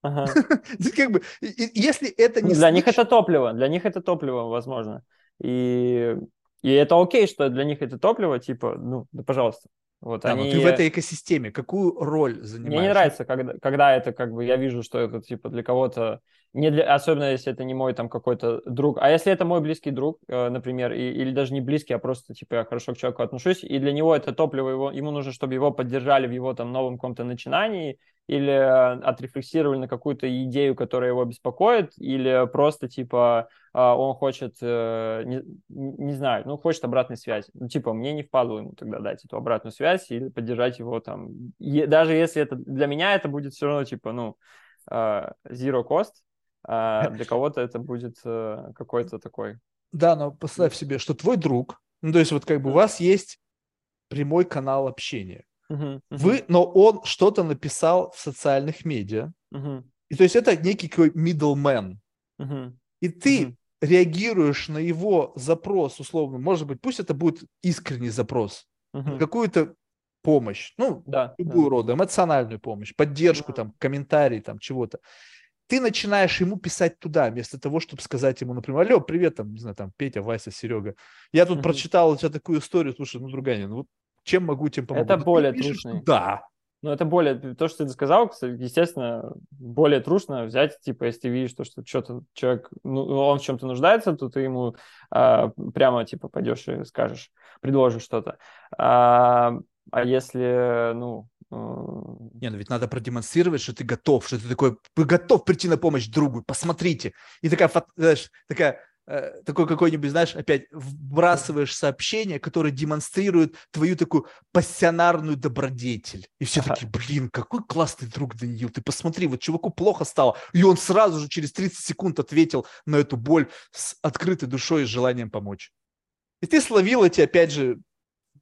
Ага. как бы, если это не... Для них это топливо, для них это топливо, возможно. И, и это окей, что для них это топливо, типа, ну, да, пожалуйста. Вот да, они... но ты в этой экосистеме какую роль занимаешь? Мне не нравится, когда, когда это как бы я вижу, что это типа для кого-то не для, особенно если это не мой там какой-то друг, а если это мой близкий друг, э, например, и, или даже не близкий, а просто типа я хорошо к человеку отношусь, и для него это топливо его, ему нужно, чтобы его поддержали в его там новом каком-то начинании, или э, отрефлексировали на какую-то идею, которая его беспокоит, или просто типа э, он хочет, не, не знаю, ну хочет обратной связи, ну типа мне не впадло ему тогда дать эту обратную связь или поддержать его там, даже если это для меня это будет все равно типа ну zero cost, а для кого-то это будет э, какой-то такой. Да, но представь себе, что твой друг, ну то есть вот как бы у вас есть прямой канал общения. Uh-huh, uh-huh. Вы, но он что-то написал в социальных медиа. Uh-huh. И то есть это некий такой middleman. Uh-huh. И ты uh-huh. реагируешь на его запрос, условно, может быть, пусть это будет искренний запрос, uh-huh. какую-то помощь, ну, да, любую да. рода, эмоциональную помощь, поддержку, uh-huh. там, комментарий, там, чего-то ты начинаешь ему писать туда, вместо того, чтобы сказать ему, например, алло, привет, там, не знаю, там, Петя, Вася, Серега. Я тут mm-hmm. прочитал у тебя такую историю, слушай, ну, Друганин, ну, вот чем могу, тем помогу. Это ну, более трушный. Да. Ну, это более, то, что ты сказал, естественно, более трушно взять, типа, если ты видишь, то, что что-то человек, ну, он в чем-то нуждается, то ты ему а, прямо, типа, пойдешь и скажешь, предложишь что-то. А, а если, ну, не, ну ведь надо продемонстрировать, что ты готов, что ты такой, ты готов прийти на помощь другу, посмотрите. И такая, знаешь, такая, э, такой какой-нибудь, знаешь, опять вбрасываешь сообщение, которое демонстрирует твою такую пассионарную добродетель. И все такие, блин, какой классный друг Даниил, ты посмотри, вот чуваку плохо стало. И он сразу же через 30 секунд ответил на эту боль с открытой душой и желанием помочь. И ты словил эти, опять же,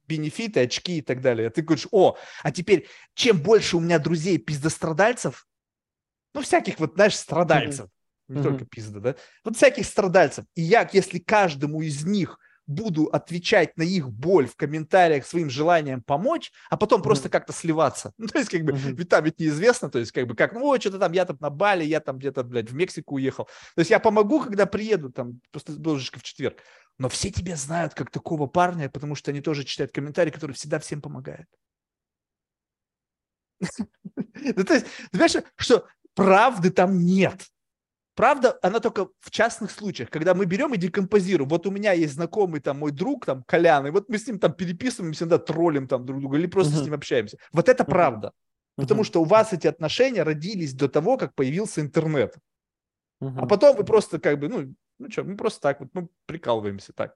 бенефиты, очки и так далее. Ты говоришь, о, а теперь чем больше у меня друзей пиздострадальцев, ну, всяких вот, знаешь, страдальцев, mm-hmm. не mm-hmm. только пизда, да, вот всяких страдальцев, и я, если каждому из них буду отвечать на их боль в комментариях своим желанием помочь, а потом mm-hmm. просто как-то сливаться. Ну, то есть, как бы, mm-hmm. ведь там ведь неизвестно, то есть, как бы, как, ну, ой, что-то там, я там на Бали, я там где-то, блядь, в Мексику уехал. То есть, я помогу, когда приеду, там, просто в четверг. Но все тебя знают как такого парня, потому что они тоже читают комментарии, который всегда всем помогает. Ну, то есть, знаешь, что правды там нет. Правда, она только в частных случаях, когда мы берем и декомпозируем. Вот у меня есть знакомый там мой друг, там, Колян, и вот мы с ним там переписываемся, да, троллим там друг друга или просто uh-huh. с ним общаемся. Вот это правда. Uh-huh. Потому что у вас эти отношения родились до того, как появился интернет. А потом вы просто как бы, ну, ну что, мы просто так вот, мы прикалываемся так.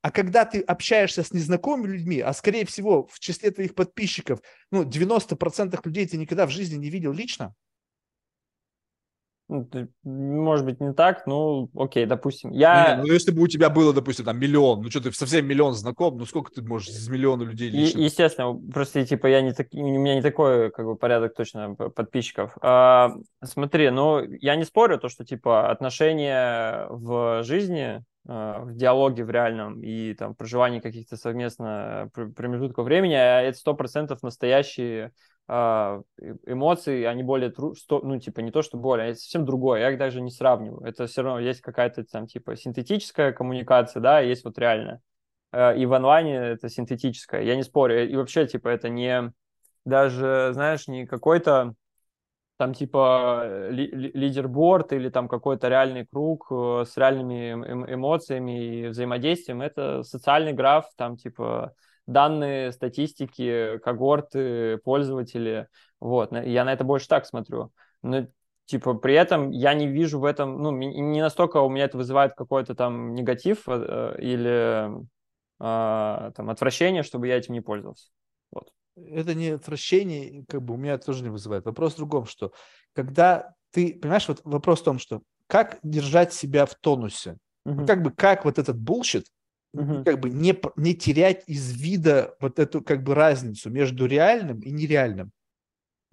А когда ты общаешься с незнакомыми людьми, а скорее всего в числе твоих подписчиков, ну, 90% людей ты никогда в жизни не видел лично, ну, может быть, не так, ну, окей, допустим. Я... Не, ну, если бы у тебя было, допустим, там миллион, ну, что ты совсем миллион знаком, ну, сколько ты можешь из миллиона людей лично? Естественно, просто, типа, я не так... у меня не такой, как бы, порядок точно подписчиков. А, смотри, ну, я не спорю, то, что, типа, отношения в жизни, а, в диалоге в реальном и, там, проживании каких-то совместно промежутков времени, а это сто процентов настоящие эмоции, они более, тру... ну, типа, не то, что более, а это совсем другое, я их даже не сравниваю. Это все равно есть какая-то там, типа, синтетическая коммуникация, да, есть вот реальная. А, и в онлайне это синтетическая, я не спорю. И вообще, типа, это не даже, знаешь, не какой-то там типа ли, лидерборд или там какой-то реальный круг э, с реальными эм, эмоциями и взаимодействием. Это социальный граф, там типа данные, статистики, когорты, пользователи. Вот, я на это больше так смотрю. Но типа при этом я не вижу в этом, ну, не настолько у меня это вызывает какой-то там негатив э, или э, там отвращение, чтобы я этим не пользовался. Вот. Это не отвращение, как бы у меня это тоже не вызывает. Вопрос в другом, что когда ты, понимаешь, вот вопрос в том, что как держать себя в тонусе, угу. как бы как вот этот bullshit угу. как бы не, не терять из вида вот эту как бы разницу между реальным и нереальным.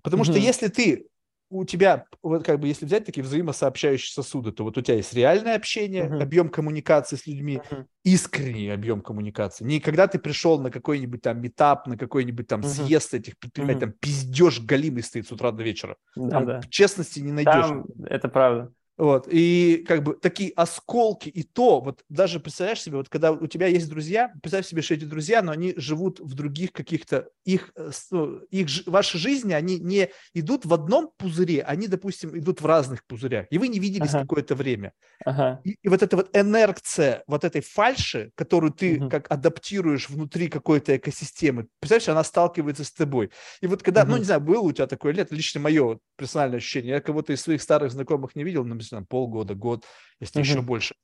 Потому угу. что если ты у тебя, вот как бы, если взять такие взаимосообщающие сосуды, то вот у тебя есть реальное общение, uh-huh. объем коммуникации с людьми, uh-huh. искренний объем коммуникации. Не когда ты пришел на какой-нибудь там митап, на какой-нибудь там uh-huh. съезд этих предпринимателей, uh-huh. там пиздеж галимый стоит с утра до вечера. Да, там да. честности не найдешь. Там, это правда. Вот, и как бы такие осколки, и то, вот даже представляешь себе, вот когда у тебя есть друзья, представь себе, что эти друзья, но они живут в других каких-то, их, э, ну, их, ваши жизни, они не идут в одном пузыре, они, допустим, идут в разных пузырях, и вы не виделись ага. какое-то время. Ага. И, и вот эта вот энергция вот этой фальши, которую ты угу. как адаптируешь внутри какой-то экосистемы, представляешь, она сталкивается с тобой. И вот когда, угу. ну, не знаю, было у тебя такое лет, лично мое персональное ощущение, я кого-то из своих старых знакомых не видел, но там, полгода, год, если еще больше.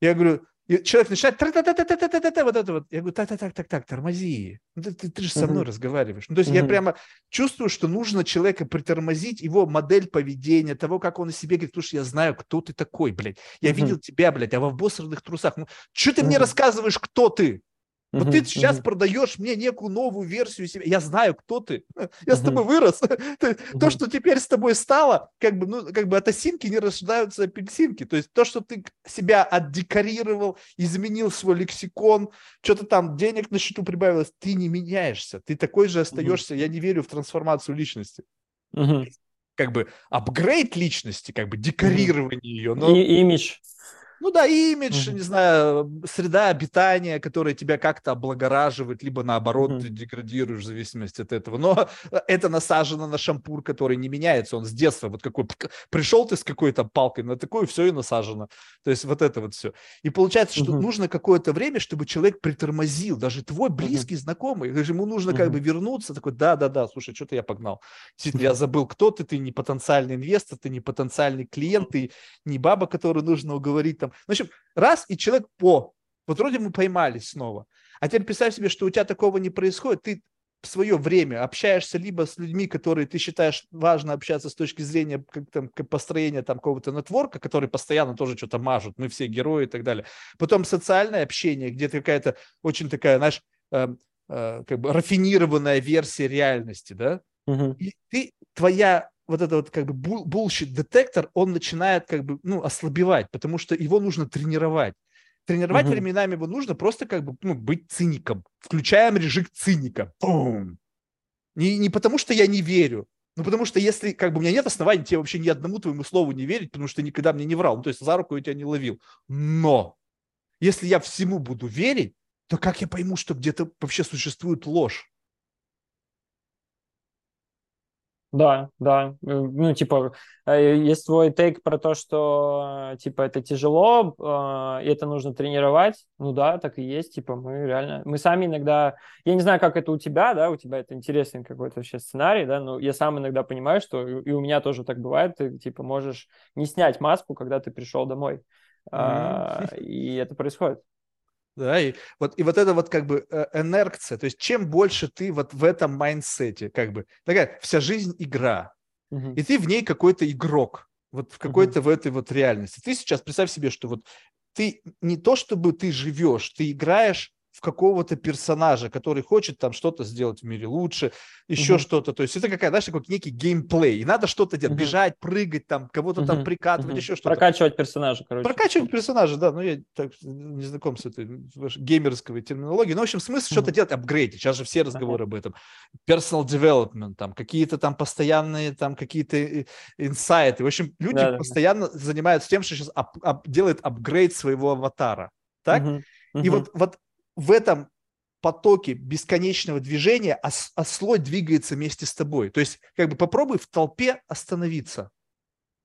Я говорю, и человек начинает вот это вот. Я говорю, так, так, так, так, так, тормози. Ну, ты, ты, ты же со мной uh-huh. разговариваешь. Ну, то есть uh-huh. я прямо чувствую, что нужно человека притормозить, его модель поведения, того, как он о себе говорит, слушай, я знаю, кто ты такой, блядь. Я uh-huh. видел тебя, блядь, а во в босserных трусах. Ну, что ты uh-huh. мне рассказываешь, кто ты? Вот uh-huh, ты сейчас uh-huh. продаешь мне некую новую версию себя. Я знаю, кто ты. Я uh-huh. с тобой вырос. То, что теперь с тобой стало, как бы, ну, как бы от осинки не рождаются апельсинки. То есть то, что ты себя отдекорировал, изменил свой лексикон, что-то там денег на счету прибавилось, ты не меняешься. Ты такой же остаешься. Я не верю в трансформацию личности. Как бы апгрейд личности, как бы декорирование ее. Но... И имидж. Ну да, имидж, mm-hmm. не знаю, среда обитания, которая тебя как-то облагораживает, либо наоборот mm-hmm. ты деградируешь в зависимости от этого. Но это насажено на шампур, который не меняется, он с детства вот какой пришел ты с какой-то палкой на такую, все и насажено. То есть вот это вот все. И получается, что mm-hmm. нужно какое-то время, чтобы человек притормозил, даже твой близкий mm-hmm. знакомый, ему нужно mm-hmm. как бы вернуться, такой, да-да-да, слушай, что-то я погнал. Действительно, я забыл, кто ты, ты не потенциальный инвестор, ты не потенциальный клиент, ты не баба, которую нужно уговорить там, в общем, раз, и человек по. Вот вроде мы поймались снова. А теперь представь себе, что у тебя такого не происходит. Ты в свое время общаешься либо с людьми, которые ты считаешь важно общаться с точки зрения как, там, построения там какого-то нетворка, которые постоянно тоже что-то мажут, мы все герои и так далее. Потом социальное общение, где ты какая-то очень такая, знаешь, э, э, как бы рафинированная версия реальности, да? Угу. И ты, твоя вот этот вот как бы bullshit детектор, он начинает как бы, ну, ослабевать, потому что его нужно тренировать. Тренировать угу. временами его нужно просто как бы ну, быть циником. Включаем режим циника. Бум. Не, не потому, что я не верю, ну, потому что если, как бы, у меня нет оснований тебе вообще ни одному твоему слову не верить, потому что никогда мне не врал, ну, то есть за руку я тебя не ловил. Но если я всему буду верить, то как я пойму, что где-то вообще существует ложь? Да, да. Э, ну, типа, э, есть твой тейк про то, что, типа, это тяжело, э, и это нужно тренировать. Ну да, так и есть. Типа, мы реально... Мы сами иногда... Я не знаю, как это у тебя, да, у тебя это интересный какой-то вообще сценарий, да, но я сам иногда понимаю, что и у меня тоже так бывает. Ты, типа, можешь не снять маску, когда ты пришел домой. Mm-hmm. И это происходит. Да, и вот, и вот это вот как бы инерция, то есть чем больше ты вот в этом майндсете, как бы, такая вся жизнь игра, угу. и ты в ней какой-то игрок, вот в какой-то угу. в этой вот реальности. Ты сейчас представь себе, что вот ты не то чтобы ты живешь, ты играешь в какого-то персонажа, который хочет там что-то сделать в мире лучше, еще угу. что-то. То есть это какая, знаешь, такой некий геймплей. И надо что-то делать, угу. бежать, прыгать, там, кого-то угу. там прикатывать, угу. еще что-то. Прокачивать персонажа, короче. Прокачивать персонажа, да. Ну, я так, не знаком с этой геймерской терминологией. Но, в общем, смысл угу. что-то делать, апгрейдить. Сейчас же все разговоры ага. об этом. Personal development, там, какие-то там постоянные, там, какие-то э, инсайты. В общем, люди да, постоянно да. занимаются тем, что сейчас ап- ап- делают апгрейд своего аватара. Так? Угу. И угу. вот, вот в этом потоке бесконечного движения, а, а слой двигается вместе с тобой. То есть, как бы попробуй в толпе остановиться.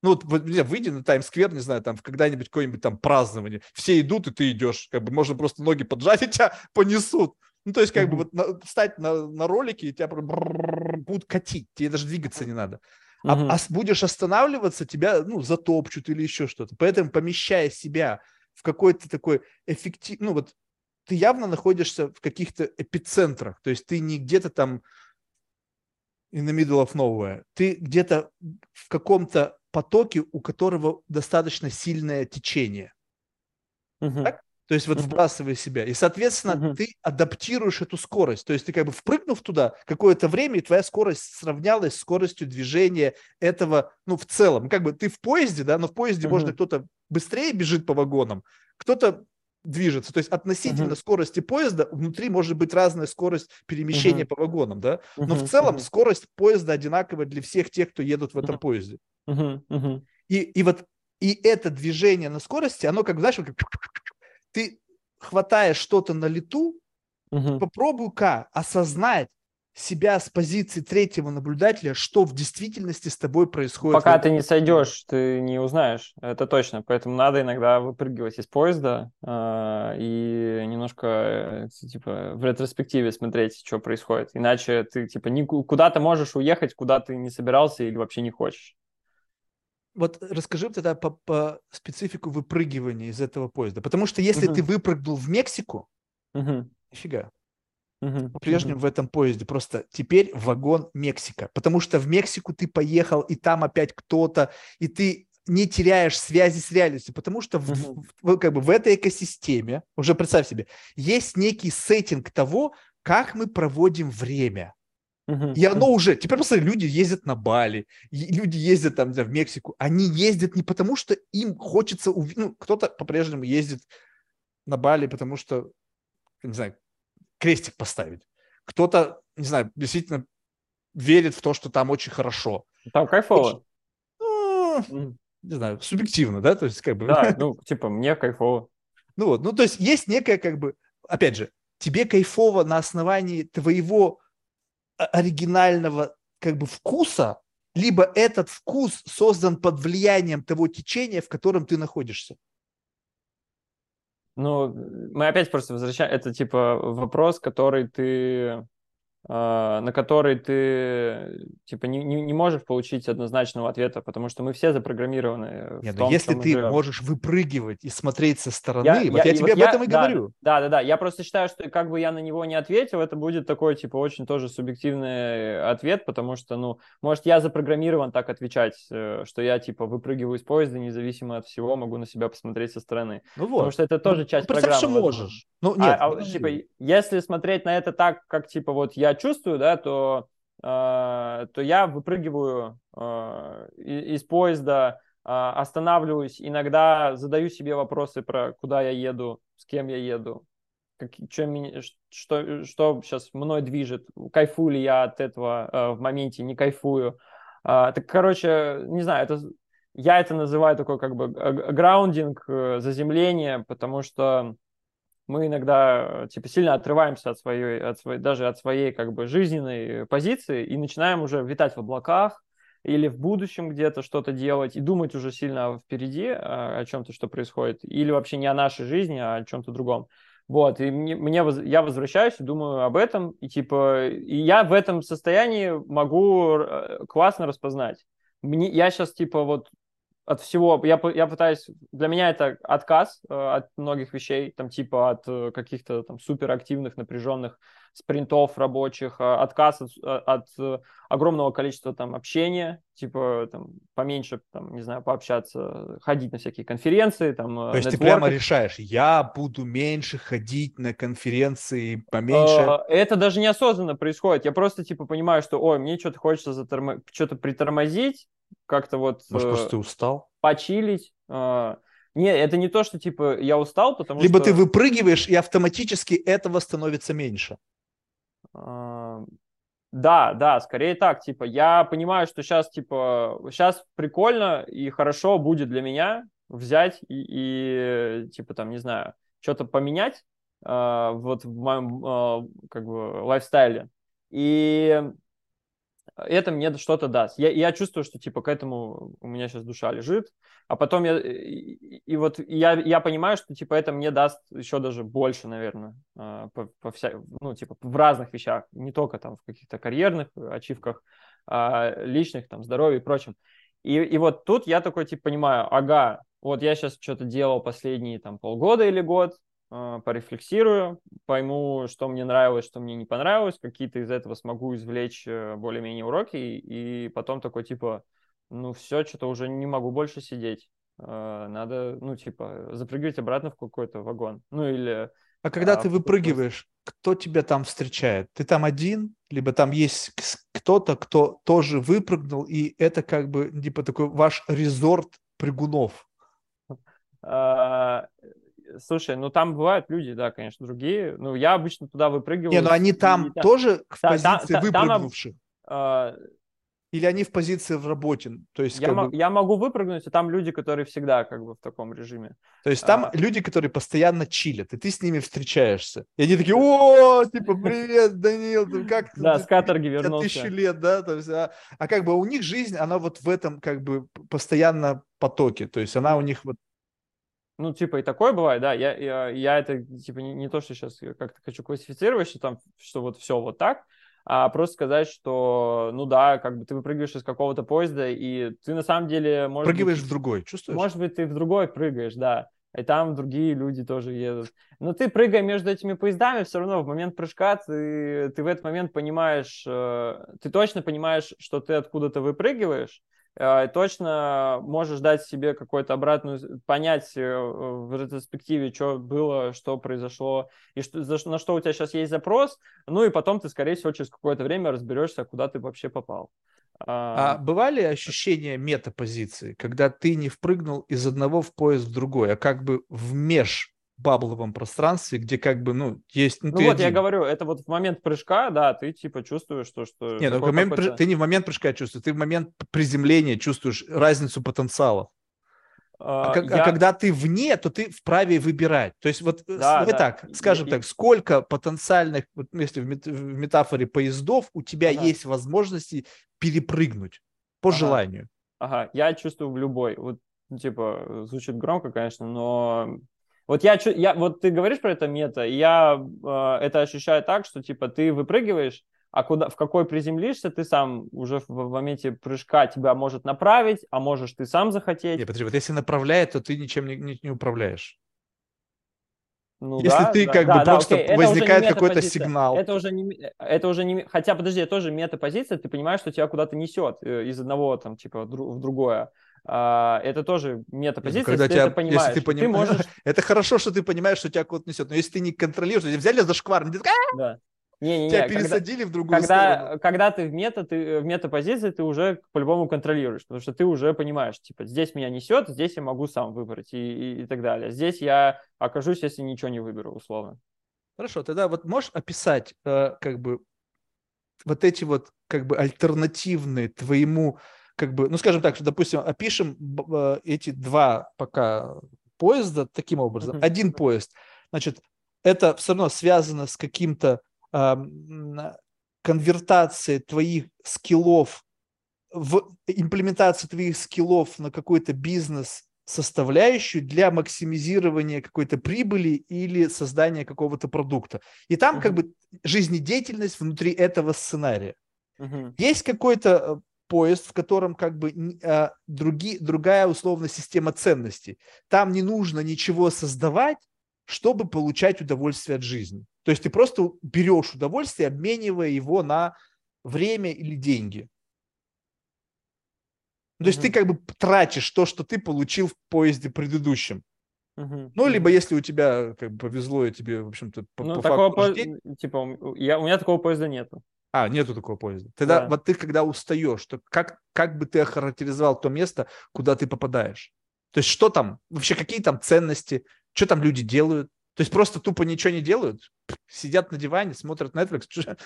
Ну вот, выйди на Таймс-сквер, не знаю, там когда-нибудь какое-нибудь там празднование, все идут, и ты идешь, как бы можно просто ноги поджать, и тебя понесут. Ну, то есть, как mm-hmm. бы вот на, встать на, на ролики, и тебя будут катить, тебе даже двигаться не надо. А, mm-hmm. а будешь останавливаться, тебя, ну, затопчут или еще что-то. Поэтому, помещая себя в какой-то такой эффектив, ну, вот ты явно находишься в каких-то эпицентрах, то есть ты не где-то там in the middle of nowhere, ты где-то в каком-то потоке, у которого достаточно сильное течение. Uh-huh. Так? То есть вот uh-huh. вбрасывая себя. И, соответственно, uh-huh. ты адаптируешь эту скорость. То есть ты как бы впрыгнув туда какое-то время, и твоя скорость сравнялась с скоростью движения этого, ну, в целом. Как бы ты в поезде, да, но в поезде uh-huh. можно кто-то быстрее бежит по вагонам, кто-то движется. То есть относительно uh-huh. скорости поезда внутри может быть разная скорость перемещения uh-huh. по вагонам, да? Но uh-huh. в целом uh-huh. скорость поезда одинаковая для всех тех, кто едут в этом uh-huh. поезде. Uh-huh. Uh-huh. И, и вот и это движение на скорости, оно как, знаешь, как ты хватаешь что-то на лету, uh-huh. попробуй-ка осознать, себя с позиции третьего наблюдателя, что в действительности с тобой происходит. Пока ты не сойдешь, ты не узнаешь, это точно. Поэтому надо иногда выпрыгивать из поезда э, и немножко э, типа в ретроспективе смотреть, что происходит. Иначе ты типа не, куда ты можешь уехать, куда ты не собирался или вообще не хочешь. Вот расскажи тогда по, по специфику выпрыгивания из этого поезда. Потому что если угу. ты выпрыгнул в Мексику, угу. нифига, uh-huh, по-прежнему в этом поезде. Просто теперь вагон Мексика. Потому что в Мексику ты поехал, и там опять кто-то, и ты не теряешь связи с реальностью, потому что в, в, как бы в этой экосистеме, уже представь себе, есть некий сеттинг того, как мы проводим время. Uh-huh. И оно уже, теперь просто люди ездят на Бали, люди ездят там в Мексику, они ездят не потому, что им хочется, ув... ну, кто-то по-прежнему ездит на Бали, потому что, не знаю, крестик поставить. Кто-то, не знаю, действительно верит в то, что там очень хорошо. Там кайфово. Очень, ну, не знаю, субъективно, да, то есть как бы... Да, ну, типа, мне кайфово. Ну вот, ну то есть есть некая как бы, опять же, тебе кайфово на основании твоего оригинального как бы вкуса, либо этот вкус создан под влиянием того течения, в котором ты находишься. Ну, мы опять просто возвращаем, это типа вопрос, который ты на который ты типа не, не, не можешь получить однозначного ответа, потому что мы все запрограммированы. Нет, в том, если ты живем. можешь выпрыгивать и смотреть со стороны, я, вот я, я тебе вот об этом и да, говорю. Да, да, да. Я просто считаю, что как бы я на него не ответил, это будет такой типа очень тоже субъективный ответ, потому что, ну, может, я запрограммирован так отвечать, э, что я типа выпрыгиваю из поезда, независимо от всего, могу на себя посмотреть со стороны. Ну вот. Потому что это тоже ну, часть ну, программы. Что можешь. Ну, а, нет, а, а, типа, если смотреть на это так, как типа вот я чувствую, да, то, э, то я выпрыгиваю э, из поезда, э, останавливаюсь, иногда задаю себе вопросы про куда я еду, с кем я еду, как, меня, что, что сейчас мной движет, кайфую ли я от этого э, в моменте, не кайфую. Э, так, короче, не знаю, это я это называю такой как бы граундинг, заземление, потому что мы иногда типа сильно отрываемся от своей, от своей, даже от своей как бы жизненной позиции и начинаем уже витать в облаках или в будущем где-то что-то делать и думать уже сильно впереди о, о чем-то, что происходит, или вообще не о нашей жизни, а о чем-то другом. Вот, и мне, мне, я возвращаюсь и думаю об этом, и типа, и я в этом состоянии могу э, классно распознать. Мне, я сейчас типа вот от всего, я, я пытаюсь, для меня это отказ э, от многих вещей, там типа от э, каких-то там суперактивных, напряженных спринтов рабочих, э, отказ от, э, от э, огромного количества там общения, типа там поменьше, там, не знаю, пообщаться, ходить на всякие конференции, там. То есть ты прямо решаешь, я буду меньше ходить на конференции, поменьше. Это даже неосознанно происходит. Я просто типа понимаю, что, ой, мне что-то хочется затормо... что-то притормозить, как-то вот... Может, просто ты устал? Почилить. Не, это не то, что типа я устал, потому Либо что... ты выпрыгиваешь, и автоматически этого становится меньше. Да, да, скорее так, типа, я понимаю, что сейчас, типа, сейчас прикольно и хорошо будет для меня взять и, и типа, там, не знаю, что-то поменять э, вот в моем, э, как бы, лайфстайле. И это мне что-то даст. Я, я чувствую, что типа к этому у меня сейчас душа лежит, а потом я и, и вот я, я понимаю, что типа это мне даст еще даже больше, наверное, а, по, по вся, ну типа в разных вещах, не только там в каких-то карьерных ачивках, а личных, там здоровье и прочем. И, и вот тут я такой типа понимаю, ага, вот я сейчас что-то делал последние там полгода или год, порефлексирую, пойму, что мне нравилось, что мне не понравилось, какие-то из этого смогу извлечь э, более-менее уроки, и потом такой типа, ну все, что-то уже не могу больше сидеть. А, надо, ну, типа, запрыгивать обратно в какой-то вагон. Ну, или... А когда а, ты выпрыгиваешь, кто тебя там встречает? Ты там один, либо там есть кто-то, кто тоже выпрыгнул, и это как бы, типа, такой ваш резорт прыгунов? Слушай, ну там бывают люди, да, конечно, другие. Ну, я обычно туда выпрыгиваю. Не, ну они там и, тоже в да, позиции да, выпрыгнувших? Там, Или они в позиции в работе? То есть, я, бы... я могу выпрыгнуть, а там люди, которые всегда как бы в таком режиме. То есть там а... люди, которые постоянно чилят, и ты с ними встречаешься. И они такие, о, типа, привет, Данил, как ты? Да, с каторги вернулся. Тысячу лет, да? То есть, а, а как бы у них жизнь, она вот в этом как бы постоянно потоке. То есть она у них вот ну, типа, и такое бывает, да, я, я, я это, типа, не, не то, что сейчас как-то хочу классифицировать, что там, что вот все вот так, а просто сказать, что, ну да, как бы ты выпрыгиваешь из какого-то поезда, и ты на самом деле... Может Прыгиваешь быть, в другой, чувствуешь? Может быть, ты в другой прыгаешь, да, и там другие люди тоже едут. Но ты, прыгая между этими поездами, все равно в момент прыжка ты, ты в этот момент понимаешь, э, ты точно понимаешь, что ты откуда-то выпрыгиваешь, точно можешь дать себе какое-то обратную, понять э, в ретроспективе, что было, что произошло, и что, на что у тебя сейчас есть запрос, ну и потом ты, скорее всего, через какое-то время разберешься, куда ты вообще попал. А бывали ощущения метапозиции, когда ты не впрыгнул из одного в поезд в другой, а как бы в меж бабловом пространстве, где как бы, ну, есть... Ну, ну вот, один. я говорю, это вот в момент прыжка, да, ты типа чувствуешь, что... что Нет, ну, момент, ты не в момент прыжка чувствуешь, ты в момент приземления чувствуешь разницу потенциалов. А, а, я... а когда ты вне, то ты вправе выбирать. То есть вот э, да, да. так, скажем и, так, сколько потенциальных, вот если в метафоре поездов, у тебя ага. есть возможности перепрыгнуть по ага. желанию. Ага, я чувствую в любой. Вот, ну, типа, звучит громко, конечно, но вот я, я, вот ты говоришь про это мета, и я э, это ощущаю так, что типа ты выпрыгиваешь, а куда, в какой приземлишься, ты сам уже в, моменте прыжка тебя может направить, а можешь ты сам захотеть. Не, подожди, вот если направляет, то ты ничем не, не, не управляешь. Ну, Если да, ты да, как да, бы да, просто окей. возникает какой-то сигнал. Это уже не, это уже не, хотя подожди, это тоже метапозиция, ты понимаешь, что тебя куда-то несет э, из одного там типа в другое. А, это тоже метапозиция, ну, когда если тебя, ты это понимаешь. Если ты, поним... ты можешь... это хорошо, что ты понимаешь, что тебя куда-то несет, но если ты не контролируешь, тебя взяли за шквар, ты да. Не, не, не, тебя пересадили когда, в другую когда, сторону. Когда ты в мета, ты в метапозиции, ты уже по-любому контролируешь, потому что ты уже понимаешь, типа, здесь меня несет, здесь я могу сам выбрать и, и, и так далее. Здесь я окажусь, если ничего не выберу, условно. Хорошо, тогда вот можешь описать, э, как бы, вот эти вот, как бы, альтернативные твоему как бы, ну, скажем так, что, допустим, опишем э, эти два пока поезда таким образом. Один поезд, значит, это все равно связано с каким-то э, конвертацией твоих скиллов в имплементации твоих скиллов на какой-то бизнес составляющую для максимизирования какой-то прибыли или создания какого-то продукта. И там uh-huh. как бы жизнедеятельность внутри этого сценария. Uh-huh. Есть какой-то э, поезд, в котором как бы а, други, другая условно система ценностей. Там не нужно ничего создавать, чтобы получать удовольствие от жизни. То есть ты просто берешь удовольствие, обменивая его на время или деньги. То есть mm-hmm. ты как бы тратишь то, что ты получил в поезде предыдущем. Uh-huh. Ну, либо если у тебя как бы повезло, и тебе, в общем-то, по, ну, по такого факту по... типа, я, у меня такого поезда нету. А, нету такого поезда. Тогда да. вот ты, когда устаешь, то как, как бы ты охарактеризовал то место, куда ты попадаешь? То есть что там, вообще какие там ценности, что там люди делают? То есть просто тупо ничего не делают, сидят на диване, смотрят Netflix,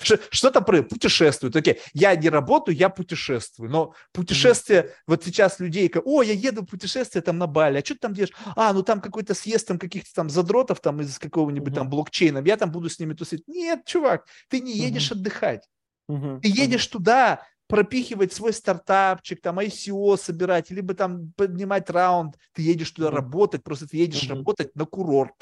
что там про путешествуют. Окей, я не работаю, я путешествую. Но путешествие, mm-hmm. вот сейчас людей, о, я еду в путешествие там на Бали, а что ты там делаешь? А, ну там какой-то съезд там каких-то там задротов там из какого-нибудь mm-hmm. там блокчейна, я там буду с ними тусить. Нет, чувак, ты не едешь mm-hmm. отдыхать. Ты едешь туда, пропихивать свой стартапчик, там ICO собирать, либо там поднимать раунд, ты едешь туда работать, просто ты едешь mm-hmm. работать на курорт.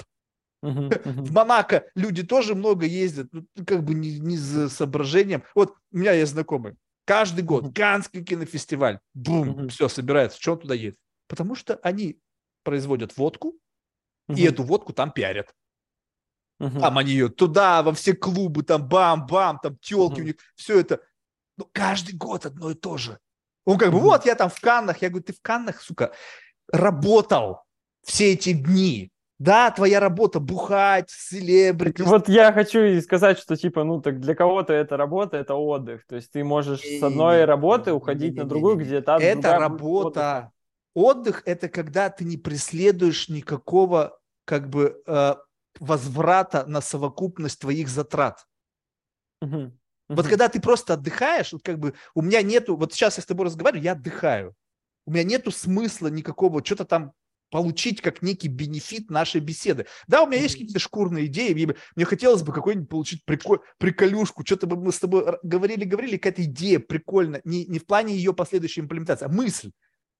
Uh-huh, uh-huh. В Монако люди тоже много ездят, ну, как бы не, не за соображением. Вот у меня есть знакомый, каждый год uh-huh. Канский кинофестиваль, бум, все собирается. Что он туда едет? Потому что они производят водку, и эту водку там пиарят. Там они ее туда, во все клубы, там бам-бам, там телки у них, все это ну, каждый год одно и то же. Он как бы, вот я там в Каннах. Я говорю, ты в Каннах, сука, работал все эти дни. Да, твоя работа бухать, селебрити. Вот я хочу сказать, что типа, ну так для кого-то это работа, это отдых. То есть ты можешь с одной работы уходить на другую, где там Это работа. Отдых – это когда ты не преследуешь никакого как бы э, возврата на совокупность твоих затрат. Угу. Вот когда ты просто отдыхаешь, вот как бы у меня нету, вот сейчас я с тобой разговариваю, я отдыхаю. У меня нету смысла никакого что-то там получить как некий бенефит нашей беседы. Да, у меня есть какие-то шкурные идеи, мне хотелось бы какой-нибудь получить приколь, приколюшку, что-то бы мы с тобой говорили-говорили, какая-то идея прикольная, не, не в плане ее последующей имплементации, а мысль.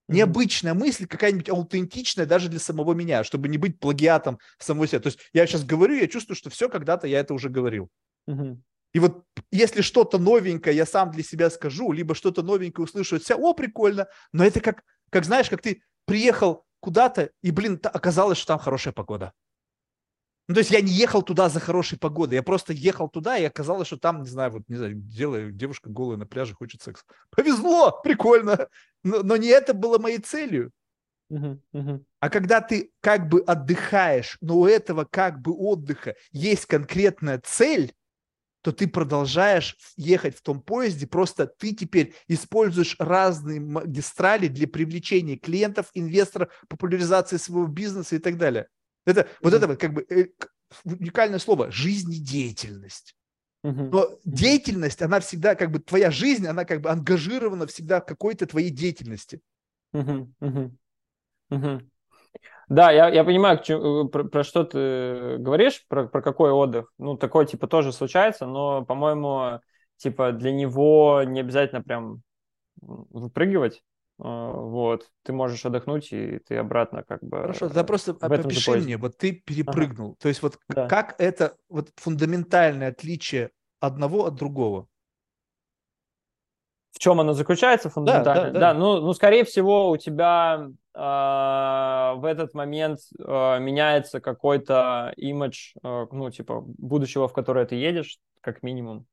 Необычная мысль, какая-нибудь аутентичная даже для самого меня, чтобы не быть плагиатом самого себя. То есть я сейчас говорю, я чувствую, что все, когда-то я это уже говорил. Uh-huh. И вот если что-то новенькое я сам для себя скажу, либо что-то новенькое услышу от себя, о, прикольно, но это как, как знаешь, как ты приехал куда-то, и, блин, оказалось, что там хорошая погода. Ну, то есть я не ехал туда за хорошей погодой, я просто ехал туда, и оказалось, что там, не знаю, вот, не знаю, делаю, девушка голая на пляже, хочет секс. Повезло, прикольно, но, но не это было моей целью. Uh-huh, uh-huh. А когда ты как бы отдыхаешь, но у этого как бы отдыха есть конкретная цель, то ты продолжаешь ехать в том поезде, просто ты теперь используешь разные магистрали для привлечения клиентов, инвесторов, популяризации своего бизнеса и так далее. Это mm-hmm. вот это вот как бы э, уникальное слово жизнедеятельность. Mm-hmm. Но деятельность, она всегда как бы твоя жизнь, она как бы ангажирована всегда в какой-то твоей деятельности. Mm-hmm. Да, я, я понимаю, э, про, про что ты говоришь, про, про какой отдых. Ну, такое, типа, тоже случается, но, по-моему, типа, для него не обязательно прям выпрыгивать. А, вот, ты можешь отдохнуть, и ты обратно как бы... Хорошо, да просто опиши мне, вот ты перепрыгнул. Ага. То есть вот да. как это вот фундаментальное отличие одного от другого? В чем оно заключается фундаментально? Да, да, да. да ну, ну, скорее всего, у тебя в этот момент а, меняется какой-то имидж, а, ну, типа, будущего, в которое ты едешь, как минимум.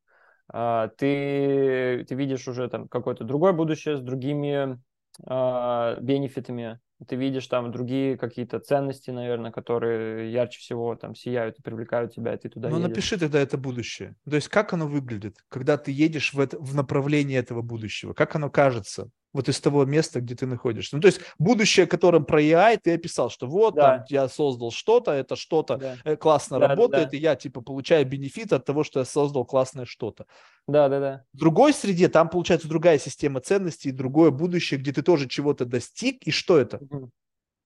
ты, ты видишь уже там какое-то другое будущее с другими бенефитами, ты видишь там другие какие-то ценности, наверное, которые ярче всего там сияют и привлекают тебя, и ты туда Ну, напиши тогда это будущее. То есть как оно выглядит, когда ты едешь в, это, в направлении этого будущего? Как оно кажется? Вот из того места, где ты находишься. Ну, то есть будущее, которым про AI ты описал, что вот да. там я создал что-то, это что-то да. Э, классно да, работает, да. и я типа получаю бенефит от того, что я создал классное что-то. Да, да, да. В другой среде там получается другая система ценностей, другое будущее, где ты тоже чего-то достиг, и что это? Угу.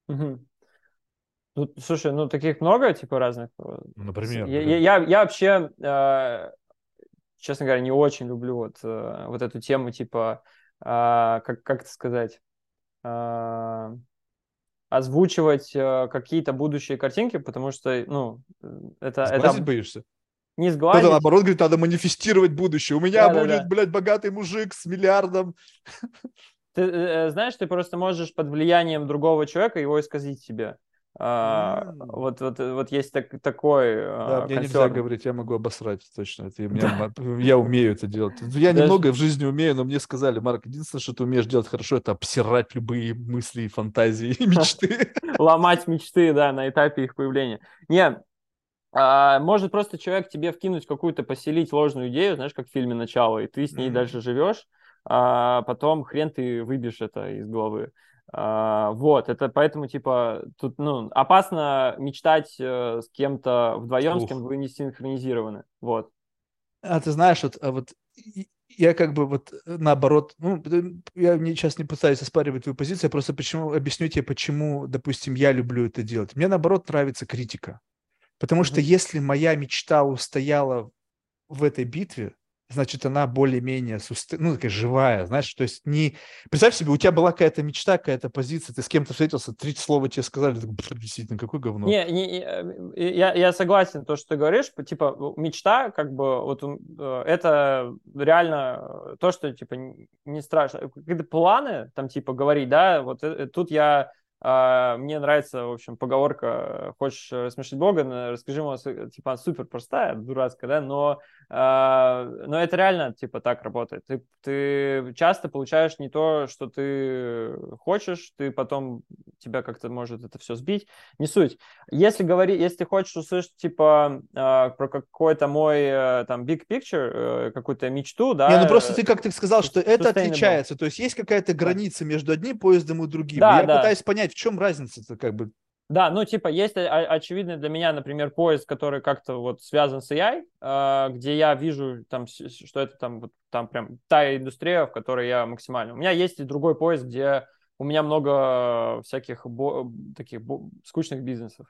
Угу. Ну, слушай, ну таких много, типа, разных. Например. Я, я, я, я вообще, э, честно говоря, не очень люблю вот, э, вот эту тему, типа, э, как, как это сказать, э, озвучивать э, какие-то будущие картинки, потому что, ну, это... Сглазить это... боишься? Не сглазить. Кто-то наоборот говорит, надо манифестировать будущее. У меня Да, да, будет, да. блядь, богатый мужик с миллиардом. Ты э, знаешь, ты просто можешь под влиянием другого человека его исказить себе. А, М. вот, вот, вот есть так, такой Да, а, мне нельзя говорить, я могу обосрать, точно. Это, меня ма- я умею это делать. Я Даже- немного в жизни умею, но мне сказали, Марк, единственное, что ты умеешь делать хорошо, это обсирать любые мысли, фантазии и мечты. ломать мечты, да, на этапе их появления. Не, а, может просто человек тебе вкинуть какую-то, поселить ложную идею, знаешь, как в фильме «Начало», и ты с ней Мгм. дальше живешь, а потом хрен ты выбьешь это из головы. А, вот, это поэтому, типа, тут, ну, опасно мечтать э, с кем-то вдвоем, с Ух. кем вы не синхронизированы. Вот. А ты знаешь, вот, а вот я как бы вот э, наоборот, ну, я не, сейчас не пытаюсь оспаривать твою позицию, я просто почему, объясню тебе, почему, допустим, я люблю это делать. Мне наоборот нравится критика. Потому что Мгм. если моя мечта устояла в этой битве, значит, она более-менее суст- ну, такая живая, знаешь, то есть не... Представь себе, у тебя была какая-то мечта, какая-то позиция, ты с кем-то встретился, три слова тебе сказали, ты такой, «Пф, действительно, какое говно. Не, не, э, я, я согласен, то, что ты говоришь, типа, мечта, как бы, вот э, это реально э, то, что, типа, не страшно. Какие-то планы, там, типа, говорить, да, вот тут я, мне нравится, в общем, поговорка, э, хочешь рассмешить Бога, н- расскажи ему, с- типа, супер простая, дурацкая, да, но, а, но это реально, типа, так работает. Ты, ты часто получаешь не то, что ты хочешь, ты потом, тебя как-то может это все сбить, не суть. Если говорить, если ты хочешь услышать, типа, э, про какой-то мой, э, там, big picture, э, какую-то мечту, да. Не, ну просто э, ты как-то сказал, что это отличается. То есть есть какая-то граница между одним поездом и другим. Да, я да. пытаюсь понять, в чем разница-то как бы. Да, ну, типа, есть о- очевидный для меня, например, поезд, который как-то вот связан с AI, э, где я вижу, там, что это там, вот, там прям та индустрия, в которой я максимально. У меня есть и другой поезд, где у меня много всяких бо- таких бо- скучных бизнесов.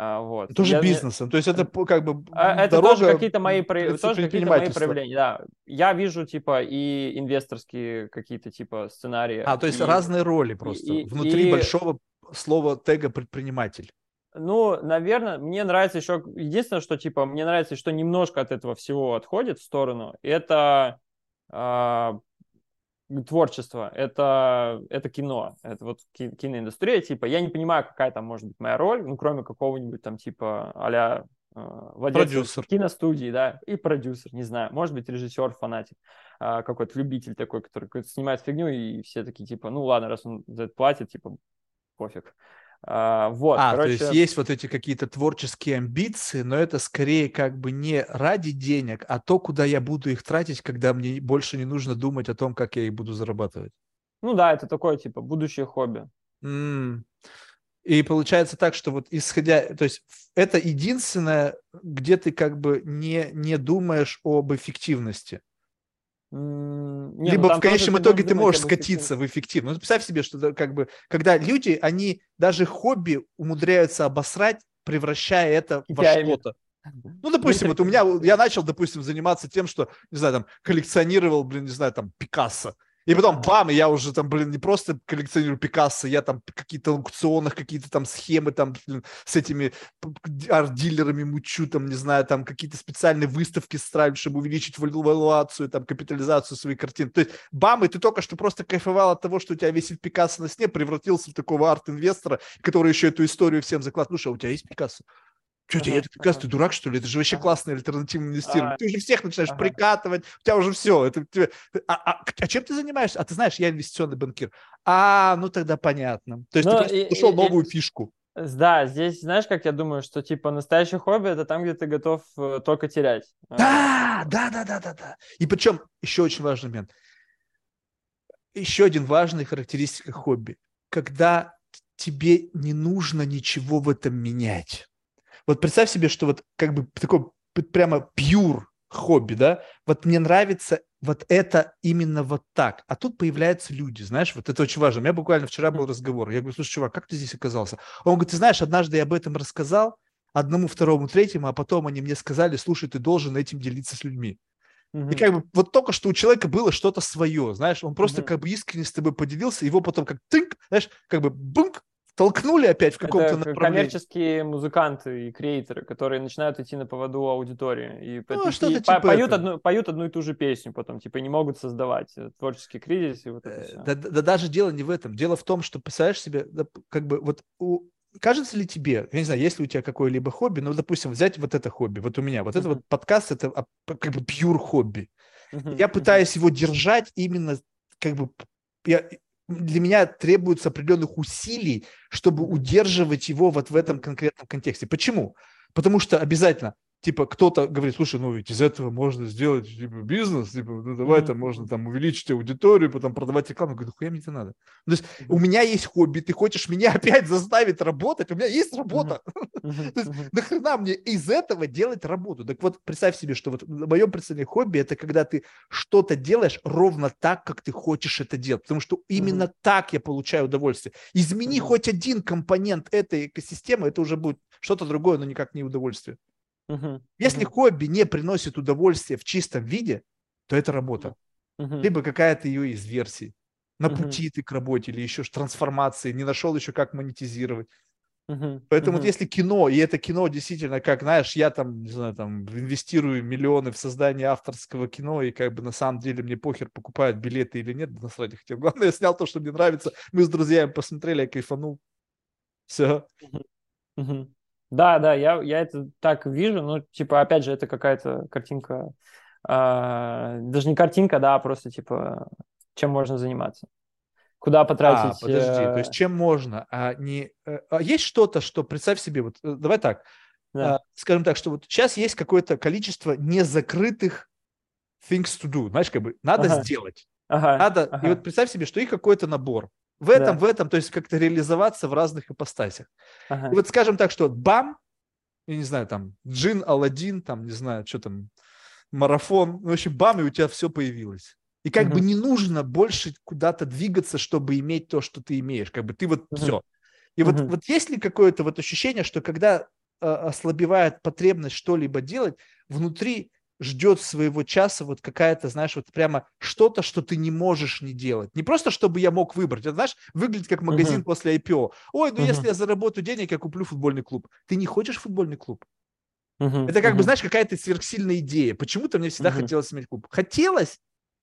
А, вот. Тоже Я- бизнесом. То есть это как бы А, Это тоже какие-то мои, про- предпри- тоже какие-то мои проявления, да. Я вижу, типа, и инвесторские какие-то, типа, сценарии. А, то есть и- разные роли просто. и- Внутри и- большого слова тега предприниматель. Ну, наверное, мне нравится еще... Единственное, что, типа, мне нравится, что немножко от этого всего отходит в сторону, это а, творчество, это, это кино, это вот ки- киноиндустрия, типа, я не понимаю, какая там может быть моя роль, ну, кроме какого-нибудь там, типа, а-ля э, Продюсер. киностудии, да, и продюсер, не знаю, может быть, режиссер, фанатик, а, какой-то любитель такой, который снимает фигню, и все такие, типа, ну, ладно, раз он за это платит, типа, пофиг. А, вот, а, короче... то есть есть вот эти какие-то творческие амбиции, но это скорее как бы не ради денег, а то, куда я буду их тратить, когда мне больше не нужно думать о том, как я их буду зарабатывать. Ну да, это такое, типа, будущее хобби. М. И получается так, что вот исходя, то есть это единственное, где ты как бы не, не думаешь об эффективности. М, не, ну Либо там в конечном тоже итоге ты можешь скатиться в эффективность. Ну, представь себе, что как бы, когда люди, они даже хобби умудряются обосрать, превращая это во что-то. Ну, допустим, вот у меня, я начал, допустим, заниматься тем, что, не знаю, там, коллекционировал, блин, не знаю, там, Пикассо. И потом, бам, я уже там, блин, не просто коллекционирую Пикассо, я там какие-то аукционных, какие-то там схемы там блин, с этими арт-дилерами мучу, там, не знаю, там какие-то специальные выставки ставлю, чтобы увеличить валуацию, там, капитализацию своих картин. То есть, бам, и ты только что просто кайфовал от того, что у тебя висит Пикассо на стене, превратился в такого арт-инвестора, который еще эту историю всем закладывает. Слушай, а у тебя есть Пикассо? Что, Ага, нет Пикассо? ага. Ты дурак, что ли? Это же вообще Ага. классное альтернативное инвестирование. А, Ты уже всех начинаешь ага. прикатывать, у тебя уже все. Это, тебе- а, а- а чем ты занимаешься? А ты знаешь, я инвестиционный банкир. А, ну тогда понятно. То есть Ну, ты просто и- нашел и- и- новую фишку. Да, здесь, знаешь, как я думаю, что, типа, настоящее хобби – это там, где ты готов э, только терять. А, Да, да, да, да, да, да. И причем еще очень важный момент. Еще один важный характеристика хобби. Когда тебе не нужно ничего в этом менять. Вот представь себе, что вот как бы такой прямо пьюр хобби, да, вот мне нравится вот это именно вот так. А тут появляются люди, знаешь, вот это очень важно. У меня буквально вчера был разговор. Я говорю, слушай, чувак, как ты здесь оказался? Он говорит, ты знаешь, однажды я об этом рассказал одному, второму, третьему, а потом они мне сказали, слушай, ты должен этим делиться с людьми. И как бы вот только что у человека было что-то свое, знаешь, он просто как бы искренне с тобой поделился, его потом как тынк, знаешь, как бы бунк, толкнули опять в каком-то Это направлении. коммерческие музыканты и креаторы, которые начинают идти на поводу аудитории. И, ну, что и типа поют, одну, поют одну и ту же песню потом, типа не могут создавать э, творческий кризис и вот это все. Э, да, да, да даже дело не в этом. Дело в том, что, представляешь себе, как бы вот у, кажется ли тебе, я не знаю, есть ли у тебя какое-либо хобби, ну, допустим, взять вот это хобби, вот у меня, вот uh-huh. это вот подкаст, это как бы пьюр хобби. Uh-huh. Я пытаюсь его держать именно как бы, я, для меня требуется определенных усилий, чтобы удерживать его вот в этом конкретном контексте. Почему? Потому что обязательно типа кто-то говорит, слушай, ну ведь из этого можно сделать типа, бизнес, типа, ну давай mm-hmm. там можно там увеличить аудиторию, потом продавать рекламу. Я говорю, хуя мне это надо? То есть у меня есть хобби, ты хочешь меня опять заставить работать? У меня есть работа. Mm-hmm. То есть нахрена мне из этого делать работу? Так вот, представь себе, что вот в моем представлении хобби это когда ты что-то делаешь ровно так, как ты хочешь это делать. Потому что именно mm-hmm. так я получаю удовольствие. Измени хоть один компонент этой экосистемы, это уже будет что-то другое, но никак не удовольствие. Угу. Если угу. хобби не приносит удовольствия в чистом виде, то это работа. Угу. Либо какая-то ее из версий. На пути ты к работе или еще трансформации, не нашел еще как монетизировать. Uh-huh, Поэтому uh-huh. вот если кино, и это кино действительно, как, знаешь, я там, не знаю, там, инвестирую миллионы в создание авторского кино, и как бы на самом деле мне похер, покупают билеты или нет, насрать хотел. Главное, я снял то, что мне нравится, мы с друзьями посмотрели, я кайфанул. Все. Uh-huh. Uh-huh. Да, да, я, я это так вижу, ну, типа, опять же, это какая-то картинка, э, даже не картинка, да, а просто, типа, чем можно заниматься. Куда потратить... А, подожди, э... то есть чем можно, а не... Э, а есть что-то, что, представь себе, вот, э, давай так, да. а, скажем так, что вот сейчас есть какое-то количество незакрытых things to do, знаешь, как бы, надо ага. сделать. Ага, надо, ага. и вот представь себе, что их какой-то набор. В этом, да. в этом, то есть как-то реализоваться в разных ипостасях. Ага. И вот скажем так, что бам, я не знаю, там, джин, Алладин, там, не знаю, что там, марафон, в общем, бам, и у тебя все появилось. И как угу. бы не нужно больше куда-то двигаться, чтобы иметь то, что ты имеешь. Как бы ты вот угу. все. И угу. вот, вот есть ли какое-то вот ощущение, что когда э, ослабевает потребность что-либо делать, внутри ждет своего часа вот какая-то, знаешь, вот прямо что-то, что ты не можешь не делать. Не просто, чтобы я мог выбрать, а, знаешь, выглядит как магазин uh-huh. после IPO. Ой, ну uh-huh. если я заработаю денег, я куплю футбольный клуб. Ты не хочешь футбольный клуб? Uh-huh. Это как uh-huh. бы, знаешь, какая-то сверхсильная идея. Почему-то мне всегда uh-huh. хотелось иметь клуб. Хотелось,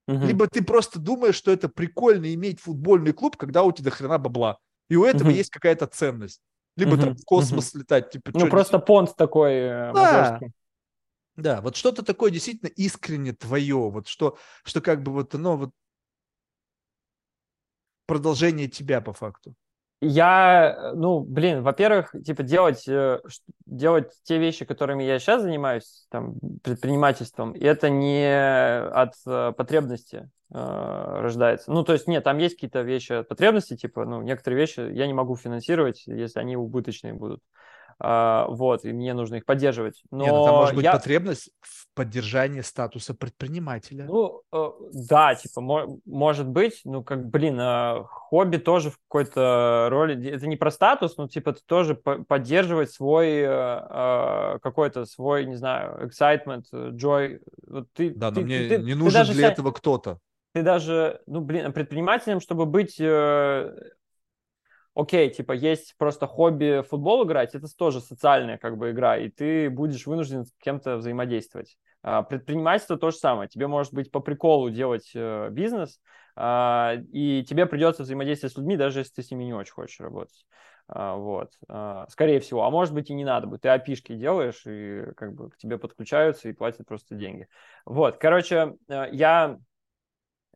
uh-huh. либо ты просто думаешь, что это прикольно иметь футбольный клуб, когда у тебя хрена бабла. И у этого uh-huh. есть какая-то ценность. Либо uh-huh. там в космос uh-huh. летать. Типа, ну, просто понт такой э, да. Да, вот что-то такое действительно искренне твое, вот что, что как бы вот, ну, вот продолжение тебя по факту. Я, ну, блин, во-первых, типа делать, э, делать те вещи, которыми я сейчас занимаюсь, там, предпринимательством, это не от э, потребности э, рождается. Ну, то есть, нет, там есть какие-то вещи от потребности, типа, ну, некоторые вещи я не могу финансировать, если они убыточные будут. Uh, вот, и мне нужно их поддерживать. Но Нет, ну, там может быть я... потребность в поддержании статуса предпринимателя. Ну, uh, да, типа, мо- может быть, ну, как, блин, uh, хобби тоже в какой-то роли, это не про статус, но, типа, ты тоже по- поддерживать свой какой-то свой, не знаю, excitement, joy. Вот ты, да, ты, но мне ты, не ты, нужен для этого кто-то. Ты даже, ну, блин, предпринимателем, чтобы быть э, окей, типа есть просто хобби футбол играть, это тоже социальная как бы игра, и ты будешь вынужден с кем-то взаимодействовать. А, предпринимательство то же самое. Тебе может быть по приколу делать э, бизнес, а, и тебе придется взаимодействовать с людьми, даже если ты с ними не очень хочешь работать. А, вот, скорее всего. А может быть и не надо будет. Ты опишки делаешь, и как бы к тебе подключаются и платят просто деньги. Вот, короче, э, я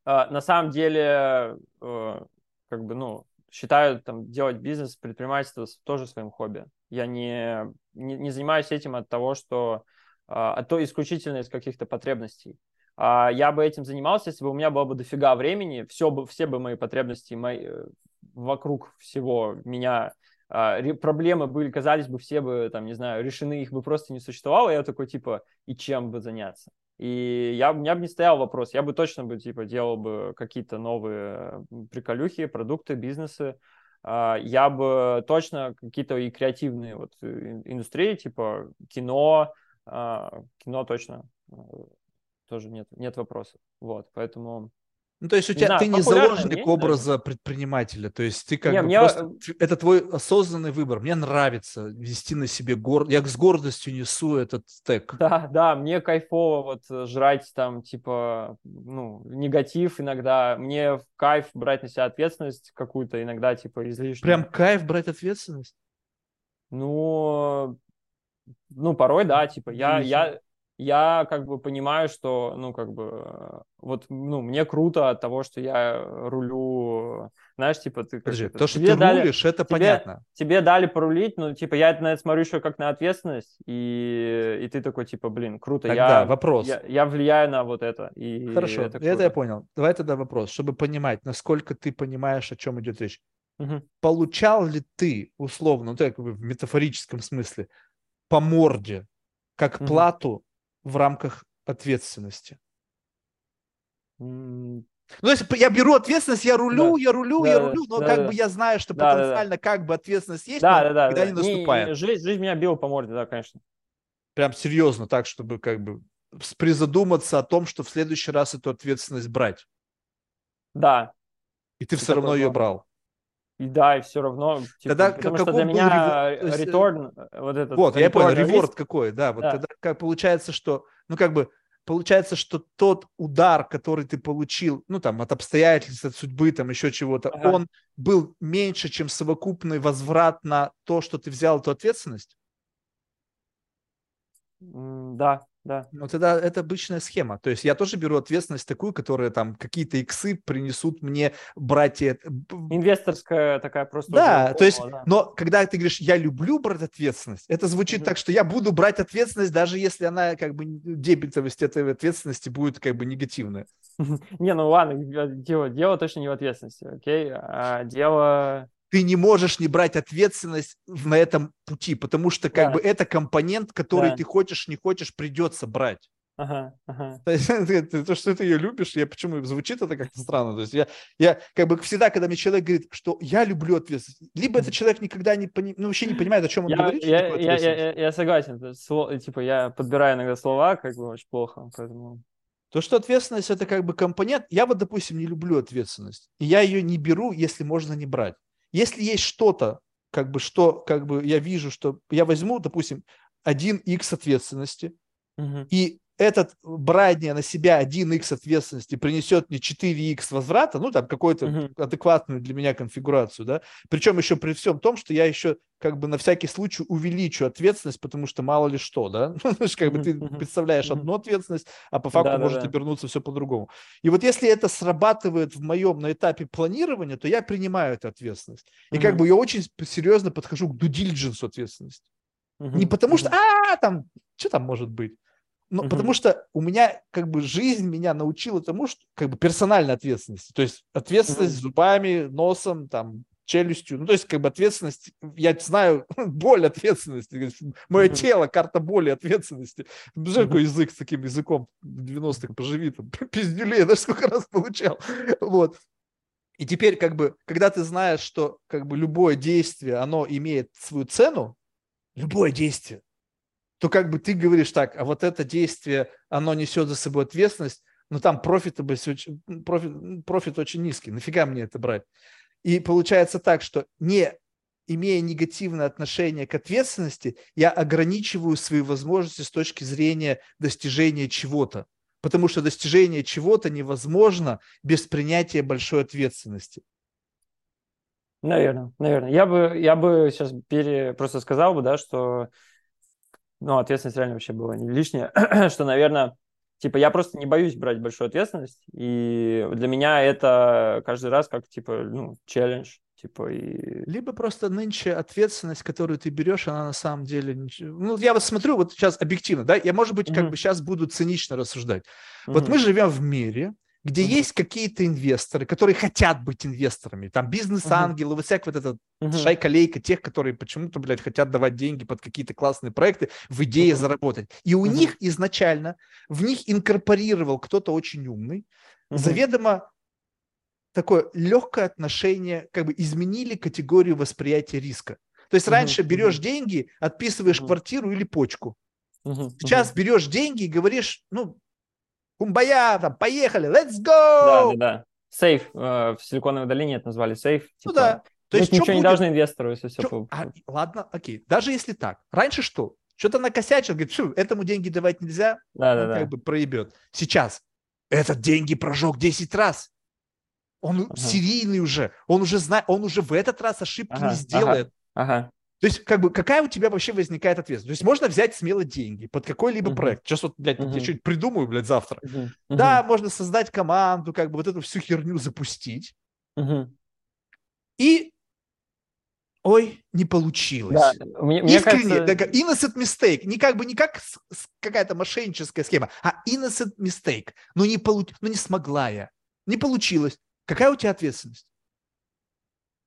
на самом деле э, как бы, ну, считаю там делать бизнес, предпринимательство тоже своим хобби. Я не, не, не занимаюсь этим от того, что а, от то исключительно из каких-то потребностей. А я бы этим занимался, если бы у меня было бы дофига времени, все бы, все бы мои потребности мои, э, вокруг всего меня а, проблемы были, казались бы все бы, там, не знаю, решены, их бы просто не существовало, я такой, типа, и чем бы заняться? И я, у меня бы не стоял вопрос, я бы точно бы, типа, делал бы какие-то новые приколюхи, продукты, бизнесы, а, я бы точно какие-то и креативные вот индустрии, типа кино, а, кино точно э, тоже нет, нет вопросов. Вот, поэтому... Ну, то есть у тебя знаю, ты не заложник образа даже. предпринимателя, то есть ты как не, бы мне... просто... Это твой осознанный выбор. Мне нравится вести на себе гор... Я с гордостью несу этот стек. Да, да, мне кайфово вот э, жрать там, типа, ну, негатив иногда. Мне кайф брать на себя ответственность какую-то иногда, типа, излишнюю. Прям кайф брать ответственность? Ну, ну, порой, да, типа, я, я, я как бы понимаю, что, ну, как бы, вот, ну, мне круто от того, что я рулю, знаешь, типа, ты... Подожди, то, что ты дали, рулишь, это тебе, понятно. Тебе дали порулить, ну, типа, я на это смотрю еще как на ответственность, и, и ты такой, типа, блин, круто, тогда я... вопрос. Я, я влияю на вот это. И Хорошо, это, это я понял. Давай тогда вопрос, чтобы понимать, насколько ты понимаешь, о чем идет речь. Угу. Получал ли ты, условно, ну, так в метафорическом смысле, по морде, как угу. плату в рамках ответственности. Ну, то есть я беру ответственность, я рулю, да. я рулю, да, я рулю, но да, как да. бы я знаю, что да, потенциально да, как бы ответственность есть, да, но да, когда да. не наступает. Не, не, жизнь, жизнь меня била по морде, да, конечно. Прям серьезно, так, чтобы как бы призадуматься о том, что в следующий раз эту ответственность брать. Да. И ты и все равно ее брал. И да, и все равно. Типа, тогда потому что для меня реторн, э, вот этот... Вот, я понял, реворд какой, да. Вот да. тогда как получается, что, ну как бы, получается, что тот удар, который ты получил, ну там от обстоятельств, от судьбы, там еще чего-то, ага. он был меньше, чем совокупный возврат на то, что ты взял эту ответственность? Да, да. Ну, тогда это обычная схема. То есть я тоже беру ответственность такую, которая там какие-то иксы принесут мне братья. Инвесторская такая просто. Да, то есть, да. но когда ты говоришь, я люблю брать ответственность, это звучит mm-hmm. так, что я буду брать ответственность, даже если она как бы дебетовость этой ответственности будет как бы негативная. Не, ну ладно, дело, дело точно не в ответственности, окей? А дело ты не можешь не брать ответственность на этом пути, потому что как да. бы это компонент, который да. ты хочешь, не хочешь, придется брать. Ага, ага. То, есть, то, что ты ее любишь, я почему звучит это как-то странно. То есть я, я как бы всегда, когда мне человек говорит, что я люблю ответственность, либо этот человек никогда не пони, ну, вообще не понимает, о чем он я, говорит. Я, я, я, я, я согласен. Слово, типа я подбираю иногда слова, как бы очень плохо, поэтому. То, что ответственность это как бы компонент, я вот, допустим, не люблю ответственность, и я ее не беру, если можно не брать. Если есть что-то, как бы, что как бы я вижу, что я возьму, допустим, 1x ответственности, угу. и этот брание на себя 1x ответственности принесет мне 4x возврата, ну, там, какую-то uh-huh. адекватную для меня конфигурацию, да, причем еще при всем том, что я еще как бы на всякий случай увеличу ответственность, потому что мало ли что, да, ну, как бы ты представляешь одну ответственность, а по факту может обернуться все по-другому. И вот если это срабатывает в моем на этапе планирования, то я принимаю эту ответственность. И как бы я очень серьезно подхожу к due diligence ответственности. Не потому что, а, там, что там может быть? Но, угу. Потому что у меня как бы жизнь меня научила тому, что как бы персональной ответственности. То есть ответственность угу. зубами, носом, там, челюстью. Ну, то есть как бы ответственность, я знаю боль ответственности. Мое угу. тело, карта боли ответственности. Бежал какой язык с таким языком 90-х, поживи там, пиздюлей, даже сколько раз получал. Вот. И теперь, как бы, когда ты знаешь, что как бы любое действие, оно имеет свою цену, любое действие, то как бы ты говоришь так, а вот это действие, оно несет за собой ответственность, но там профит, профит, профит очень низкий, нафига мне это брать? И получается так, что не имея негативное отношение к ответственности, я ограничиваю свои возможности с точки зрения достижения чего-то. Потому что достижение чего-то невозможно без принятия большой ответственности. Наверное, наверное. Я бы, я бы сейчас пере, просто сказал бы, да, что ну, ответственность реально вообще была не лишняя, что, наверное, типа, я просто не боюсь брать большую ответственность, и для меня это каждый раз как, типа, ну, челлендж, типа, и... Либо просто нынче ответственность, которую ты берешь, она на самом деле... Ну, я вот смотрю, вот сейчас объективно, да, я, может быть, как mm-hmm. бы сейчас буду цинично рассуждать. Mm-hmm. Вот мы живем в мире, где угу. есть какие-то инвесторы, которые хотят быть инвесторами, там бизнес-ангелы, угу. всякая вот эта угу. шайка-лейка тех, которые почему-то, блядь, хотят давать деньги под какие-то классные проекты, в идее угу. заработать. И у угу. них изначально, в них инкорпорировал кто-то очень умный, угу. заведомо такое легкое отношение, как бы изменили категорию восприятия риска. То есть раньше берешь деньги, отписываешь квартиру или почку. Сейчас берешь деньги и говоришь, ну, кумбая, там, поехали, let's go! Да, да, да. Сейф. Э, в Силиконовой долине это назвали сейф. Ну типа, да. То есть ничего будет? не должны инвестору, если все... А, ладно, окей. Даже если так. Раньше что? Что-то накосячил, говорит, что этому деньги давать нельзя, да, да, как да. бы проебет. Сейчас этот деньги прожег 10 раз. Он ага. серийный уже, он уже знает, он уже в этот раз ошибки ага, не сделает. Ага, ага. То есть, как бы, какая у тебя вообще возникает ответственность? То есть, можно взять смело деньги под какой-либо uh-huh. проект. Сейчас вот, блядь, uh-huh. я что-нибудь придумаю, блядь, завтра. Uh-huh. Uh-huh. Да, можно создать команду, как бы вот эту всю херню запустить. Uh-huh. И, ой, не получилось. Да, мне, мне Искренне, кажется... innocent mistake. Не как бы, не как какая-то мошенническая схема, а innocent mistake. Ну, не, получ... ну, не смогла я. Не получилось. Какая у тебя ответственность?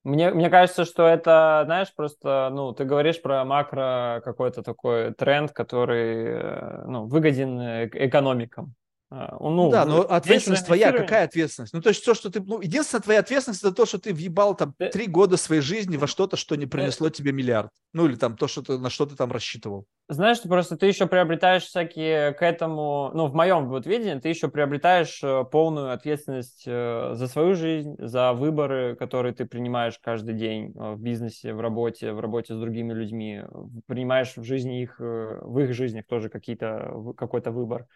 Мне, мне кажется, что это, знаешь, просто, ну, ты говоришь про макро какой-то такой тренд, который, э, ну, выгоден э, экономикам. А, ну, да, но ответственность твоя, какая ответственность? Ну, то есть то, что ты, ну, единственная твоя ответственность, это то, что ты въебал там три года своей жизни во что-то, что не принесло тебе миллиард. Ну, или там то, что ты, на что ты там рассчитывал. Знаешь, просто ты еще приобретаешь всякие к этому, ну, в моем вот видении, ты еще приобретаешь э, полную ответственность э, за свою жизнь, за выборы, которые ты принимаешь каждый день э, в бизнесе, в работе, в работе с другими людьми, принимаешь в жизни их, в их жизнях тоже какие-то, какой-то выбор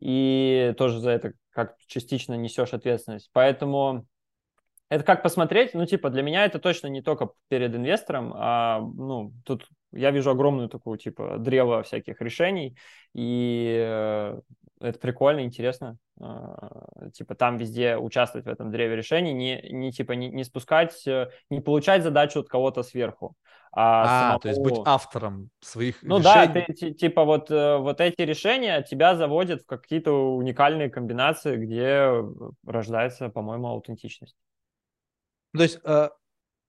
и тоже за это как частично несешь ответственность. Поэтому это как посмотреть, ну, типа, для меня это точно не только перед инвестором, а, ну, тут я вижу огромную такую, типа, древо всяких решений, и э, это прикольно, интересно, э, типа, там везде участвовать в этом древе решений, не, не типа, не, не спускать, э, не получать задачу от кого-то сверху, а, а самому... то есть быть автором своих ну, решений. Ну да, ты, типа вот, э, вот эти решения тебя заводят в какие-то уникальные комбинации, где рождается, по-моему, аутентичность. То есть э,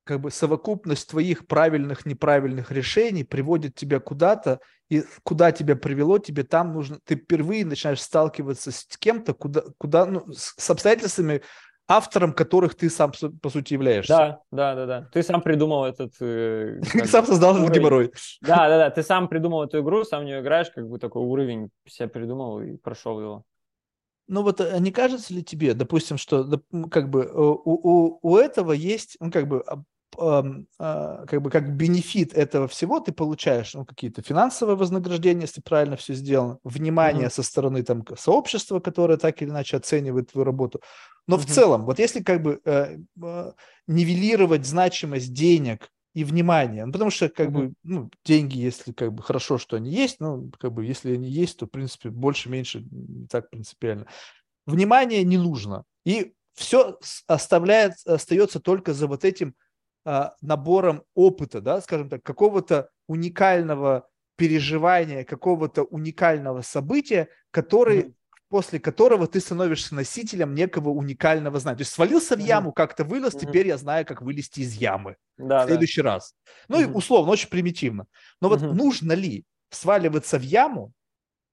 как бы совокупность твоих правильных, неправильных решений приводит тебя куда-то, и куда тебя привело, тебе там нужно, ты впервые начинаешь сталкиваться с кем-то, куда, куда ну, с обстоятельствами, автором которых ты сам, по сути, являешься. Да, да, да, да. Ты сам придумал этот... Э, сам создал этот геморрой. Да, да, да. Ты сам придумал эту игру, сам в нее играешь, как бы такой уровень себя придумал и прошел его. Ну вот а не кажется ли тебе, допустим, что как бы у, у, у этого есть, ну как бы а, как бы как бенефит этого всего ты получаешь ну, какие-то финансовые вознаграждения, если правильно все сделано, внимание mm-hmm. со стороны там сообщества, которое так или иначе оценивает твою работу. Но mm-hmm. в целом, вот если как бы э, э, нивелировать значимость денег и внимания, ну, потому что как mm-hmm. бы ну, деньги, если как бы хорошо, что они есть, ну как бы если они есть, то в принципе больше-меньше не так принципиально. Внимание не нужно и все оставляет остается только за вот этим а, набором опыта, да, скажем так, какого-то уникального переживания, какого-то уникального события, который, mm-hmm. после которого ты становишься носителем некого уникального знания. То есть свалился в яму, mm-hmm. как-то вылез, mm-hmm. теперь я знаю, как вылезти из ямы да, в следующий да. раз. Ну mm-hmm. и условно, очень примитивно. Но mm-hmm. вот нужно ли сваливаться в яму,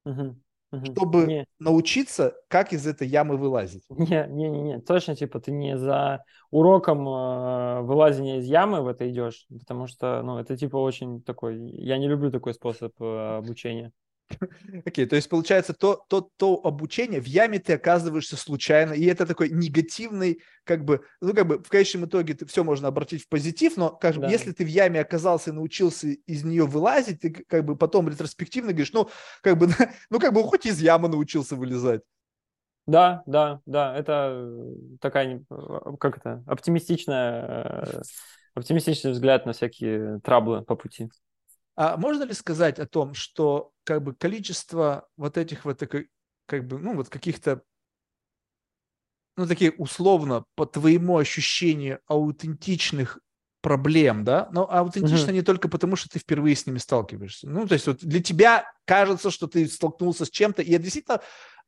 mm-hmm чтобы не. научиться, как из этой ямы вылазить. Не, не, не, не, точно, типа, ты не за уроком э, вылазения из ямы в это идешь, потому что, ну, это, типа, очень такой, я не люблю такой способ э, обучения. Окей, okay, то есть получается то, то, то обучение, в яме ты оказываешься случайно, и это такой негативный, как бы, ну как бы в конечном итоге ты все можно обратить в позитив, но как да. если ты в яме оказался и научился из нее вылазить, ты как бы потом ретроспективно говоришь, ну как бы, ну как бы хоть из ямы научился вылезать. Да, да, да, это такая, как это, оптимистичная, э, оптимистичный взгляд на всякие траблы по пути. А можно ли сказать о том, что как бы количество вот этих вот как бы ну вот каких-то ну такие условно по твоему ощущению аутентичных проблем, да, но аутентично mm-hmm. не только потому, что ты впервые с ними сталкиваешься. Ну, то есть вот для тебя кажется, что ты столкнулся с чем-то, и это действительно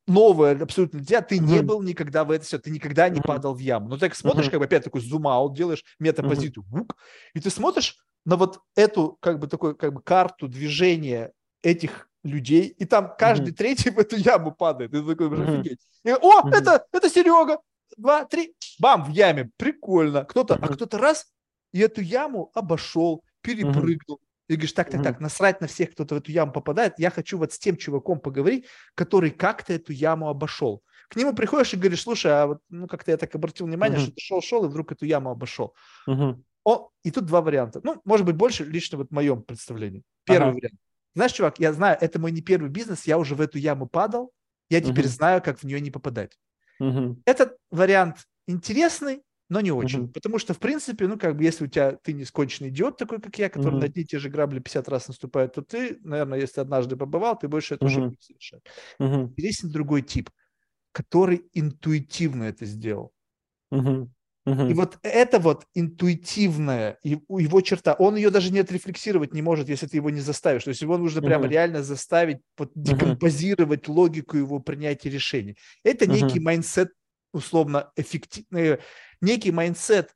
новое абсолютно для тебя, ты не Мгм. был никогда в это все, ты никогда не Мгм. падал в яму. Но ты так смотришь, Мгм. как бы опять такой зум-аут делаешь, метапозицию, вук, и ты смотришь на вот эту как бы такой как бы карту движения этих людей, и там каждый третий в эту яму падает. И ты такой, офигеть. И, О, это, это Серега! Два, три, бам, в яме. Прикольно. Кто-то, а кто-то раз и эту яму обошел, перепрыгнул. И говоришь, так, так, так, насрать на всех, кто-то в эту яму попадает. Я хочу вот с тем чуваком поговорить, который как-то эту яму обошел. К нему приходишь и говоришь, слушай, а вот, ну, как-то я так обратил внимание, что ты шел-шел и вдруг эту яму обошел. О, и тут два варианта. Ну, может быть, больше лично вот в моем представлении. Первый Ага. вариант. Знаешь, чувак, я знаю, это мой не первый бизнес, я уже в эту яму падал, я теперь Мгм. знаю, как в нее не попадать. Мгм. Этот вариант интересный, но не очень. Мгм. Потому что, в принципе, ну, как бы, если у тебя ты не сконченный идиот такой, как я, который Мгм. на одни и те же грабли 50 раз наступает, то ты, наверное, если однажды побывал, ты больше эту ошибку Мгм. не совершать. Мгм. Интересен другой тип, который интуитивно это сделал. Мгм. И Мгм. вот это вот интуитивная и- его черта, он ее даже не отрефлексировать не может, если ты его не заставишь. То есть его нужно прямо Мгм. реально заставить вот, декомпозировать логику его принятия решений. Это некий mindset, условно, эффективный, некий mindset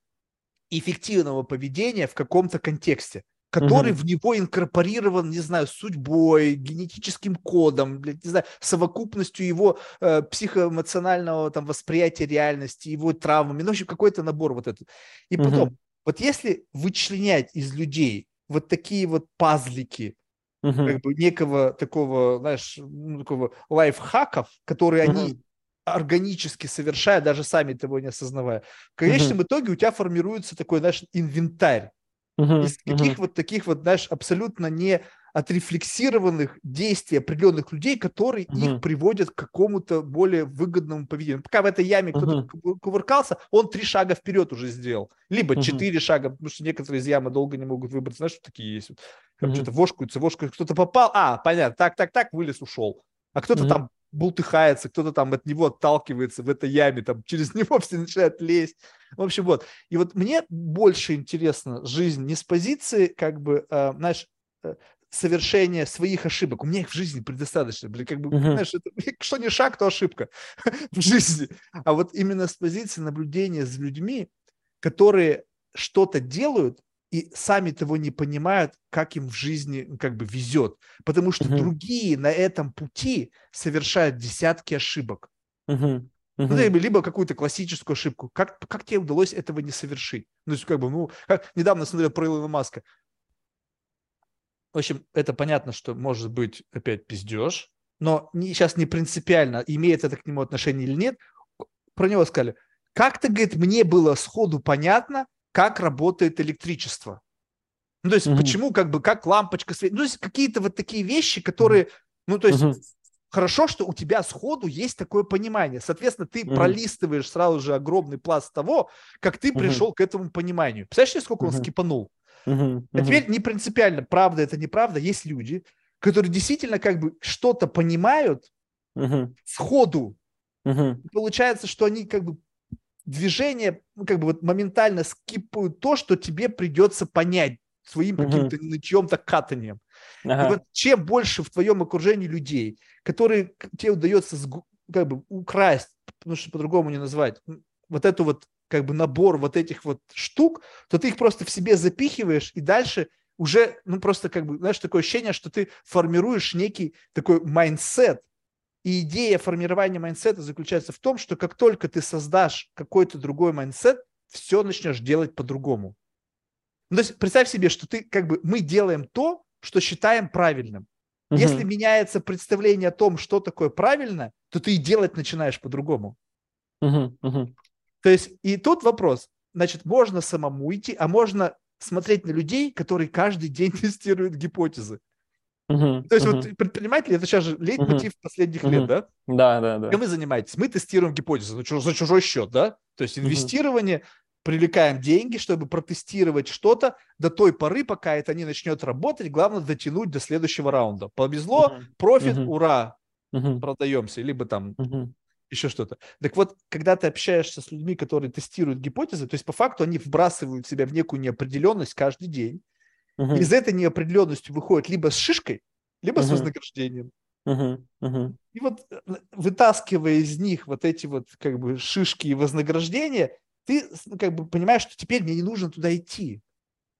эффективного поведения в каком-то контексте, который Мгм. в него инкорпорирован, не знаю, судьбой, генетическим кодом, блядь, не знаю, совокупностью его э, психоэмоционального там восприятия реальности, его травмами, ну, в общем, какой-то набор вот этот. И Мгм. потом, вот если вычленять из людей вот такие вот пазлики, Мгм. как бы некого такого, знаешь, ну, такого лайфхаков, которые они Мгм. Органически совершают, даже сами того не осознавая, в конечном итоге у тебя формируется такой, знаешь, инвентарь Мгм. из каких Мгм. вот таких вот, знаешь, абсолютно не отрефлексированных действий определенных людей, которые их Мгм. приводят к какому-то более выгодному поведению. Пока в этой яме кто-то ку- кувыркался, он три шага вперед уже сделал. Либо Мгм. четыре шага, потому что некоторые из ямы долго не могут выбраться. Знаешь, что такие есть? Там Мгм. что-то вошкаются, вошкаются, кто-то попал, а, понятно, так, так, так, вылез, ушел. А кто-то Мгм. там бултыхается, кто-то там от него отталкивается в этой яме, там через него все начинают лезть. В общем, вот. И вот мне больше интересна жизнь не с позиции, как бы, э, знаешь, э, совершения своих ошибок. У меня их в жизни предостаточно. Блин, как бы, Мгм. знаешь, это, что не шаг, то ошибка в жизни. А вот именно с позиции наблюдения за людьми, которые что-то делают, и сами того не понимают, как им в жизни ну, как бы везет. Потому что Мгм. другие на этом пути совершают десятки ошибок. Мгм. Ну, Мгм. либо, либо какую-то классическую ошибку. Как, как тебе удалось этого не совершить? Ну, то есть, как бы, ну, как недавно смотрел про Илона Маска. В общем, это понятно, что может быть опять пиздеж, но не, сейчас не принципиально, имеет это к нему отношение или нет. Про него сказали, как-то, говорит, мне было сходу понятно, как работает электричество. Ну, то есть, Мгм. почему, как бы, как лампочка светит. Ну, то есть, какие-то вот такие вещи, которые, ну, то есть, Мгм. хорошо, что у тебя сходу есть такое понимание. Соответственно, ты Мгм. пролистываешь сразу же огромный пласт того, как ты Мгм. пришел к этому пониманию. Представляешь, сколько он Мгм. скипанул? Мгм. А теперь не принципиально, правда это неправда, есть люди, которые действительно как бы что-то понимают Мгм. сходу. И Получается, что они как бы движение, ну, как бы вот моментально скипают то, что тебе придется понять своим каким-то чьем-то катанием. И Ага. вот чем больше в твоем окружении людей, которые тебе удается как бы украсть, потому что по-другому не назвать, вот эту вот как бы набор вот этих вот штук, то ты их просто в себе запихиваешь и дальше уже, ну просто как бы, знаешь, такое ощущение, что ты формируешь некий такой mindset, и идея формирования майндсета заключается в том, что как только ты создашь какой-то другой mindset, все начнешь делать по-другому. Ну, то есть представь себе, что ты как бы мы делаем то, что считаем правильным. Если Мгм. меняется представление о том, что такое правильно, то ты и делать начинаешь по-другому. Мгм. Мгм. То есть и тут вопрос, значит, можно самому идти, а можно смотреть на людей, которые каждый день тестируют гипотезы. То есть вот предприниматели, это сейчас же лейтмотив последних Мгм. лет, да? Да, да, да. Чем вы занимаетесь? Мы тестируем гипотезы за чужой, за чужой счет, да? То есть инвестирование, привлекаем деньги, чтобы протестировать что-то до той поры, пока это не начнет работать. Главное дотянуть до следующего раунда. Повезло, профит, ура, продаемся, либо там еще что-то. Так вот, когда ты общаешься с людьми, которые тестируют гипотезы, то есть по факту они вбрасывают себя в некую неопределенность каждый день, Мгм. из этой неопределенности выходят либо с шишкой, либо с Мгм. вознаграждением. Мгм, мгм, И вот э, вытаскивая из них вот эти вот как бы шишки и вознаграждения, ты с- ну, как бы понимаешь, что теперь мне не нужно туда идти.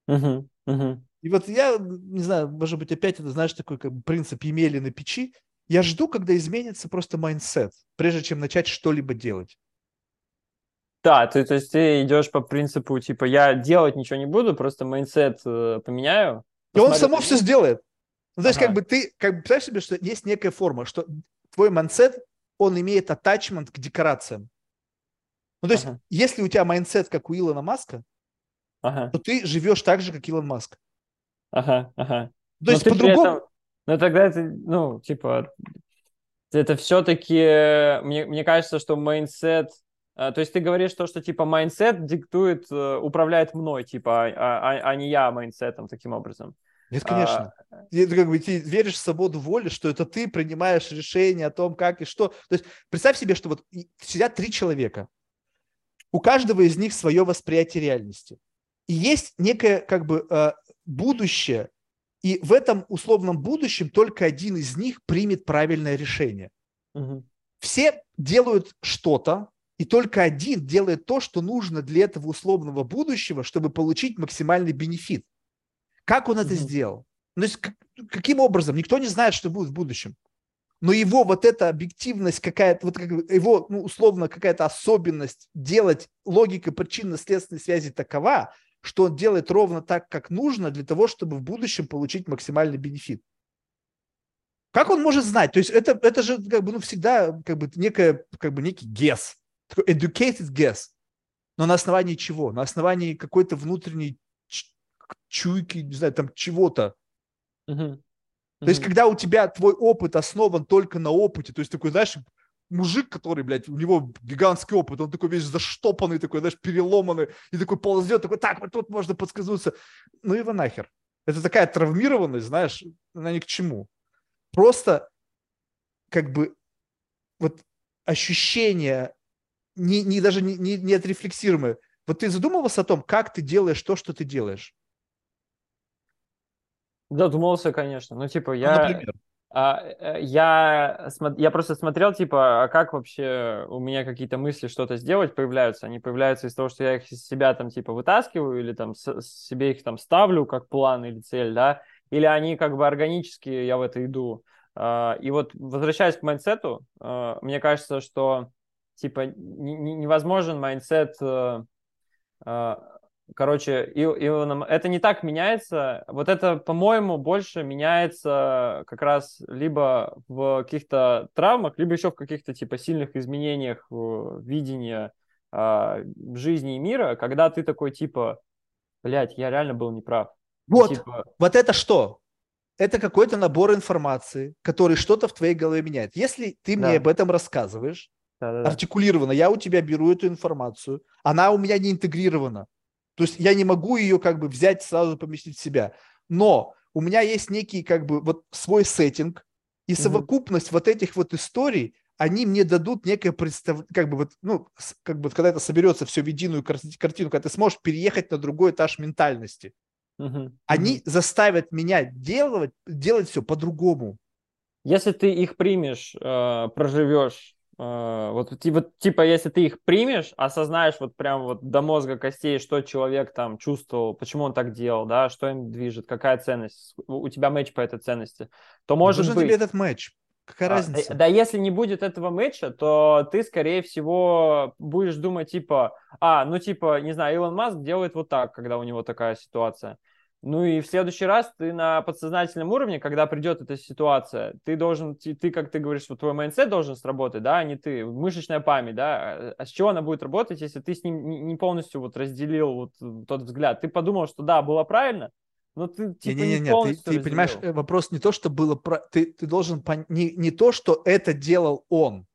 мгм, мгм. И вот я, не знаю, может быть, опять это, знаешь, такой как бы принцип Емели на печи. Я жду, когда изменится просто mindset, прежде чем начать что-либо делать. Да, ты, то есть ты идешь по принципу, типа, я делать ничего не буду, просто mindset э, поменяю. И он само все сделает. Ну, то есть, как Ага. бы ты, как бы, представляешь себе, что есть некая форма, что твой mindset, он имеет attachment к декорациям. Ну, то есть, Ага. если у тебя mindset, как у Илона Маска, Ага, то ты живешь так же, как Илон Маск. ага, ага. То Но есть, по-другому... Ну, тогда это, ну, типа, это все-таки, мне, мне кажется, что mindset, то есть ты говоришь то, что, типа, mindset диктует, э, управляет мной, типа, а, а- а не я mindset ом таким образом. Нет, А, конечно. И ты, как бы, ты веришь в свободу воли, что это ты принимаешь решение о том, как и что. То есть представь себе, что вот сидят три человека. У каждого из них свое восприятие реальности. И есть некое как бы э, будущее, и в этом условном будущем только один из них примет правильное решение. Мгм. Все делают что-то, и только один делает то, что нужно для этого условного будущего, чтобы получить максимальный бенефит. Как он это сделал? Ну, то есть, как- каким образом? Никто не знает, что будет в будущем. Но его вот эта объективность какая-то, вот как его, ну, условно, какая-то особенность делать логика причинно-следственной связи такова, что он делает ровно так, как нужно для того, чтобы в будущем получить максимальный бенефит. Как он может знать? То есть это, это же как бы, ну, всегда как бы некая, как бы некий guess, такой educated guess. Но на основании чего? На основании какой-то внутренней чуйки, не знаю, там чего-то. Мгм. То есть, когда у тебя твой опыт основан только на опыте, то есть такой, знаешь, мужик, который, блядь, у него гигантский опыт, он такой весь заштопанный, такой, знаешь, переломанный, и такой ползет, такой, так, вот тут можно подсказнуться. Ну его нахер. Это такая травмированность, знаешь, она ни к чему. Просто как бы вот ощущение, не, не даже не, не, не отрефлексируемое. Вот ты задумывался о том, как ты делаешь то, что ты делаешь? Задумался, конечно. Ну, типа, Ну, я... например. А, э, я, я просто смотрел, типа, а как вообще у меня какие-то мысли что-то сделать появляются? Они появляются из того, что я их из себя там, типа, вытаскиваю или там с- себе их там ставлю как план или цель, да? Или они как бы органически, я в это иду. А, И вот возвращаясь к mindset у, а, мне кажется, что, типа, не- не- невозможен mindset э, а, Короче, и, это не так меняется. Вот это, по-моему, больше меняется как раз либо в каких-то травмах, либо еще в каких-то типа сильных изменениях э, видения а, жизни и мира, когда ты такой типа, блядь, я реально был неправ. Вот, типа, вот это что? Это какой-то набор информации, который что-то в твоей голове меняет. Если ты мне Да. об этом рассказываешь, да-да-да. артикулированно, я у тебя беру эту информацию, она у меня не интегрирована. То есть я не могу ее как бы взять сразу поместить в себя. Но у меня есть некий как бы вот свой сеттинг, и совокупность вот этих вот историй, они мне дадут некое представление, как бы вот, ну, как бы когда это соберется все в единую кар- картину, когда ты сможешь переехать на другой этаж ментальности. Мгм, Они мгм. заставят меня делать, делать все по-другому. Если ты их примешь, э, проживешь, вот, ти- вот типа, если ты их примешь, осознаешь вот прям вот до мозга костей, что человек там чувствовал, почему он так делал, да, что им движет, какая ценность, у у тебя матч по этой ценности, то может Нужен быть... тебе этот матч. Какая А, разница? Да, да если не будет этого матча, то ты, скорее всего, будешь думать, типа, а, ну, типа, не знаю, Илон Маск делает вот так, когда у него такая ситуация. Ну и в следующий раз ты на подсознательном уровне, когда придет эта ситуация, ты должен, ты, ты, как ты говоришь, вот твой mindset должен сработать, да, а не ты, мышечная память, да, а с чего она будет работать, если ты с ним не не полностью вот разделил вот тот взгляд, ты подумал, что да, было правильно, но ты типа не, Не-не-не, ты, полностью ты понимаешь, разделил. э, вопрос не то, что было, про- ты, ты должен пон- не, не то, что это делал он,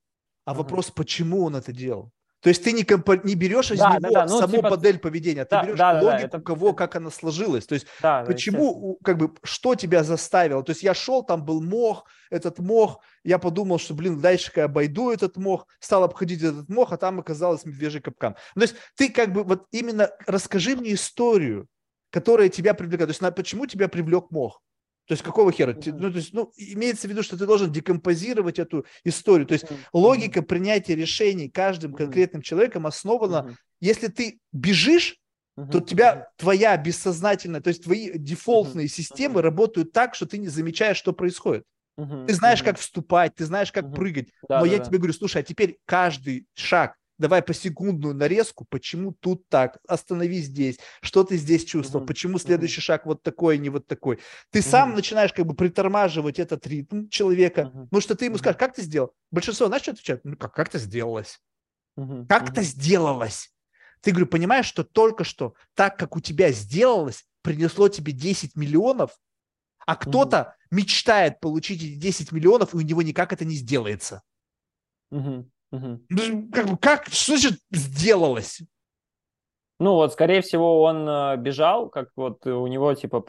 а Мгм. вопрос, почему он это делал. То есть ты не, компо- не берешь из Да, него да, да, ну, саму типа- модель поведения, ты Да, берешь да, да, да, логику это- кого, как она сложилась. То есть Да, да, почему, у- как бы, что тебя заставило? То есть я шел, там был мох, этот мох, я подумал, что, блин, дальше я обойду этот мох, стал обходить этот мох, а там оказалось медвежий капкан. Ну, то есть ты как бы вот именно расскажи мне историю, которая тебя привлекает. То есть на, почему тебя привлек мох? То есть какого хера? Mm-hmm. Ну, то есть, ну, имеется в виду, что ты должен декомпозировать эту историю. То есть mm-hmm. логика принятия решений каждым mm-hmm. конкретным человеком основана, mm-hmm. если ты бежишь, uh-huh, то тебя твоя бессознательная, то есть твои дефолтные uh-huh, системы uh-huh. работают так, что ты не замечаешь, что происходит. Ты знаешь, как вступать, ты знаешь, как прыгать. Да, Но да, я да. тебе говорю, слушай, а теперь каждый шаг, давай по секундную нарезку, почему тут так, останови здесь, что ты здесь чувствовал, uh-huh. почему следующий uh-huh. шаг вот такой, а не вот такой. Ты uh-huh. сам начинаешь как бы притормаживать этот ритм человека, uh-huh. потому что ты ему скажешь, как ты сделал? Большинство, знаешь, что отвечает? Ну, как, как-то сделалось. Uh-huh. Как-то uh-huh. сделалось. Ты, говорю, понимаешь, что только что так, как у тебя сделалось, принесло тебе 10 миллионов, а кто-то угу. мечтает получить эти 10 миллионов, и у него никак это не сделается. Угу. Угу. Как, как, что значит сделалось? Ну вот, скорее всего, он э, бежал, как вот у него, типа,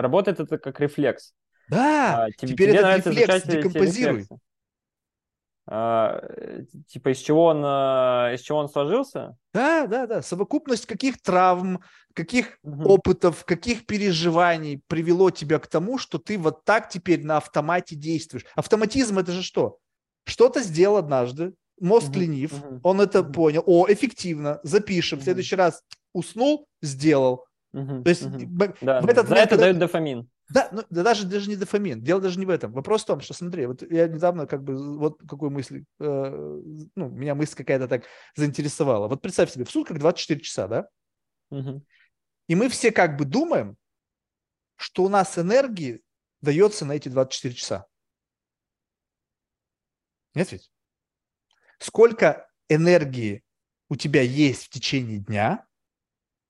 работает это как рефлекс. Да, а, тебе, теперь тебе этот рефлекс декомпозируй. А, типа из чего он э, из чего он сложился? Да, да, да. Совокупность каких травм, каких угу. опытов, каких переживаний привело тебя к тому, что ты вот так теперь на автомате действуешь. Автоматизм это же что? Что-то сделал однажды, мозг ленив, он это понял. О, эффективно, запишем. В следующий раз уснул, сделал. То есть да, в этот за момент, это дают дофамин. Да, ну, да даже, даже не дофамин. Дело даже не в этом. Вопрос в том, что, смотри, вот я недавно как бы, вот какую мысль, э, ну, меня мысль какая-то так заинтересовала. Вот представь себе, в сутках 24 часа, да? Угу. И мы все как бы думаем, что у нас энергии дается на эти 24 часа. Нет ведь? Сколько энергии у тебя есть в течение дня,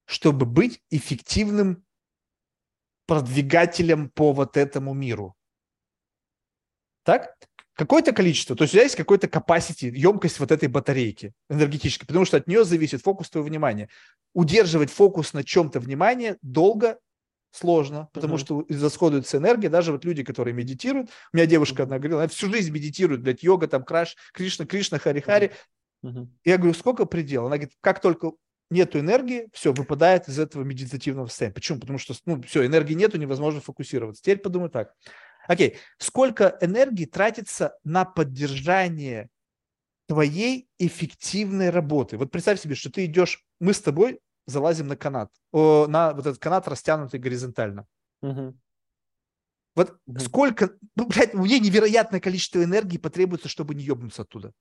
чтобы быть эффективным продвигателем по вот этому миру. Так? Какое-то количество, то есть у тебя есть какой-то capacity, емкость вот этой батарейки энергетической, потому что от нее зависит фокус твоего внимания. Удерживать фокус на чем-то внимание долго сложно, потому uh-huh. что израсходуется энергия. Даже вот люди, которые медитируют, у меня девушка одна говорила, она всю жизнь медитирует, блядь, йога, там, краш, Кришна, Кришна, Хари-Хари. Uh-huh. Я говорю, сколько предел? Она говорит, как только нету энергии, все, выпадает из этого медитативного состояния. Почему? Потому что, ну, все, энергии нету, невозможно фокусироваться. Теперь подумай так. Окей, сколько энергии тратится на поддержание твоей эффективной работы? Вот представь себе, что ты идешь, мы с тобой залазим на канат, о, на вот этот канат растянутый горизонтально. Угу. Вот угу. сколько, ну, блядь, мне невероятное количество энергии потребуется, чтобы не ебнуться оттуда.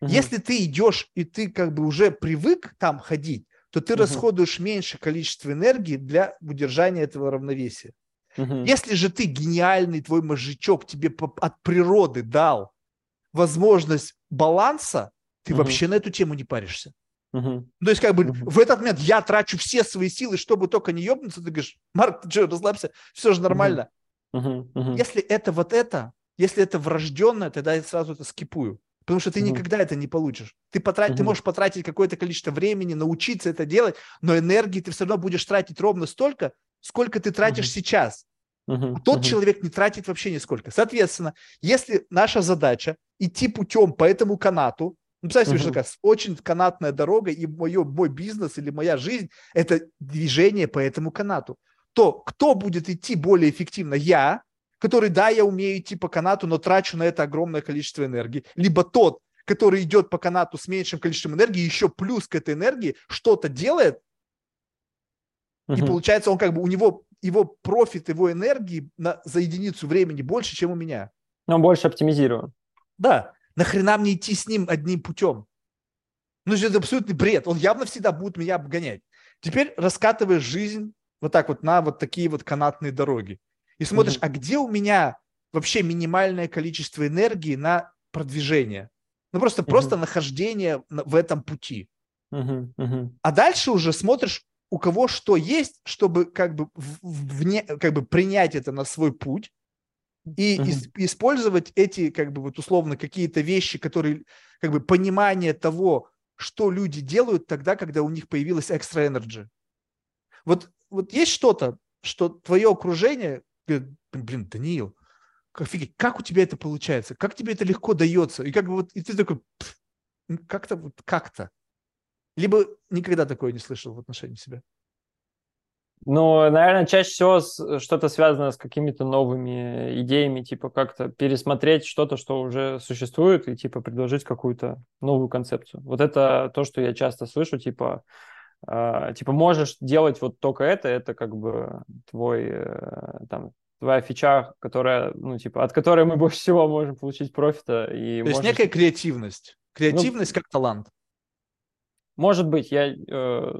Угу. Если ты идешь и ты как бы уже привык там ходить, то ты угу. расходуешь меньше количество энергии для удержания этого равновесия. Угу. Если же ты гениальный, твой мозжечок тебе от природы дал возможность баланса, ты угу. вообще на эту тему не паришься. Угу. То есть как бы угу. в этот момент я трачу все свои силы, чтобы только не ебнуться, ты говоришь, Марк, ты что, расслабься, все же нормально. Угу. Угу. Если это вот это, если это врожденное, тогда я сразу это скипую. Потому что ты mm никогда это не получишь. Ты, потрат... mm ты можешь потратить какое-то количество времени, научиться это делать, но энергии ты все равно будешь тратить ровно столько, сколько ты тратишь mm сейчас. Uh-huh, а тот uh-huh. человек не тратит вообще нисколько. Соответственно, если наша задача идти путем по этому канату, ну, представьте себе, uh-huh. такая очень канатная дорога, и мое, мой бизнес или моя жизнь – это движение по этому канату, то кто будет идти более эффективно? Я, который, да, я умею идти по канату, но трачу на это огромное количество энергии, либо тот, который идет по канату с меньшим количеством энергии, еще плюс к этой энергии что-то делает, угу. и получается он как бы, у него его профит, его энергии на, за единицу времени больше, чем у меня. Он больше оптимизирован. Да. Нахрена мне идти с ним одним путем? Ну, это абсолютный бред. Он явно всегда будет меня обгонять. Теперь раскатываешь жизнь вот так вот на вот такие вот канатные дороги и смотришь, mm-hmm. а где у меня вообще минимальное количество энергии на продвижение? Ну просто, mm-hmm. просто нахождение в этом пути. Mm-hmm. Mm-hmm. А дальше уже смотришь, у кого что есть, чтобы как бы, вне, как бы принять это на свой путь и из, использовать эти как бы вот условно какие-то вещи, которые как бы понимание того, что люди делают тогда, когда у них появилась экстра энергия. Вот, вот есть что-то, что твое окружение блин, Даниил, офигеть, как у тебя это получается? Как тебе это легко дается? И как бы вот, и ты такой, как-то вот как-то. Либо никогда такое не слышал в отношении себя. Ну, наверное, чаще всего что-то связано с какими-то новыми идеями, типа как-то пересмотреть что-то, что уже существует, и типа предложить какую-то новую концепцию. Вот это то, что я часто слышу, типа, э, типа можешь делать вот только это, это как бы твой э, там твоя фича, которая, ну, типа, от которой мы больше всего можем получить профита. И То можешь... есть некая креативность. Креативность ну, как талант. Может быть, я э,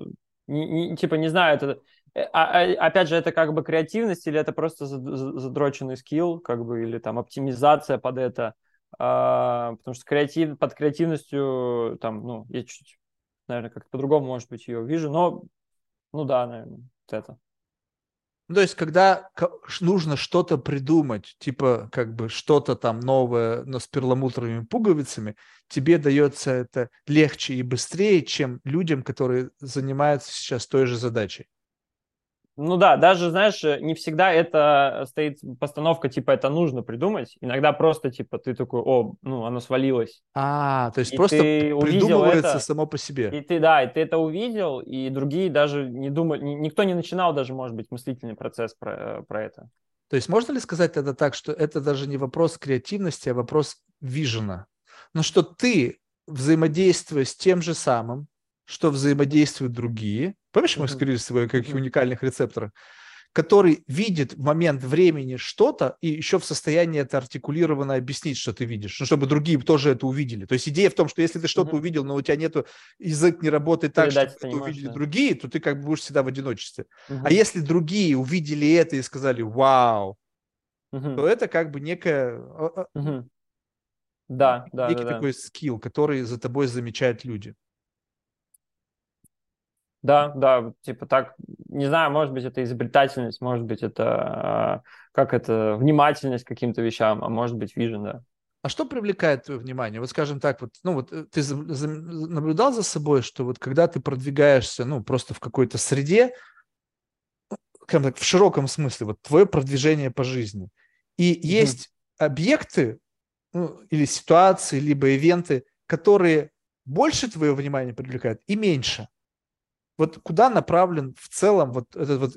не, не, типа не знаю, это а, опять же, это как бы креативность или это просто задроченный скилл, как бы, или там оптимизация под это, а, потому что креатив, под креативностью, там, ну, я чуть, наверное, как-то по-другому, может быть, ее вижу, но, ну да, наверное, вот это. Ну, то есть, когда нужно что-то придумать, типа, как бы что-то там новое, но с перламутровыми пуговицами, тебе дается это легче и быстрее, чем людям, которые занимаются сейчас той же задачей. Ну да, даже, знаешь, не всегда это стоит постановка, типа, это нужно придумать. Иногда просто, типа, ты такой, о, ну, оно свалилось. А, то есть и просто придумывается это, само по себе. И ты, да, и ты это увидел, и другие даже не думали, никто не начинал даже, может быть, мыслительный процесс про, про это. То есть можно ли сказать это так, что это даже не вопрос креативности, а вопрос вижена? Ну, что ты, взаимодействуя с тем же самым, что взаимодействуют другие. Помнишь, мы говорили с тобой о каких уникальных рецепторах? который видит в момент времени что-то и еще в состоянии это артикулированно объяснить, что ты видишь, ну, чтобы другие тоже это увидели. То есть идея в том, что если ты что-то увидел, но у тебя нету, язык не работает так, Передать чтобы это увидели да. другие, то ты как бы будешь всегда в одиночестве. А если другие увидели это и сказали «Вау!», то это как бы некая... Угу. Да, да, некий да, такой да. скилл, который за тобой замечают люди. Да, да, типа так, не знаю, может быть, это изобретательность, может быть, это а, как это, внимательность к каким-то вещам, а может быть, вижен, да. А что привлекает твое внимание? Вот скажем так, вот, ну вот э, ты за, за, наблюдал за собой, что вот когда ты продвигаешься, ну просто в какой-то среде, как так, в широком смысле, вот твое продвижение по жизни, и mm-hmm. есть объекты ну, или ситуации, либо ивенты, которые больше твоего внимания привлекают и меньше – вот куда направлен в целом вот этот вот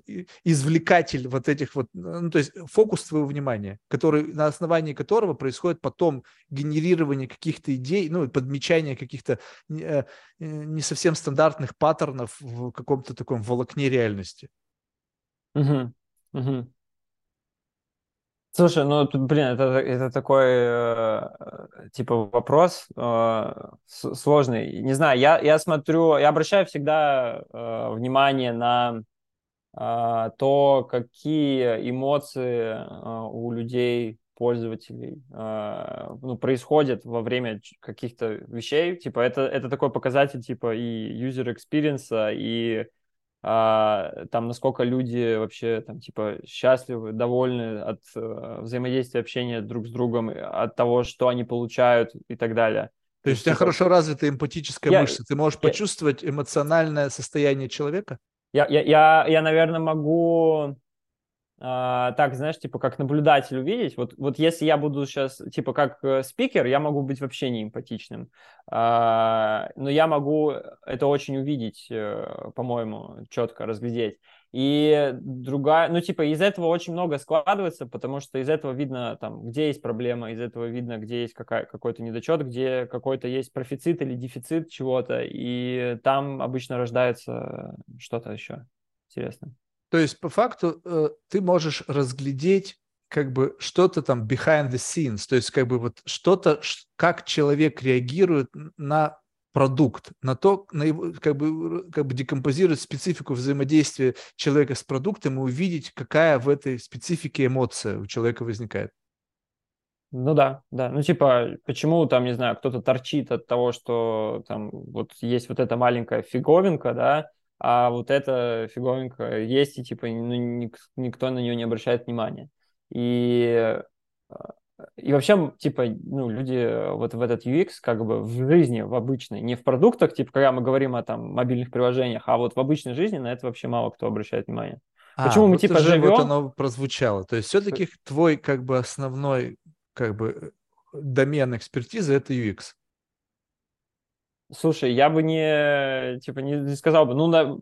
извлекатель вот этих вот, ну, то есть фокус твоего внимания, который, на основании которого происходит потом генерирование каких-то идей, ну, подмечание каких-то не, э, не совсем стандартных паттернов в каком-то таком волокне реальности. Угу, угу. Слушай, ну, блин, это, это такой, э, типа, вопрос э, сложный. Не знаю, я, я смотрю, я обращаю всегда э, внимание на э, то, какие эмоции э, у людей, пользователей, э, ну, происходят во время каких-то вещей. Типа, это, это такой показатель, типа, и user experience, и а, там насколько люди вообще там типа счастливы, довольны от э, взаимодействия, общения друг с другом, от того, что они получают и так далее. То есть у тебя типа... хорошо развита эмпатическая я, мышца, ты можешь я, почувствовать эмоциональное состояние человека? Я, я, я, я, наверное, могу а, так, знаешь, типа как наблюдатель увидеть. Вот, вот если я буду сейчас, типа как э, спикер, я могу быть вообще не эмпатичным, а, но я могу это очень увидеть, э, по-моему, четко разглядеть. И другая, ну типа из этого очень много складывается, потому что из этого видно там, где есть проблема, из этого видно, где есть какая, какой-то недочет, где какой-то есть профицит или дефицит чего-то, и там обычно рождается что-то еще интересное. То есть по факту э, ты можешь разглядеть как бы что-то там behind the scenes, то есть как бы вот что-то, как человек реагирует на продукт, на то, на его, как бы, как бы декомпозировать специфику взаимодействия человека с продуктом и увидеть, какая в этой специфике эмоция у человека возникает. Ну да, да. Ну типа, почему там, не знаю, кто-то торчит от того, что там вот есть вот эта маленькая фиговинка, да, а вот эта фиговенька есть, и типа ну, ник- никто на нее не обращает внимания. И, а, и вообще, типа, ну, люди вот в этот UX как бы в жизни, в обычной, не в продуктах, типа, когда мы говорим о там мобильных приложениях, а вот в обычной жизни на это вообще мало кто обращает внимание. А, Почему мы типа живем? Вот оно прозвучало. То есть все-таки твой как бы основной как бы домен экспертизы это UX. Слушай, я бы не, типа, не, не сказал бы, ну, на,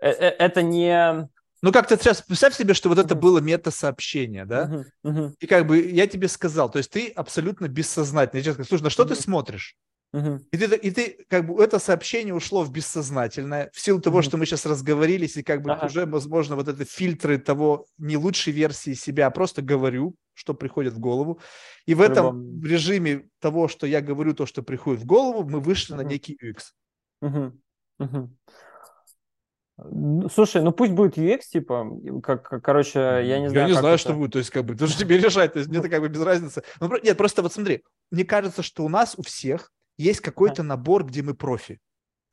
э, э, это не, Ну, как-то сейчас представь себе, что вот это было мета-сообщение, да? И как бы я тебе сказал, то есть ты абсолютно бессознательно. Я тебе сказал, слушай, на что ты смотришь? И, ты, и ты, как бы, это сообщение ушло в бессознательное, в силу того, что мы сейчас разговорились, и как бы уже, возможно, вот это фильтры того не лучшей версии себя, а просто говорю, что приходит в голову. И в этом в режиме того, что я говорю, то, что приходит в голову, мы вышли угу. на некий UX. Угу. Угу. Слушай, ну пусть будет UX, типа, как, как короче, я не знаю. Я не знаю, это... что будет, то есть, как бы, ты же тебе решать, то есть, мне это как бы без разницы. Ну, нет, просто вот смотри, мне кажется, что у нас у всех есть какой-то набор, где мы профи.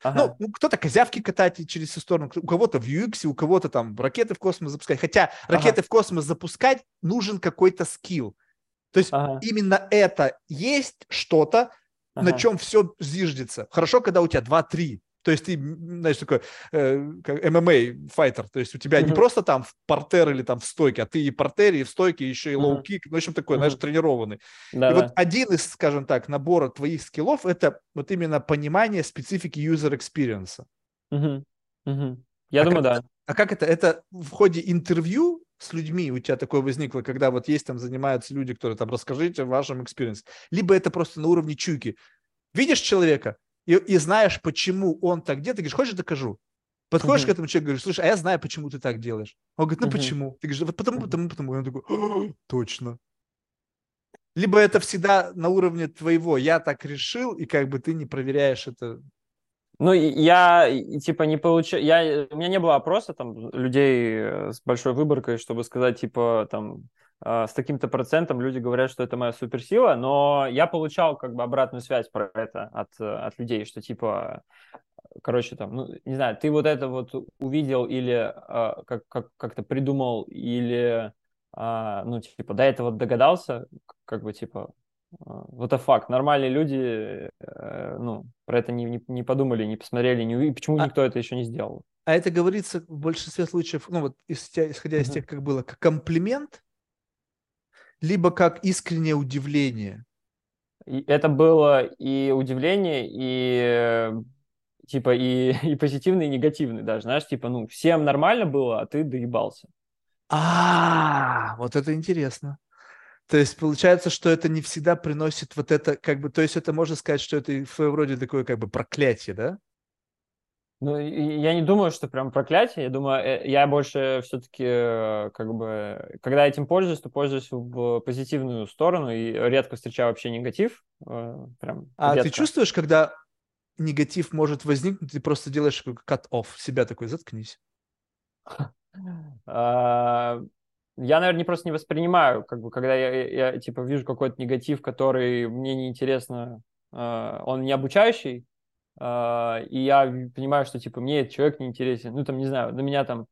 Ага. Ну, кто-то козявки катать через всю сторону, у кого-то в UX, у кого-то там ракеты в космос запускать. Хотя ракеты ага. в космос запускать нужен какой-то скилл. То есть ага. именно это есть что-то, ага. на чем все зиждется. Хорошо, когда у тебя 2-3 то есть ты, знаешь, такой э, как MMA fighter. То есть у тебя mm-hmm. не просто там в партер или там в стойке, а ты и партер, и в стойке, еще и лоу-кик. Mm-hmm. Ну, в общем, такой, mm-hmm. знаешь, тренированный. Да, и да. вот один из, скажем так, набора твоих скиллов – это вот именно понимание специфики user experience. Mm-hmm. Mm-hmm. Я а думаю, как, да. А как это? Это в ходе интервью с людьми у тебя такое возникло, когда вот есть там занимаются люди, которые там расскажите о вашем experience. Либо это просто на уровне чуйки. Видишь человека – и, и знаешь, почему он так делает, ты говоришь, хочешь, докажу? Подходишь uh-huh. к этому человеку, говоришь, слушай, а я знаю, почему ты так делаешь. Он говорит, ну uh-huh. почему? Ты говоришь, вот потому, потому, потому. И он такой, точно. Либо это всегда на уровне твоего, я так решил, и как бы ты не проверяешь это. Ну, я, типа, не получаю, я, у меня не было опроса, там, людей э, с большой выборкой, чтобы сказать, типа, там, а, с таким-то процентом люди говорят, что это моя суперсила, но я получал как бы обратную связь про это от, от людей, что типа, короче, там, ну, не знаю, ты вот это вот увидел или а, как, как, как-то придумал, или, а, ну, типа, до этого догадался, как бы, типа, вот это факт. Нормальные люди, э, ну, про это не, не, не подумали, не посмотрели, не, почему а, никто это еще не сделал. А это говорится в большинстве случаев, ну, вот исходя из тех, как было, как комплимент, либо как искреннее удивление? Это было и удивление, и типа и, и позитивный, и негативный даже, знаешь, типа, ну, всем нормально было, а ты доебался. А, вот это интересно. То есть получается, что это не всегда приносит вот это, как бы, то есть это можно сказать, что это в своем роде такое как бы проклятие, да? Ну, я не думаю, что прям проклятие. Я думаю, э, я больше все-таки, э, как бы, когда этим пользуюсь, то пользуюсь в позитивную сторону и редко встречаю вообще негатив. Э, прям а редко. ты чувствуешь, когда негатив может возникнуть, ты просто делаешь cut-off, себя такой, заткнись? А, я, наверное, просто не воспринимаю, как бы, когда я, я типа вижу какой-то негатив, который мне неинтересно, он не обучающий, Uh, и я понимаю, что, типа, мне этот человек не интересен. Ну, там, не знаю, на меня там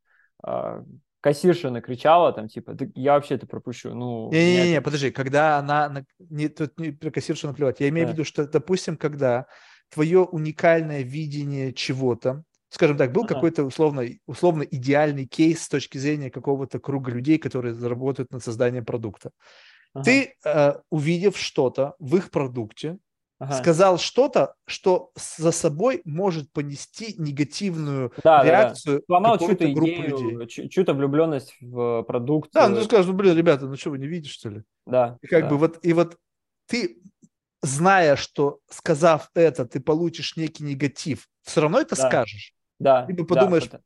uh, кассирша накричала, там, типа, я вообще это пропущу. Ну, Не-не-не, меня... подожди, когда она... Не, тут не про кассиршу наплевать. Я имею да. в виду, что, допустим, когда твое уникальное видение чего-то, скажем так, был ага. какой-то условно, условно идеальный кейс с точки зрения какого-то круга людей, которые заработают над созданием продукта. Ага. Ты, э, увидев что-то в их продукте, ага. сказал что-то, что за собой может понести негативную да, реакцию да, да. какой-то группы людей. Чью-то влюбленность в продукт. Да, ну ты скажешь, ну блин, ребята, ну что, вы не видите, что ли? Да. И как да. бы вот, и вот ты, зная, что сказав это, ты получишь некий негатив, все равно это да. скажешь. Да. Либо подумаешь, да,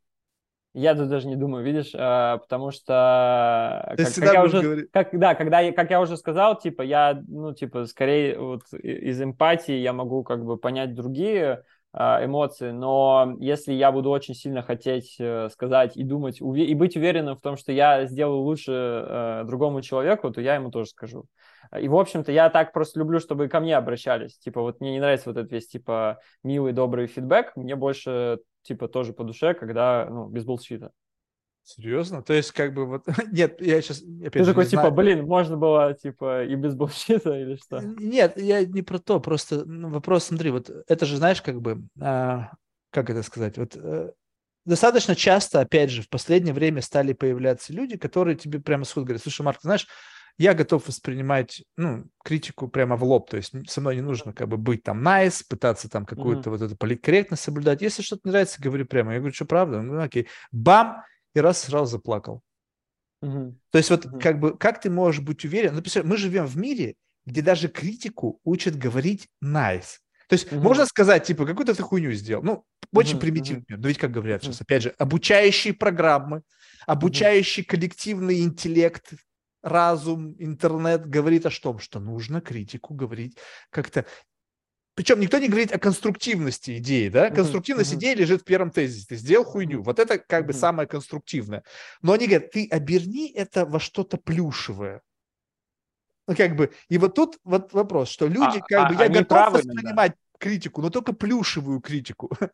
я тут даже не думаю, видишь, а, потому что, как, как я уже, как, да, когда как я уже сказал, типа я, ну типа скорее вот из эмпатии я могу как бы понять другие эмоции, но если я буду очень сильно хотеть э, сказать и думать и быть уверенным в том, что я сделаю лучше э, другому человеку, то я ему тоже скажу. И, в общем-то, я так просто люблю, чтобы ко мне обращались. Типа, вот мне не нравится вот этот весь, типа, милый, добрый фидбэк. Мне больше типа тоже по душе, когда, ну, без булшита. Серьезно? То есть, как бы вот... Нет, я сейчас... Опять Ты же, такой, типа, знаю. блин, можно было, типа, и без булшита или что? Нет, я не про то, просто ну, вопрос, смотри, вот это же, знаешь, как бы... А, как это сказать? Вот э, достаточно часто, опять же, в последнее время стали появляться люди, которые тебе прямо сходу говорят, слушай, Марк, ты знаешь, я готов воспринимать, ну, критику прямо в лоб, то есть со мной не нужно как бы быть там nice, пытаться там какую-то mm-hmm. вот эту политкорректность соблюдать. Если что-то не нравится, говорю прямо. Я говорю, что правда? Ну, окей. Бам! И раз сразу заплакал. Мгм. То есть вот Мгм. как бы, как ты можешь быть уверен? Ну, мы живем в мире, где даже критику учат говорить nice. То есть Мгм. можно сказать, типа, какую-то ты хуйню сделал. Ну, очень Мгм, примитивный мгм. пример. Но ведь как говорят сейчас, опять же, обучающие программы, обучающий коллективный интеллект, разум, интернет говорит о том, что нужно критику говорить как-то. Причем никто не говорит о конструктивности идеи, да? Конструктивность мгм. идеи лежит в первом тезисе. Ты сделал хуйню. Вот это как бы Мгм. самое конструктивное. Но они говорят, ты оберни это во что-то плюшевое. Ну, как бы, и вот тут вот вопрос, что люди, А- как а бы, я готов правы воспринимать критику, но только плюшевую критику.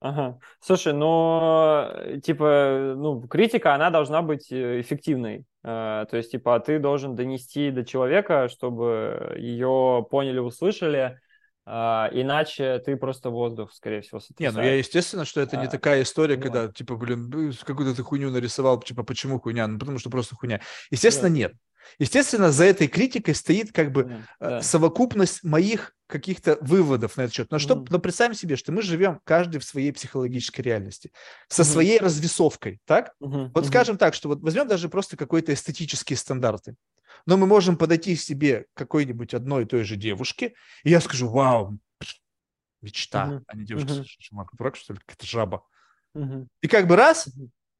Ага. Слушай, но э, типа, ну, критика, она должна быть э, эффективной. Э, То есть, типа, ты должен донести до человека, чтобы ее поняли, услышали, а, иначе ты просто воздух, скорее всего, Не, ну я, сотрясаешь. естественно, что это не А, такая история, вот. когда, типа, блин, ну, какую-то ты хуйню нарисовал, типа, почему хуйня? Ну, потому что просто хуйня. Естественно, Да. нет. Естественно, за этой критикой стоит как бы Да, э, да. совокупность моих каких-то выводов на этот счет. Но, что, Мгм. но представим себе, что мы живем каждый в своей психологической реальности, со Мгм. своей развесовкой, так? Мгм, Вот скажем так, что вот возьмем даже просто какие-то эстетические стандарты. Но мы можем подойти себе к какой-нибудь одной и той же девушке, и я скажу, вау, мечта, Мгм, а не девушка, мгм. Ш- Ш- Марк, дурак, что ли, какая-то жаба. Мгм. И как бы раз,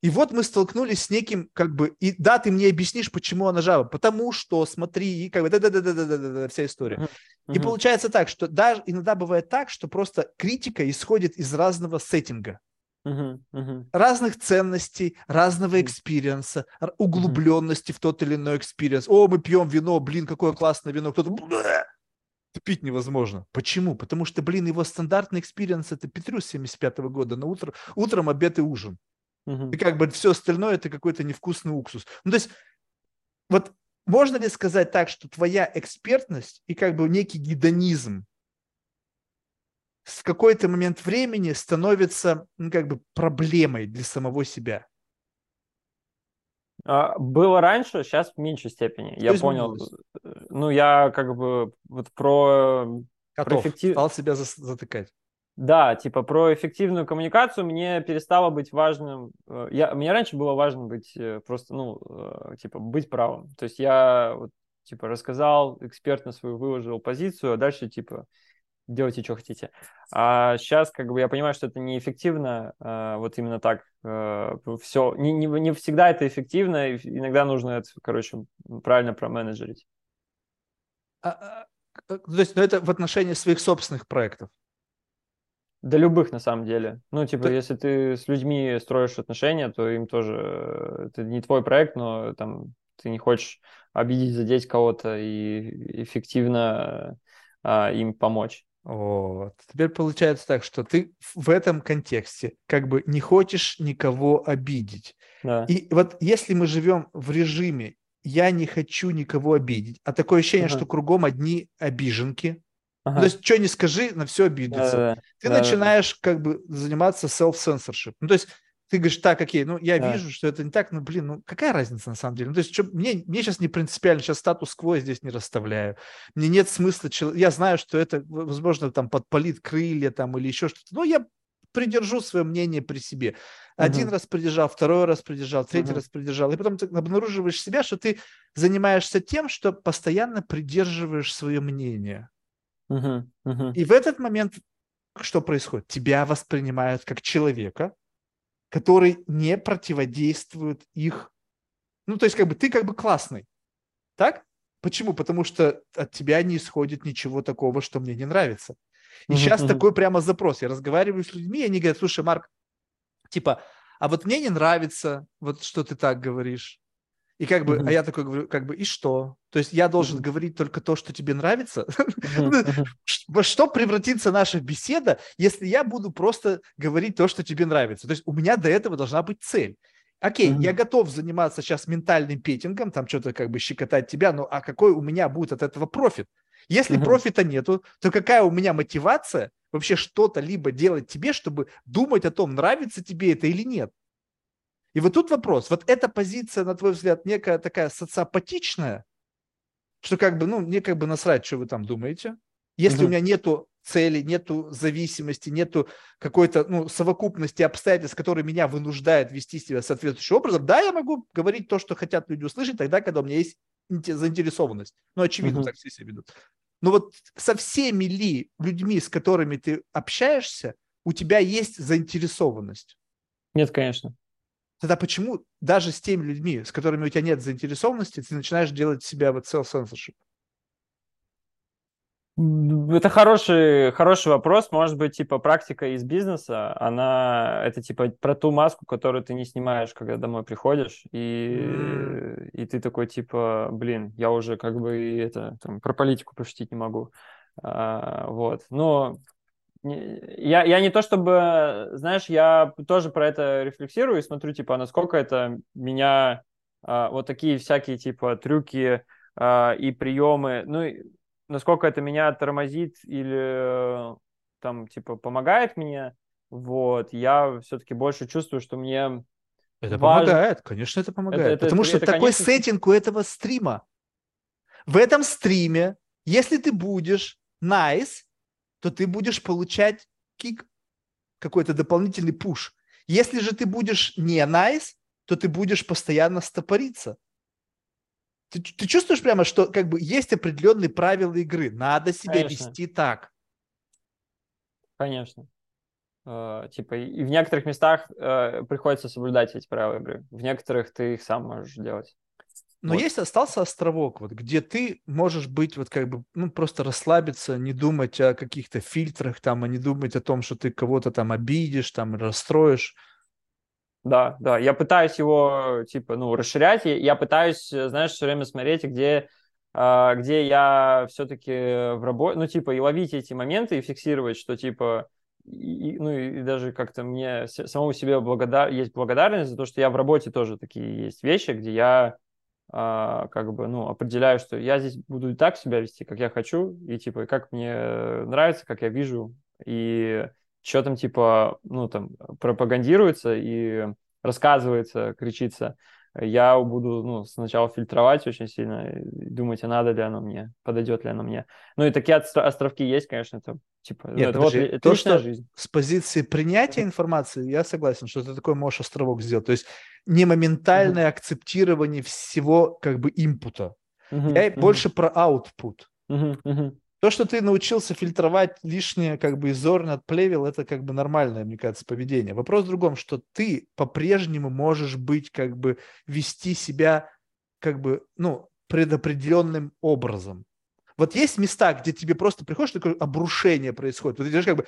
и вот мы столкнулись с неким, как бы, и да, ты мне объяснишь, почему она жаба, потому что, смотри, и как бы, да-да-да-да-да-да, вся история. Мгм. И получается так, что даже иногда бывает так, что просто критика исходит из разного setting а, Мгм. Мгм. разных ценностей, разного experience а, углубленности в тот или иной experience. О, мы пьем вино, блин, какое классное вино, кто-то пить невозможно. Почему? Потому что, блин, его стандартный experience это Петрус 75 года на утро, утром, обед и ужин. Мгм. И как бы все остальное это какой-то невкусный уксус. Ну, то есть, вот можно ли сказать так, что твоя экспертность и как бы некий гедонизм в какой-то момент времени становится ну, как бы проблемой для самого себя? А, Было раньше, сейчас в меньшей степени. Я понял. изменилось? э, Ну, я как бы вот про Готов, эффектив- стал себя затыкать. Да, типа про эффективную коммуникацию мне перестало быть важным. э, Я, мне раньше было важно быть э, просто, ну, э, типа быть правым. То есть я вот, типа рассказал, экспертно свою выложил позицию, а дальше типа делайте, что хотите. А сейчас как бы я понимаю, что это неэффективно, э, вот именно так. Все, не, не, не всегда это эффективно, иногда нужно это, короче, правильно променеджерить. А, а, а, то есть, ну, это в отношении своих собственных проектов. Да любых, на самом деле. Ну, типа, Да. если ты с людьми строишь отношения, то им тоже... э, Это не твой проект, но там ты не хочешь обидеть, задеть кого-то и эффективно а, им помочь. Вот. Теперь получается так, что ты в этом контексте как бы не хочешь никого обидеть. Да. И вот если мы живем в режиме «я не хочу никого обидеть», а такое ощущение, Ага. что кругом одни обиженки, ну, Ага. то есть что не скажи, на все обидятся, Да-да-да. ты Да-да-да. начинаешь как бы заниматься self-censorship. Ну, то есть ты говоришь, так, окей, ну, я Да. вижу, что это не так, ну, блин, ну, какая разница на самом деле? Ну, то есть, что, мне, мне сейчас не принципиально, сейчас статус-кво здесь не расставляю. Мне нет смысла, я знаю, что это, возможно, там подпалит крылья там или еще что-то, но я придержу свое мнение при себе. Один Мгм. раз придержал, второй раз придержал, третий Мгм. раз придержал. И потом ты обнаруживаешь себя, что ты занимаешься тем, что постоянно придерживаешь свое мнение. Мгм. Мгм. И в этот момент что происходит? Тебя воспринимают как человека, который не противодействует их. Ну, то есть, как бы ты как бы классный. Так? Почему? Потому что от тебя не исходит ничего такого, что мне не нравится. И Мгм, сейчас такой прямо запрос. Я разговариваю с людьми, и они говорят, слушай, Марк, типа, а вот мне не нравится, вот что ты так говоришь. И как бы, Мгм. а я такой говорю, как бы, и что? То есть я должен Мгм. говорить только то, что тебе нравится? Ш- Во что превратится наша беседа, если я буду просто говорить то, что тебе нравится? То есть у меня до этого должна быть цель. Окей, Мгм. я готов заниматься сейчас ментальным петингом, там что-то как бы щекотать тебя, но а какой у меня будет от этого профит? Если Мгм. профита нету, то какая у меня мотивация вообще что-то либо делать тебе, чтобы думать о том, нравится тебе это или нет? И вот тут вопрос. Вот эта позиция, на твой взгляд, некая такая социопатичная, что как бы, ну, мне как бы насрать, что вы там думаете. Если у Мгм. меня нету цели, нету зависимости, нету какой-то ну, совокупности обстоятельств, которые меня вынуждают вести себя соответствующим образом, да, я могу говорить то, что хотят люди услышать, тогда, когда у меня есть заинтересованность. Ну, очевидно, uh-huh. так все себя ведут. Но вот со всеми ли людьми, с которыми ты общаешься, у тебя есть заинтересованность? Нет, конечно. Тогда почему даже с теми людьми, с которыми у тебя нет заинтересованности, ты начинаешь делать себя вот self-censorship? Это хороший, хороший вопрос. Может быть, типа практика из бизнеса, она это типа про ту маску, которую ты не снимаешь, когда домой приходишь, и, mm. и ты такой типа, блин, я уже как бы это там, про политику пошутить не могу. А, вот. Но я, я не то чтобы, знаешь, я тоже про это рефлексирую и смотрю, типа, насколько это меня а, вот такие всякие типа трюки а, и приемы, ну насколько это меня тормозит или там, типа, помогает мне, вот, я все-таки больше чувствую, что мне Это важно... помогает, конечно, это помогает, это, это, потому это, что это, такой конечно... сеттинг у этого стрима. В этом стриме, если ты будешь nice, то ты будешь получать кик, какой-то дополнительный пуш. Если же ты будешь не nice, то ты будешь постоянно стопориться. Ты, ты чувствуешь прямо, что как бы есть определенные правила игры. Надо себя Конечно. вести так. Конечно. Uh, типа, и в некоторых местах uh, приходится соблюдать эти правила игры. В некоторых ты их сам можешь делать. Но вот. есть остался островок, вот, где ты можешь быть, вот как бы, ну, просто расслабиться, не думать о каких-то фильтрах, там, а не думать о том, что ты кого-то там обидишь, там, расстроишь. Да, да, я пытаюсь его, типа, ну, расширять, я пытаюсь, э, знаешь, все время смотреть, где, а, где я все-таки в работе, ну, типа, и ловить эти моменты и фиксировать, что, типа, и, ну, и даже как-то мне самому себе благодар... есть благодарность за то, что я в работе тоже такие есть вещи, где я а, как бы, ну, определяю, что я здесь буду и так себя вести, как я хочу, и, типа, как мне нравится, как я вижу, и что там типа, ну там пропагандируется и рассказывается, кричится, я буду ну, сначала фильтровать очень сильно, думать, а надо ли оно мне, подойдет ли оно мне. Ну и такие островки есть, конечно, это типа, ну, Нет, ну, это подожди, вот то, что жизнь. С позиции принятия информации, я согласен, что ты такой можешь островок сделать. То есть не моментальное uh-huh. акцептирование всего как бы инпута. Uh-huh, я uh-huh. больше про output. Uh-huh, uh-huh. То, что ты научился фильтровать лишнее, как бы из отплевел, это как бы нормальное, мне кажется, поведение. Вопрос в другом, что ты по-прежнему можешь быть, как бы вести себя, как бы, ну, предопределенным образом. Вот есть места, где тебе просто приходишь, такое обрушение происходит. Вот идешь как бы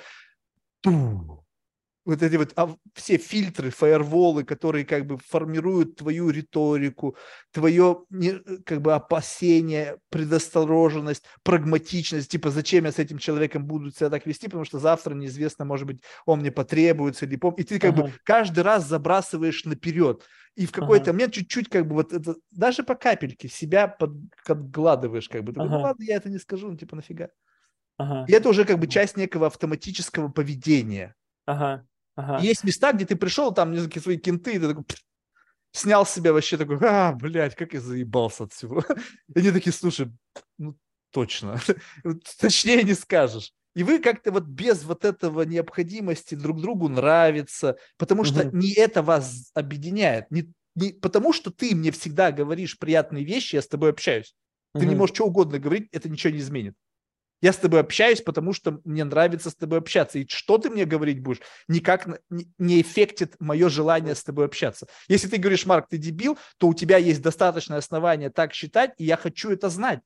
вот эти вот а, все фильтры, фаерволы, которые как бы формируют твою риторику, твое не, как бы опасение, предосторожность, прагматичность, типа зачем я с этим человеком буду себя так вести, потому что завтра неизвестно, может быть, он мне потребуется или пом... И ты как uh-huh. бы каждый раз забрасываешь наперед. И в какой-то uh-huh. момент чуть-чуть как бы вот это, даже по капельке себя под, подгладываешь как бы. Ты uh-huh. ну ладно, я это не скажу, ну типа нафига. Uh-huh. И это уже как бы часть некого автоматического поведения. Ага. Ага. Есть места, где ты пришел, там, не знаю, какие свои кенты, и ты такой, снял с себя вообще такой, а, блядь, как я заебался от всего. И они такие, слушай, ну, точно. Точнее не скажешь. И вы как-то вот без вот этого необходимости друг другу нравиться, потому что угу. не это вас объединяет. Не, не потому что ты мне всегда говоришь приятные вещи, я с тобой общаюсь. Ты угу. не можешь что угодно говорить, это ничего не изменит. Я с тобой общаюсь, потому что мне нравится с тобой общаться. И что ты мне говорить будешь, никак не эффектит мое желание с тобой общаться. Если ты говоришь, Марк, ты дебил, то у тебя есть достаточное основание так считать, и я хочу это знать.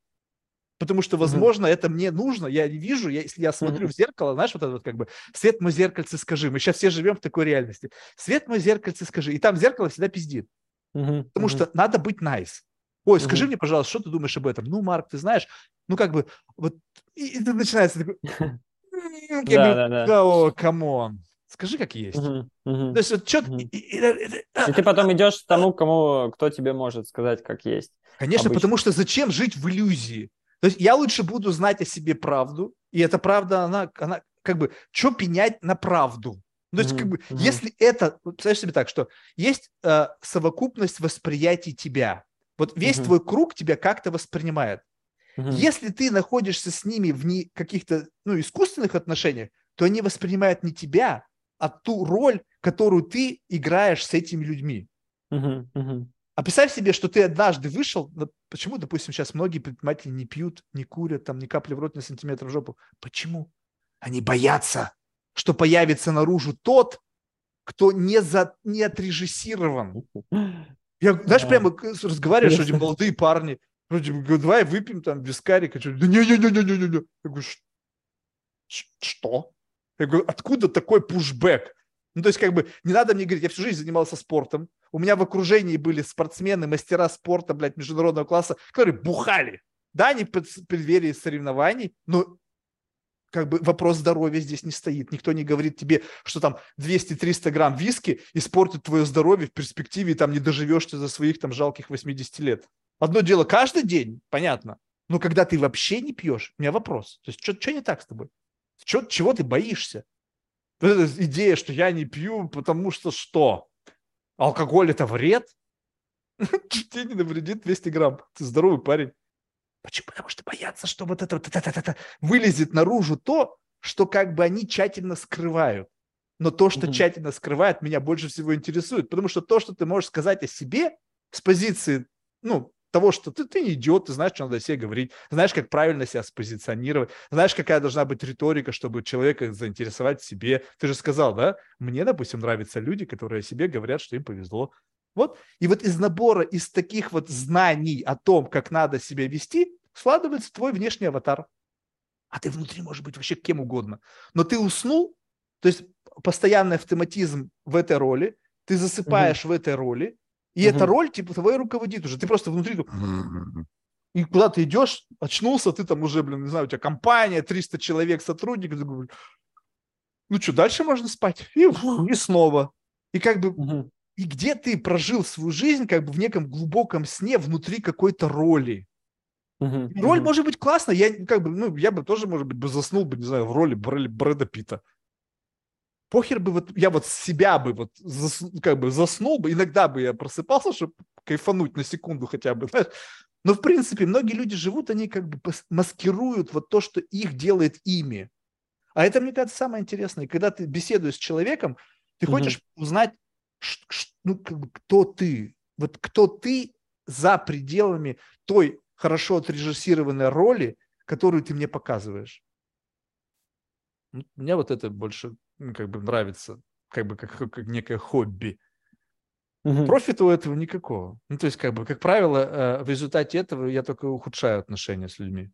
Потому что, возможно, mm-hmm. это мне нужно. Я вижу, я, если я смотрю mm-hmm. в зеркало, знаешь, вот это вот как бы свет мой зеркальце скажи. Мы сейчас все живем в такой реальности. Свет мой зеркальце скажи. И там зеркало всегда пиздит. Mm-hmm. Потому mm-hmm. что надо быть nice. Ой, скажи mm-hmm. мне, пожалуйста, что ты думаешь об этом? Ну, Марк, ты знаешь, ну как бы вот и, и начинается такой... Да, да, да. О, come on. Скажи, как есть. То есть вот что И ты потом идешь к тому, кому, кто тебе может сказать, как есть. Конечно, потому что зачем жить в иллюзии? То есть я лучше буду знать о себе правду, и эта правда, она, она как бы, что пенять на правду? То есть, как бы, если это, представляешь себе так, что есть э, совокупность восприятий тебя, вот весь твой круг тебя как-то воспринимает. Угу. Если ты находишься с ними в не каких-то ну, искусственных отношениях, то они воспринимают не тебя, а ту роль, которую ты играешь с этими людьми. Угу, угу. А представь себе, что ты однажды вышел, почему, допустим, сейчас многие предприниматели не пьют, не курят, там ни капли в рот, ни сантиметр в жопу. Почему? Они боятся, что появится наружу тот, кто не, за, не отрежиссирован. Я, знаешь, прямо разговариваешь, что эти молодые парни, вроде бы, давай выпьем там вискарика. Да не-не-не-не-не-не. Я говорю, что? Я говорю, откуда такой пушбэк? Ну, то есть, как бы, не надо мне говорить, я всю жизнь занимался спортом. У меня в окружении были спортсмены, мастера спорта, блядь, международного класса, которые бухали. Да, они в преддверии соревнований, но как бы вопрос здоровья здесь не стоит. Никто не говорит тебе, что там 200-300 грамм виски испортит твое здоровье в перспективе, и там не доживешь ты за своих там жалких 80 лет. Одно дело каждый день, понятно. Но когда ты вообще не пьешь, у меня вопрос. То есть, что, не так с тобой? Что, чего ты боишься? Вот эта идея, что я не пью, потому что что? Алкоголь – это вред? Тебе не навредит 200 грамм. Ты здоровый парень. Почему? Потому что боятся, что вот это, вот это, это, это вылезет наружу то, что как бы они тщательно скрывают. Но то, что mm-hmm. тщательно скрывают, меня больше всего интересует. Потому что то, что ты можешь сказать о себе с позиции, ну, того, что ты, ты не идиот, ты знаешь, что надо себе говорить, знаешь, как правильно себя спозиционировать, знаешь, какая должна быть риторика, чтобы человека заинтересовать в себе. Ты же сказал, да? Мне, допустим, нравятся люди, которые о себе говорят, что им повезло. Вот. И вот из набора, из таких вот знаний о том, как надо себя вести, складывается твой внешний аватар. А ты внутри можешь быть вообще кем угодно. Но ты уснул, то есть постоянный автоматизм в этой роли, ты засыпаешь угу. в этой роли, и угу. эта роль типа твоей руководит уже. Ты просто внутри и куда ты идешь, очнулся, ты там уже, блин, не знаю, у тебя компания, 300 человек, сотрудников, ну что, дальше можно спать? И, и снова. И как бы, угу. И где ты прожил свою жизнь как бы в неком глубоком сне внутри какой-то роли. Угу. Роль угу. может быть классная, я как бы, ну, я бы тоже, может быть, бы заснул бы, не знаю, в роли Брэда Питта похер бы вот я вот себя бы вот зас, как бы заснул бы, иногда бы я просыпался, чтобы кайфануть на секунду хотя бы, знаешь. Но в принципе многие люди живут, они как бы маскируют вот то, что их делает ими. А это, мне кажется, самое интересное. Когда ты беседуешь с человеком, ты угу. хочешь узнать, ну, кто ты. Вот кто ты за пределами той хорошо отрежиссированной роли, которую ты мне показываешь. Мне вот это больше ну, как бы нравится, как бы как, как некое хобби. Угу. Профита у этого никакого. Ну, то есть, как бы, как правило, э, в результате этого я только ухудшаю отношения с людьми.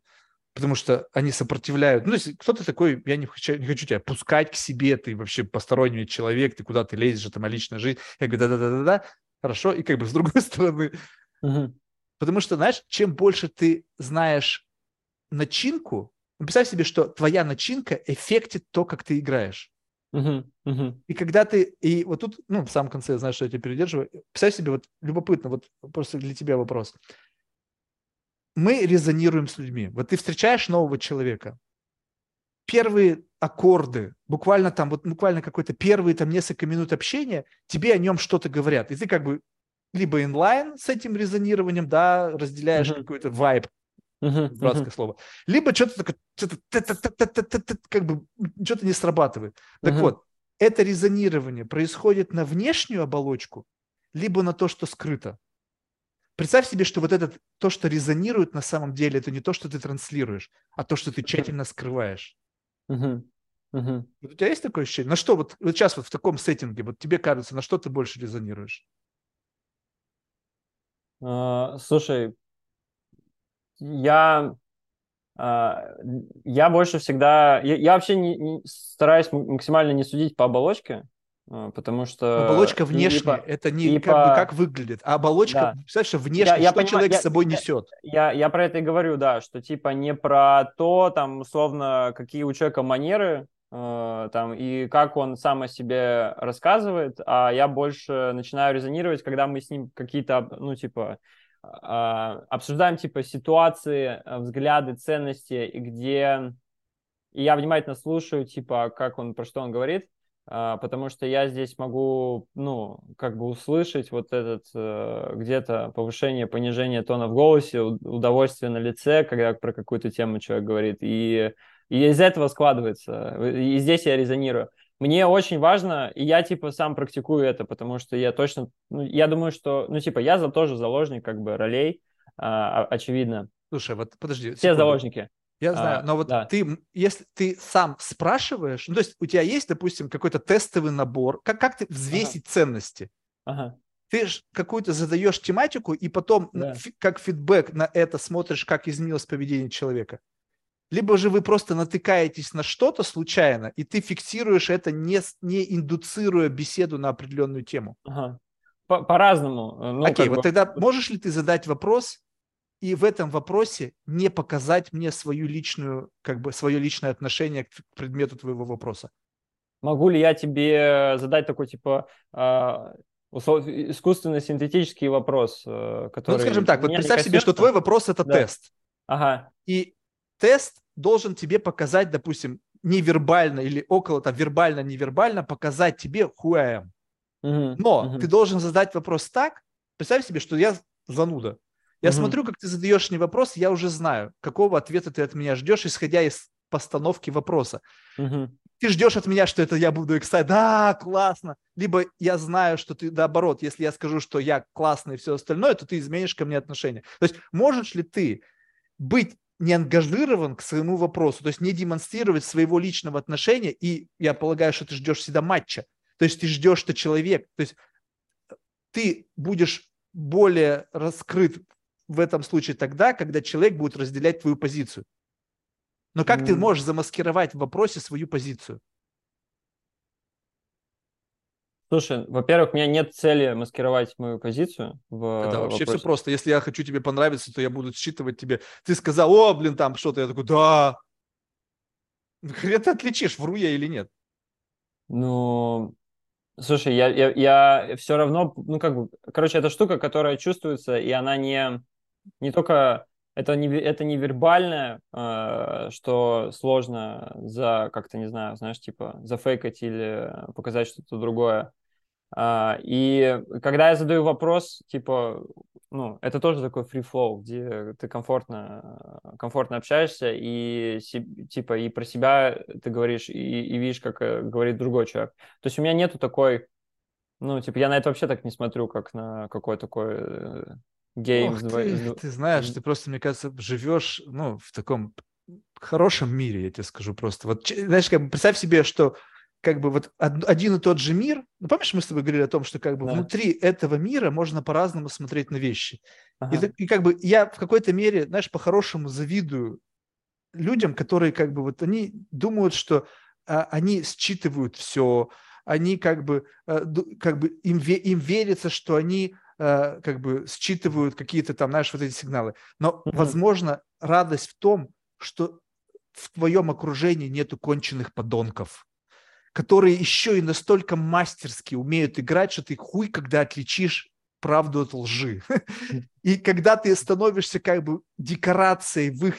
Потому что они сопротивляют. Ну, если кто-то такой, я не хочу, не хочу тебя пускать к себе, ты вообще посторонний человек, ты куда ты лезешь, это моя личная жизнь. Я говорю, да-да-да-да-да, хорошо. И как бы с другой стороны, угу. потому что, знаешь, чем больше ты знаешь начинку, ну, представь себе, что твоя начинка эффектит то, как ты играешь. Uh-huh, uh-huh. И когда ты, и вот тут, ну, в самом конце, знаешь, что я тебя передерживаю, представь себе, вот любопытно, вот просто для тебя вопрос. Мы резонируем с людьми. Вот ты встречаешь нового человека, первые аккорды, буквально там, вот буквально какой-то первые там несколько минут общения, тебе о нем что-то говорят. И ты как бы либо инлайн с этим резонированием, да, разделяешь uh-huh. какой-то вайб, uh-huh, дурацкое uh-huh. слово. Либо что-то такое, что-то как бы что-то не срабатывает. Так uh-huh. вот, это резонирование происходит на внешнюю оболочку, либо на то, что скрыто. Представь себе, что вот это, то, что резонирует на самом деле, это не то, что ты транслируешь, а то, что ты тщательно скрываешь. Uh-huh. Uh-huh. у тебя есть такое ощущение? На что вот, вот сейчас вот в таком сеттинге, вот тебе кажется, на что ты больше резонируешь? Uh, слушай, я, а, я больше всегда... Я, я вообще не, не, стараюсь максимально не судить по оболочке, а, потому что... Оболочка внешняя, по, это не как, по... бы, как выглядит, а оболочка, да. представляешь, что внешне, я, я что понимаю, человек я, с собой несет. Я, я, я про это и говорю, да, что типа не про то, там, условно, какие у человека манеры, э, там, и как он сам о себе рассказывает, а я больше начинаю резонировать, когда мы с ним какие-то, ну, типа, а, обсуждаем типа ситуации, э, взгляды, ценности, и где и я внимательно слушаю, типа, как он, про что он говорит, а, потому что я здесь могу, ну, как бы услышать вот этот э, где-то повышение, понижение тона в голосе, удовольствие на лице, когда про какую-то тему человек говорит, и, и из этого складывается, и здесь я резонирую. Мне очень важно, и я, типа, сам практикую это, потому что я точно, ну, я думаю, что, ну, типа, я за тоже заложник, как бы, ролей, а, очевидно. Слушай, вот подожди. Все секунду. заложники. Я знаю, а, но вот да. ты, если ты сам спрашиваешь, ну, то есть у тебя есть, допустим, какой-то тестовый набор, как, как ты взвесить ага. ценности? Ага. Ты же какую-то задаешь тематику, и потом да. фи, как фидбэк на это смотришь, как изменилось поведение человека. Либо же вы просто натыкаетесь на что-то случайно, и ты фиксируешь это, не, не индуцируя беседу на определенную тему. Ага. По-разному. Э, ну, Окей, вот бы... тогда можешь ли ты задать вопрос, и в этом вопросе не показать мне свою личную, как бы свое личное отношение к предмету твоего вопроса. Могу ли я тебе задать такой типа а, искусственно-синтетический вопрос, э, который... Ну, скажем так, вот представь себе, что твой вопрос – это да. тест. Ага. И тест должен тебе показать, допустим, невербально или около там вербально-невербально показать тебе who I am. Угу, Но угу. ты должен задать вопрос так, представь себе, что я зануда. Я угу. смотрю, как ты задаешь мне вопрос, я уже знаю, какого ответа ты от меня ждешь, исходя из постановки вопроса. Угу. Ты ждешь от меня, что это я буду excited, да, классно. Либо я знаю, что ты, наоборот, если я скажу, что я классный и все остальное, то ты изменишь ко мне отношение. То есть можешь ли ты быть не ангажирован к своему вопросу, то есть не демонстрировать своего личного отношения, и я полагаю, что ты ждешь всегда матча. То есть ты ждешь, что человек, то есть ты будешь более раскрыт в этом случае тогда, когда человек будет разделять твою позицию. Но как mm. ты можешь замаскировать в вопросе свою позицию? Слушай, во-первых, у меня нет цели маскировать мою позицию. В Это вообще вопросе. все просто. Если я хочу тебе понравиться, то я буду считывать тебе. Ты сказал, о, блин, там что-то. Я такой, да. Хрен ты отличишь, вру я или нет. Ну, слушай, я, я, я все равно, ну, как бы, короче, это штука, которая чувствуется, и она не, не только это не, это не вербальное, э, что сложно за, как-то, не знаю, знаешь, типа, зафейкать или показать что-то другое. Э, и когда я задаю вопрос, типа, ну, это тоже такой free flow, где ты комфортно, комфортно общаешься и, типа, и про себя ты говоришь, и, и видишь, как э, говорит другой человек. То есть у меня нету такой, ну, типа, я на это вообще так не смотрю, как на какой такой э, Games. Ох, ты, ты знаешь, ты просто, мне кажется, живешь ну, в таком хорошем мире, я тебе скажу просто. Вот, знаешь, как бы представь себе, что как бы вот один и тот же мир, ну, помнишь, мы с тобой говорили о том, что как бы да. внутри этого мира можно по-разному смотреть на вещи. Ага. И, и как бы я в какой-то мере, знаешь, по-хорошему завидую людям, которые как бы вот они думают, что а, они считывают все, они как бы, а, как бы им, им верится, что они Э, как бы считывают какие-то там, знаешь, вот эти сигналы. Но, возможно, радость в том, что в твоем окружении нету конченых подонков, которые еще и настолько мастерски умеют играть, что ты хуй, когда отличишь правду от лжи. И когда ты становишься как бы декорацией в их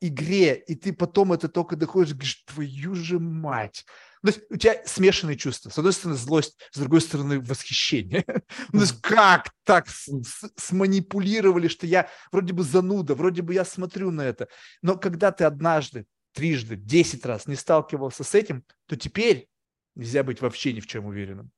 игре, и ты потом это только доходишь, говоришь, твою же мать, то есть у тебя смешанные чувства. С одной стороны, злость, с другой стороны, восхищение. Ну, то есть как так сманипулировали, что я вроде бы зануда, вроде бы я смотрю на это. Но когда ты однажды, трижды, десять раз не сталкивался с этим, то теперь нельзя быть вообще ни в чем уверенным.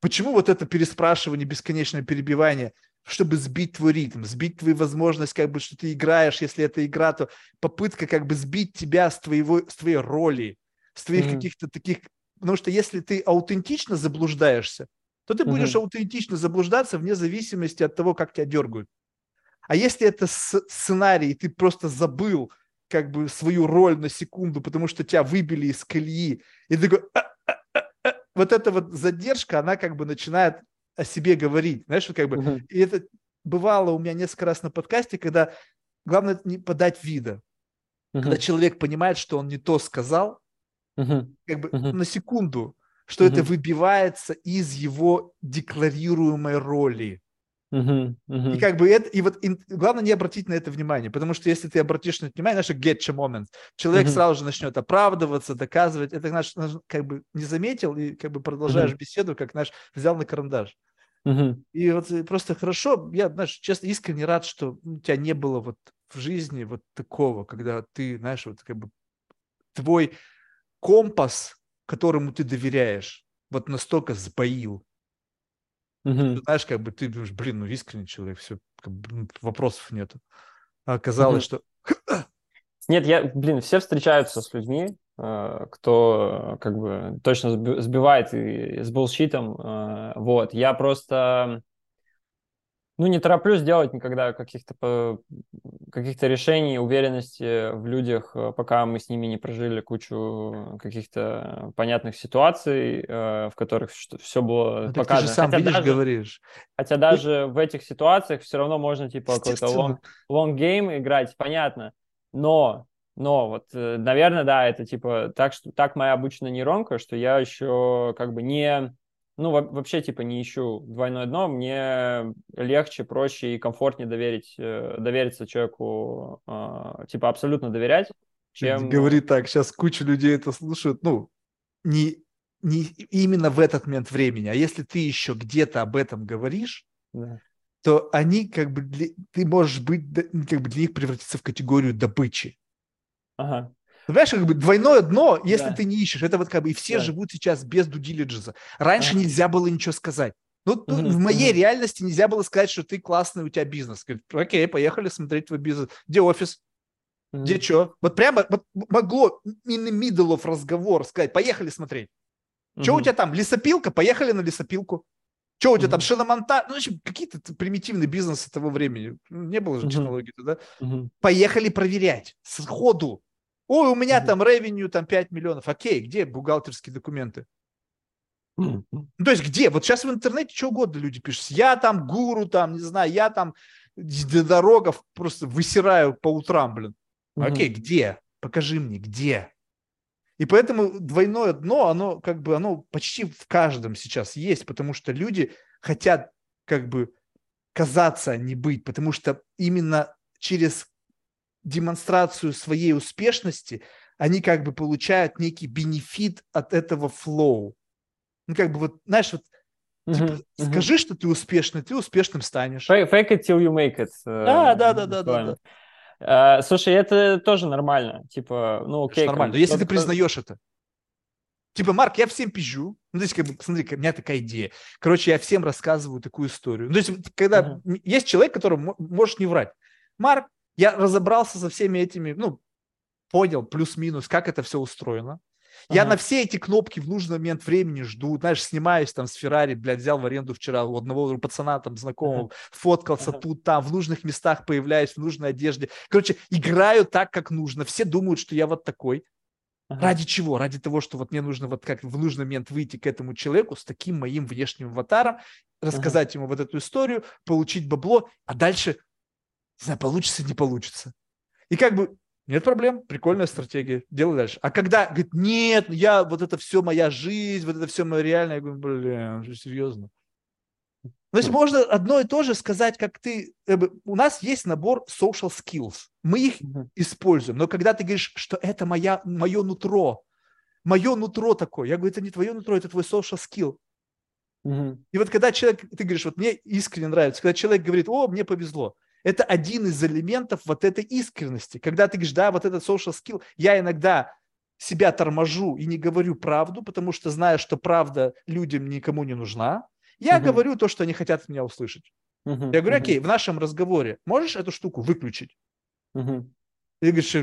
Почему вот это переспрашивание, бесконечное перебивание, чтобы сбить твой ритм, сбить твою возможность, как бы, что ты играешь, если это игра, то попытка как бы сбить тебя с, твоего, с твоей роли, с твоих mm-hmm. каких-то таких... Потому что если ты аутентично заблуждаешься, то ты будешь mm-hmm. аутентично заблуждаться вне зависимости от того, как тебя дергают. А если это сценарий, ты просто забыл как бы свою роль на секунду, потому что тебя выбили из колеи, и ты такой... А, а, а, вот эта вот задержка, она как бы начинает о себе говорить. Знаешь, вот как бы... Mm-hmm. И это бывало у меня несколько раз на подкасте, когда главное не подать вида. Mm-hmm. Когда человек понимает, что он не то сказал, uh-huh. как бы uh-huh. на секунду, что uh-huh. это выбивается из его декларируемой роли. Мгм, мгм. И как бы это, и вот ин- главное не обратить на это внимание, потому что если ты обратишь на это внимание, знаешь, getcha момент, человек Мгм. сразу же начнет оправдываться, доказывать, это, знаешь, знаешь, как бы не заметил и как бы продолжаешь Мгм. беседу, как, знаешь, взял на карандаш. Мгм. И вот э, просто хорошо, я, знаешь, честно, искренне рад, что у тебя не было вот в жизни вот такого, когда ты, знаешь, вот как бы твой компас, которому ты доверяешь, вот настолько сбоил. Мгм. Ты знаешь, как бы ты думаешь, блин, ну искренний человек, все, как бы, ну, вопросов нету. А оказалось, Мгм. что Нет, я, блин, все встречаются с людьми, э, кто как бы точно сби- сбивает и с булщитом. э, Вот, я просто, ну, не тороплюсь делать никогда каких-то каких-то решений, уверенности в людях, э, пока мы с ними не прожили кучу каких-то понятных ситуаций, э, в которых все было ну, так ты же показано. сам Хотя видишь, даже, говоришь. хотя даже в этих ситуациях все равно можно типа какой-то long, long game играть, понятно. Но, но вот, э, наверное, да, это типа так, что так моя обычная нейронка, что я еще как бы не, ну во- вообще типа не ищу двойное дно, мне легче, проще и комфортнее доверить, э, довериться человеку, э, типа абсолютно доверять, чем... Говори так, сейчас куча людей это слушают, ну, не, не именно в этот момент времени, а если ты еще где-то об этом говоришь, Да. то они как бы, для- ты можешь быть, как бы для них превратиться в категорию добычи. Ага. Понимаешь, как бы двойное дно, если Да. ты не ищешь, это вот как бы и все Да. живут сейчас без дудилиджеса. Раньше Ага. нельзя было ничего сказать. Ну, Мгм, в моей реальности нельзя было сказать, что ты классный, у тебя бизнес. Говорит, окей, поехали смотреть твой бизнес. Где офис? Где что? Вот прямо вот могло in the middle of разговор сказать, поехали смотреть. Что у тебя там, лесопилка? Поехали на лесопилку. Что у тебя там, шиномонтаж? Ну, в общем, какие-то примитивные бизнесы того времени. Ну, Не было же технологий тогда. Поехали проверять сходу. Ой, у меня там ревеню там 5 миллионов. Окей, где бухгалтерские документы? Ну, то есть где? Вот сейчас в интернете что угодно люди пишут. Я там гуру, там, не знаю, я там дорогов просто высираю по утрам, блин. Окей, Мгм. где? Покажи мне, где? И поэтому двойное дно, оно как бы, оно почти в каждом сейчас есть, потому что люди хотят как бы казаться, а не быть, потому что именно через демонстрацию своей успешности они как бы получают некий бенефит от этого флоу. Ну, как бы вот, знаешь, вот, типа. Мгм. скажи, что ты успешный, ты успешным станешь. Fake it till you make it. э, Да, да, да, да, да, да. Э, Слушай, это тоже нормально. Типа, ну Это окей. нормально. как Но если ты признаешь это. Типа, Марк, я всем пизжу. Ну, то есть, как бы, посмотри, у меня такая идея. Короче, я всем рассказываю такую историю. Ну, то есть, когда Мгм. есть человек, которому можешь не врать. Марк, я разобрался со всеми этими, ну, понял плюс-минус, как это все устроено. Я Ага. на все эти кнопки в нужный момент времени жду, знаешь, снимаюсь там с Феррари, блядь, взял в аренду вчера у одного пацана там знакомого, фоткался Ага. тут, там, в нужных местах появляюсь, в нужной одежде. Короче, играю так, как нужно. Все думают, что я вот такой. Ага. Ради чего? Ради того, что вот мне нужно вот как в нужный момент выйти к этому человеку с таким моим внешним аватаром, рассказать ему вот эту историю, получить бабло, а дальше, не знаю, получится, не получится. И как бы нет проблем, прикольная стратегия, делай дальше. А когда говорит, нет, я, вот это все моя жизнь, вот это все мое реальное, я говорю, блин, серьезно? То есть Хм. можно одно и то же сказать, как ты... бы, У нас есть набор social skills. Мы их используем. Но когда ты говоришь, что это моя, мое нутро, мое нутро такое, я говорю, это не твое нутро, это твой social skill. Мгм. И вот когда человек, ты говоришь, вот мне искренне нравится, когда человек говорит, о, мне повезло, это один из элементов вот этой искренности. Когда ты говоришь, да, вот этот social skill, я иногда себя торможу и не говорю правду, потому что знаю, что правда людям никому не нужна. Я Мгм. говорю то, что они хотят от меня услышать. Мгм. Я говорю, окей, в нашем разговоре можешь эту штуку выключить? Мгм. И говоришь,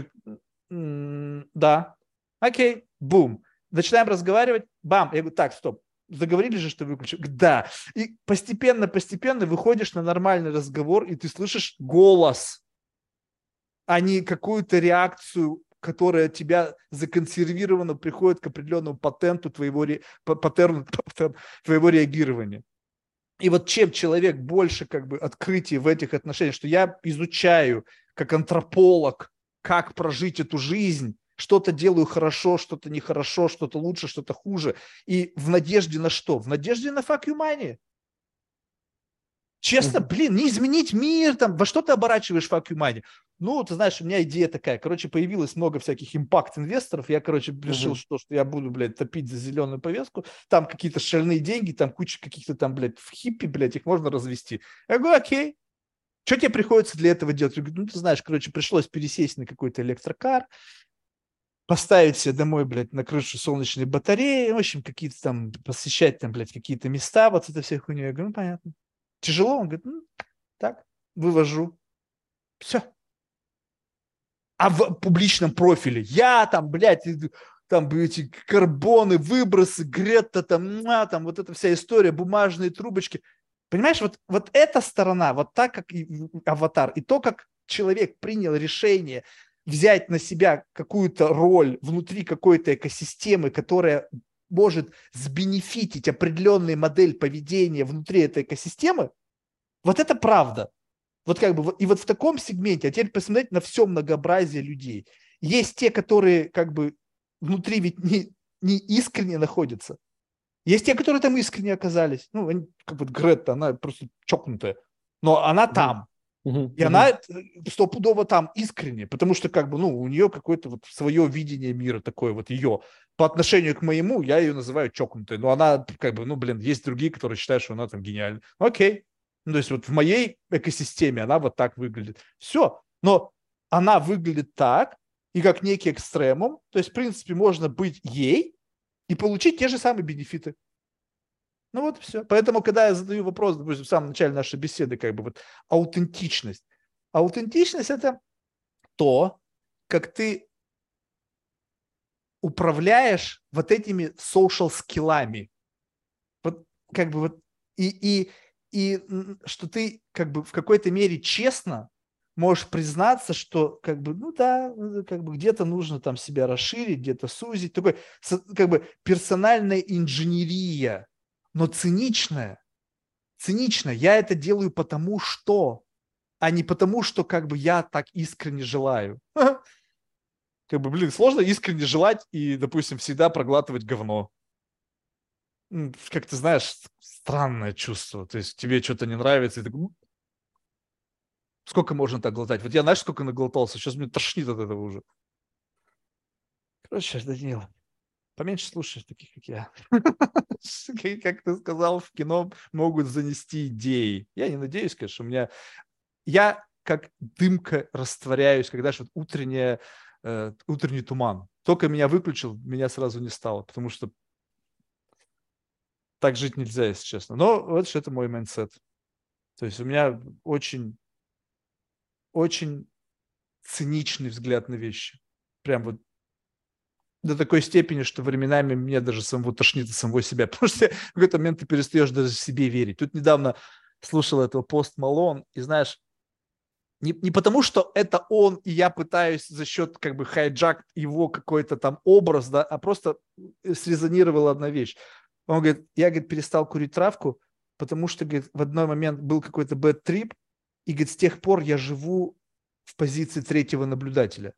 «М, да, окей, бум. Начинаем разговаривать, бам. Я говорю, так, стоп, заговорили же, что выключил? Да. И постепенно, постепенно выходишь на нормальный разговор, и ты слышишь голос, а не какую-то реакцию, которая от тебя законсервирована, приходит к определенному патенту твоего, ре- па- паттерну паттерн твоего реагирования. И вот чем человек больше как бы открытий в этих отношениях, что я изучаю как антрополог, как прожить эту жизнь, что-то делаю хорошо, что-то нехорошо, что-то лучше, что-то хуже. И в надежде на что? В надежде на fuck you money. Честно, блин, не изменить мир, там, во что ты оборачиваешь fuck you money? Ну, ты знаешь, у меня идея такая. Короче, появилось много всяких импакт-инвесторов. Я, короче, решил, что, что я буду, блядь, топить за зеленую повестку. Там какие-то шальные деньги, там куча каких-то там, блядь, в хиппи, блядь, их можно развести. Я говорю, окей. Что тебе приходится для этого делать? Я говорю, ну, ты знаешь, короче, пришлось пересесть на какой-то электрокар, поставить себе домой, блядь, на крышу солнечные батареи, в общем, какие-то там, посещать там, блядь, какие-то места, вот это все хуйня. Я говорю, ну, понятно. Тяжело? Он говорит, ну, так, вывожу. Все. А в публичном профиле я там, блядь, там эти карбоны, выбросы, Грета, там, а, там вот эта вся история, бумажные трубочки. Понимаешь, вот, вот эта сторона, вот так, как и аватар, и то, как человек принял решение взять на себя какую-то роль внутри какой-то экосистемы, которая может сбенефитить определенную модель поведения внутри этой экосистемы, вот это правда. Вот как бы, и вот в таком сегменте, а теперь посмотреть на все многообразие людей. Есть те, которые как бы внутри ведь не, не искренне находятся. Есть те, которые там искренне оказались. Ну, они, как бы Гретта, она просто чокнутая. Но она там. Uh-huh. И она э, стопудово там искренне, потому что как бы, ну, у нее какое-то вот свое видение мира такое вот ее. По отношению к моему, я ее называю чокнутой, но она как бы, ну, блин, есть другие, которые считают, что она там гениальна. Окей. Ну, то есть вот в моей экосистеме она вот так выглядит. Все. Но она выглядит так, и как некий экстремум, то есть, в принципе, можно быть ей и получить те же самые бенефиты. Ну вот все. Поэтому, когда я задаю вопрос, допустим, в самом начале нашей беседы, как бы вот аутентичность. Аутентичность – это то, как ты управляешь вот этими social скиллами. Вот как бы вот и, и, и что ты как бы в какой-то мере честно можешь признаться, что как бы, ну да, как бы где-то нужно там себя расширить, где-то сузить. Такой как бы персональная инженерия но циничное. Цинично. Я это делаю потому что, а не потому, что как бы я так искренне желаю. Как бы, блин, сложно искренне желать и, допустим, всегда проглатывать говно. Как ты знаешь, странное чувство. То есть тебе что-то не нравится, и ты Сколько можно так глотать? Вот я, знаешь, сколько наглотался? Сейчас мне тошнит от этого уже. Короче, Данил, поменьше слушай таких, как я. Как ты сказал, в кино могут занести идеи. Я не надеюсь, конечно, у меня... Я как дымка растворяюсь, когда же вот утренняя, э, утренний туман. Только меня выключил, меня сразу не стало, потому что так жить нельзя, если честно. Но вот что это мой mindset. То есть у меня очень, очень циничный взгляд на вещи. Прям вот до такой степени, что временами мне даже самого тошнит самого себя, потому что в какой-то момент ты перестаешь даже себе верить. Тут недавно слушал этого пост Малон, и знаешь, не, не потому, что это он, и я пытаюсь за счет как бы хайджак его какой-то там образ, да, а просто срезонировала одна вещь. Он говорит, я, говорит, перестал курить травку, потому что, говорит, в одной момент был какой-то trip, и, говорит, с тех пор я живу в позиции третьего наблюдателя.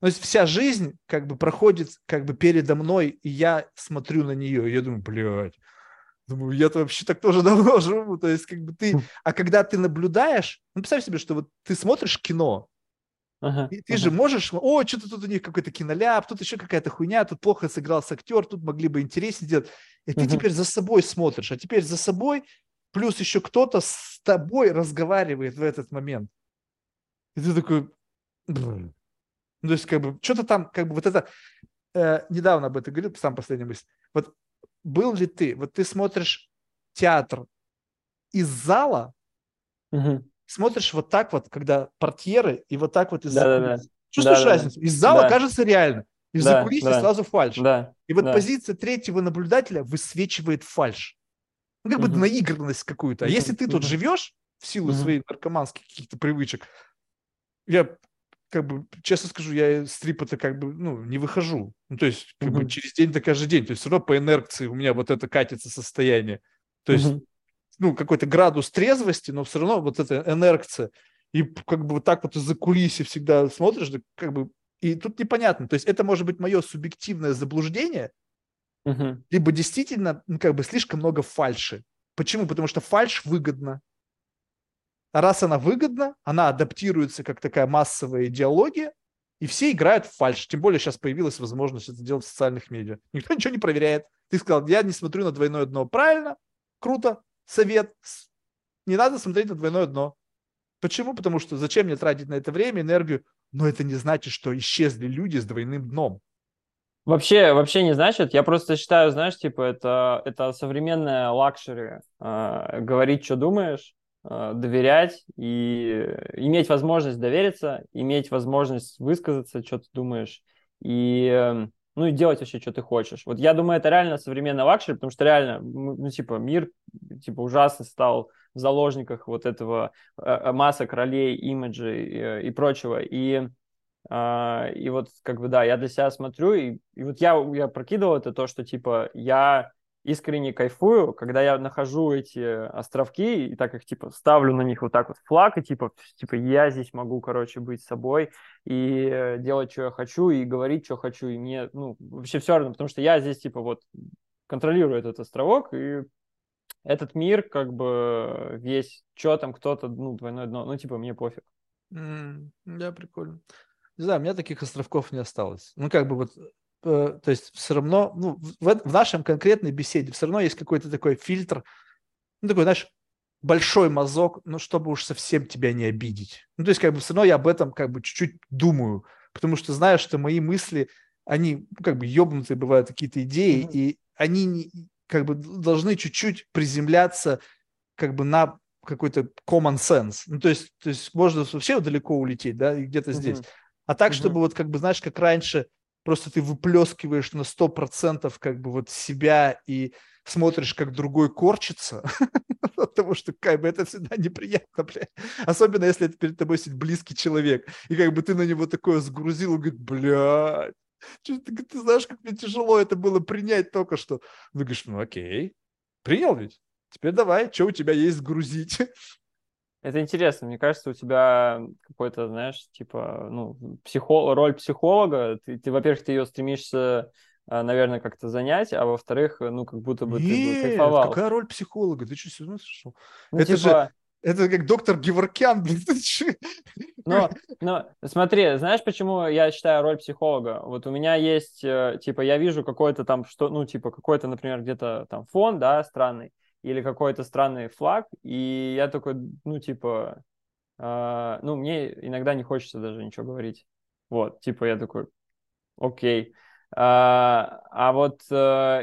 То есть вся жизнь как бы проходит как бы передо мной, и я смотрю на нее, и я думаю, блядь, думаю, я-то вообще так тоже давно живу, то есть как бы ты, хм. а когда ты наблюдаешь, ну представь себе, что вот ты смотришь кино, Ага, и ты ага. же можешь, о, что-то тут у них какой-то киноляп, тут еще какая-то хуйня, тут плохо сыгрался актер, тут могли бы интереснее сделать. И ты ага. теперь за собой смотришь, а теперь за собой плюс еще кто-то с тобой разговаривает в этот момент. И ты такой, ну, то есть, как бы, что-то там, как бы, вот это, э, недавно об этом говорил, сам последний мысль. Вот был ли ты, вот ты смотришь театр из зала, угу. смотришь вот так вот, когда портьеры, и вот так вот из да, да, да. Чувствуешь да, разницу? Из зала да. кажется реально, из-за да, кулисы да. сразу фальш. Да, и вот да. позиция третьего наблюдателя высвечивает фальш. Ну, как угу. бы наигранность какую-то. А угу. если ты тут живешь в силу угу. своих наркоманских каких-то привычек, я как бы, честно скажу, я из трипа-то как бы, ну, не выхожу. Ну, то есть, как uh-huh. бы через день, то каждый день. То есть, все равно по инерции у меня вот это катится состояние. То есть, uh-huh. ну, какой-то градус трезвости, но все равно вот эта инерция. И как бы вот так вот из-за кулиси всегда смотришь, да, как бы, и тут непонятно. То есть, это может быть мое субъективное заблуждение, uh-huh. либо действительно, ну, как бы, слишком много фальши. Почему? Потому что фальш выгодно. Раз она выгодна, она адаптируется как такая массовая идеология, и все играют в фальш. Тем более сейчас появилась возможность это делать в социальных медиа. Никто ничего не проверяет. Ты сказал, я не смотрю на двойное дно. Правильно, круто, совет. Не надо смотреть на двойное дно. Почему? Потому что зачем мне тратить на это время, энергию? Но это не значит, что исчезли люди с двойным дном. Вообще, вообще не значит. Я просто считаю, знаешь, типа, это, это современная luxury. Э, говорить, что думаешь, доверять и иметь возможность довериться, иметь возможность высказаться, что ты думаешь, и, э, ну, и делать вообще, что ты хочешь. Вот я думаю, это реально современная luxury, потому что реально, ну, типа, мир, типа, ужасно стал в заложниках вот этого э, масок, ролей, имиджей и, и прочего. И э, и вот как бы да, я для себя смотрю, и, и вот я, я прокидывал это то, что типа я искренне кайфую, когда я нахожу эти островки и так их типа ставлю на них вот так вот флаг, и типа, типа я здесь могу, короче, быть собой и э, делать, что я хочу, и говорить, что хочу, и мне, ну, вообще все равно, потому что я здесь типа вот контролирую этот островок, и этот мир, как бы весь, что там кто-то, ну, двойное дно, ну, типа, мне пофиг. Mm, да, прикольно. Не знаю, у меня таких островков не осталось. Ну, как бы вот, то есть все равно, ну, в, в нашем конкретной беседе все равно есть какой-то такой фильтр, ну, такой, знаешь, большой мазок, ну, чтобы уж совсем тебя не обидеть. Ну, то есть, как бы все равно я об этом как бы чуть-чуть думаю, потому что знаю, что мои мысли, они ну, как бы ебнутые бывают какие-то идеи, mm-hmm. и они не, как бы должны чуть-чуть приземляться как бы на какой-то common sense. Ну, то есть, то есть можно вообще далеко улететь, да, и где-то mm-hmm. здесь. А так, mm-hmm. чтобы вот как бы, знаешь, как раньше, просто ты выплескиваешь на 100% как бы вот себя и смотришь, как другой корчится, потому что как бы это всегда неприятно, блядь. Особенно, если это перед тобой сидит близкий человек, и как бы ты на него такое сгрузил, и говорит, блядь, ты, ты знаешь, как мне тяжело это было принять только что. Ты говоришь, ну окей, принял ведь? Теперь давай, что у тебя есть сгрузить? Это интересно. Мне кажется, у тебя какой-то, знаешь, типа, ну, психо... роль психолога. Ты, ты во-первых, ты ее стремишься, а, наверное, как-то занять, а во-вторых, ну, как будто бы Нет, ты бы кайфовал. какая роль психолога? Ты что, с ума сошел? Ну, это типа... же... Это как доктор Геворкян. Но, но смотри, знаешь, почему я считаю роль психолога? Вот у меня есть, э, типа, я вижу какой-то там, что, ну, типа, какой-то, например, где-то там фон, да, странный или какой-то странный флаг, и я такой, ну, типа, э, ну, мне иногда не хочется даже ничего говорить. Вот, типа, я такой, окей. А, а вот э,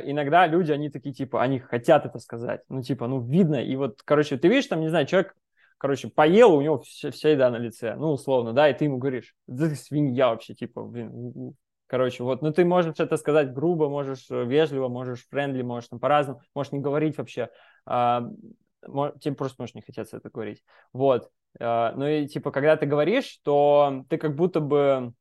иногда люди, они такие, типа, они хотят это сказать. Ну, типа, ну, видно. И вот, короче, ты видишь, там, не знаю, человек, короче, поел, у него вся, вся еда на лице, ну, условно, да, и ты ему говоришь, да ты свинья вообще, типа, блин, Короче, вот, ну ты можешь это сказать грубо, можешь э, вежливо, можешь френдли, можешь там по-разному, можешь не говорить вообще. А, тебе просто можешь не хотеться это говорить. Вот. А, ну и типа, когда ты говоришь, то ты как будто бы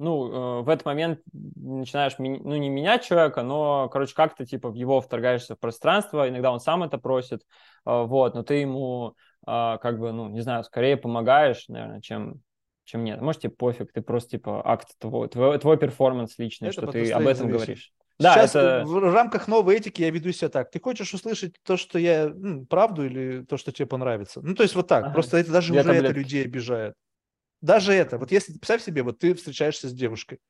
ну, э, в этот момент начинаешь, ну, не менять человека, но, короче, как-то, типа, в его вторгаешься в пространство, иногда он сам это просит, э, вот, но ты ему, как бы, ну, не знаю, скорее помогаешь, наверное, чем, чем нет. Может, тебе пофиг, ты просто, типа, акт твой, твой, твой перформанс личный, это что ты об этом зависит. говоришь. Да, Сейчас это... в рамках новой этики я веду себя так. Ты хочешь услышать то, что я, ну, правду или то, что тебе понравится? Ну, то есть вот так. Ага. Просто это даже Две уже таблетки. это людей обижает. Даже это. Вот если, представь себе, вот ты встречаешься с девушкой,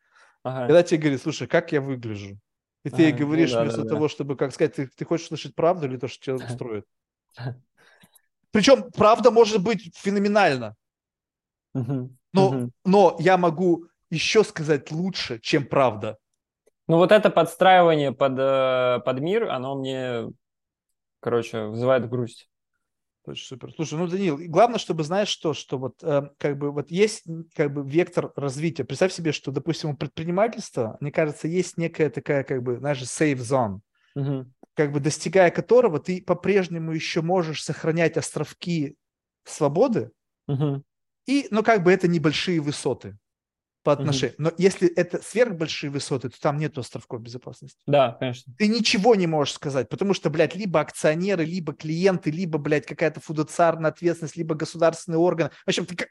ага. когда тебе говорит, слушай, как я выгляжу? И ты ей ну говоришь, ну, да, вместо да, того, да. чтобы, как сказать, ты, ты хочешь слышать правду или то, что тебя устроит. Причем правда может быть феноменально. Но, но я могу еще сказать лучше, чем правда. Ну вот это подстраивание под, э, под мир, оно мне, короче, вызывает грусть. Очень супер. Слушай, ну, Данил, главное, чтобы знаешь что, что вот э, как бы вот есть как бы вектор развития. Представь себе, что, допустим, у предпринимательства, мне кажется, есть некая такая как бы, знаешь, safe zone, угу. как бы достигая которого ты по-прежнему еще можешь сохранять островки свободы, угу. и, ну, как бы это небольшие высоты по отношению. Mm-hmm. Но если это сверхбольшие высоты, то там нет островков безопасности. Да, конечно. Ты ничего не можешь сказать, потому что, блядь, либо акционеры, либо клиенты, либо, блядь, какая-то фудоциарная ответственность, либо государственный орган. В общем, ты...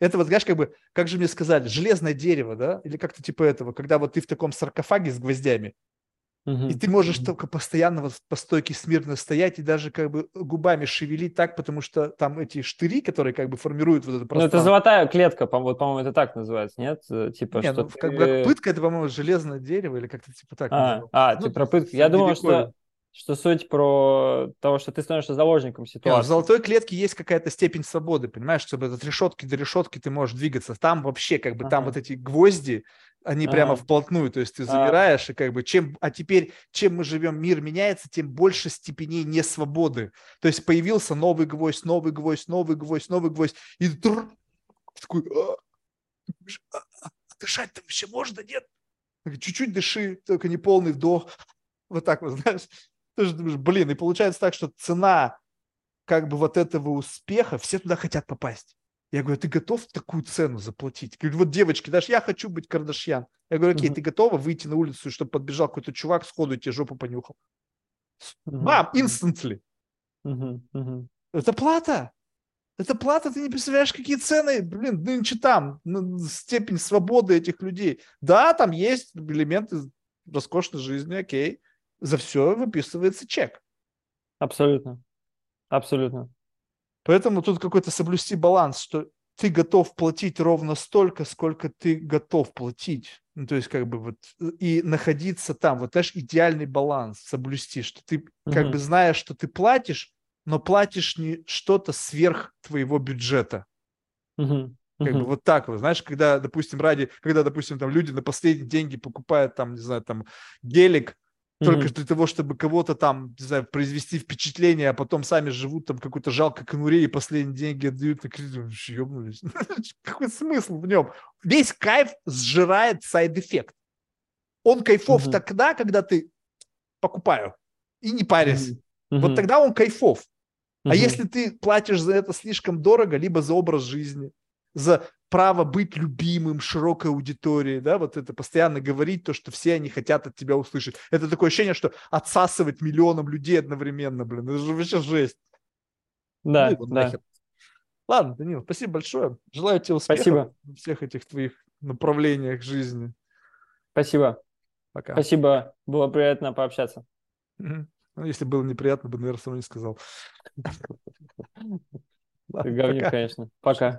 это вот, знаешь, как бы, как же мне сказали, железное дерево, да, или как-то типа этого, когда вот ты в таком саркофаге с гвоздями, И ты можешь только постоянно вот по стойке смирно стоять и даже как бы губами шевелить так, потому что там эти штыри, которые как бы формируют вот это пространство. Ну, это золотая клетка, вот, по-моему, это так называется, нет? Э, типа, не, что ну, ты... как пытка, это, по-моему, железное дерево или как-то типа так. А, а ну, ты про пытку. Я думал, что что суть про того, что ты становишься заложником ситуации. Нет, в золотой клетке есть какая-то степень свободы, понимаешь, чтобы от решетки до решетки ты можешь двигаться. Там вообще как бы ага. там вот эти гвозди, они ага. прямо вплотную, то есть ты замираешь а. и как бы чем, а теперь чем мы живем, мир меняется, тем больше степеней несвободы. То есть появился новый гвоздь, новый гвоздь, новый гвоздь, новый гвоздь, и тр, такой, а, а, а, дышать-то вообще можно, нет? Чуть-чуть дыши, только не полный вдох. Вот так вот, знаешь. Ты же думаешь, блин, и получается так, что цена как бы вот этого успеха, все туда хотят попасть. Я говорю, ты готов такую цену заплатить? Говорю, вот девочки, даже я хочу быть Кардашьян. Я говорю, окей, uh-huh. ты готова выйти на улицу, чтобы подбежал какой-то чувак, сходу тебе жопу понюхал? Uh-huh. Бам, instantly. Uh-huh. Uh-huh. Это плата. Это плата, ты не представляешь, какие цены, блин, нынче там, степень свободы этих людей. Да, там есть элементы роскошной жизни, окей за все выписывается чек. Абсолютно. Абсолютно. Поэтому тут какой-то соблюсти баланс, что ты готов платить ровно столько, сколько ты готов платить. Ну, то есть, как бы вот и находиться там, вот знаешь, идеальный баланс соблюсти, что ты угу. как бы знаешь, что ты платишь, но платишь не что-то сверх твоего бюджета. Угу. Как бы вот так вот, знаешь, когда, допустим, ради, когда, допустим, там люди на последние деньги покупают там, не знаю, там гелик, только mm-hmm. для того, чтобы кого-то там, не знаю, произвести впечатление, а потом сами живут там какой-то жалкой конуре и последние деньги отдают на кредит. Ёбнулись. Какой смысл в нем? Весь кайф сжирает side effect. Он кайфов mm-hmm. тогда, когда ты покупаю и не парясь. Mm-hmm. Вот тогда он кайфов. А если ты платишь за это слишком дорого, либо за образ жизни, за право быть любимым широкой аудитории, да, вот это постоянно говорить то, что все они хотят от тебя услышать. Это такое ощущение, что отсасывать миллионам людей одновременно, блин, это же вообще жесть. Да, ну, да. Нахер. Ладно, Данил, спасибо большое. Желаю тебе успехов спасибо. в всех этих твоих направлениях жизни. Спасибо. Пока. Спасибо, было приятно пообщаться. Ну, если было неприятно, бы, наверное, сам не сказал. Говник, конечно. Пока.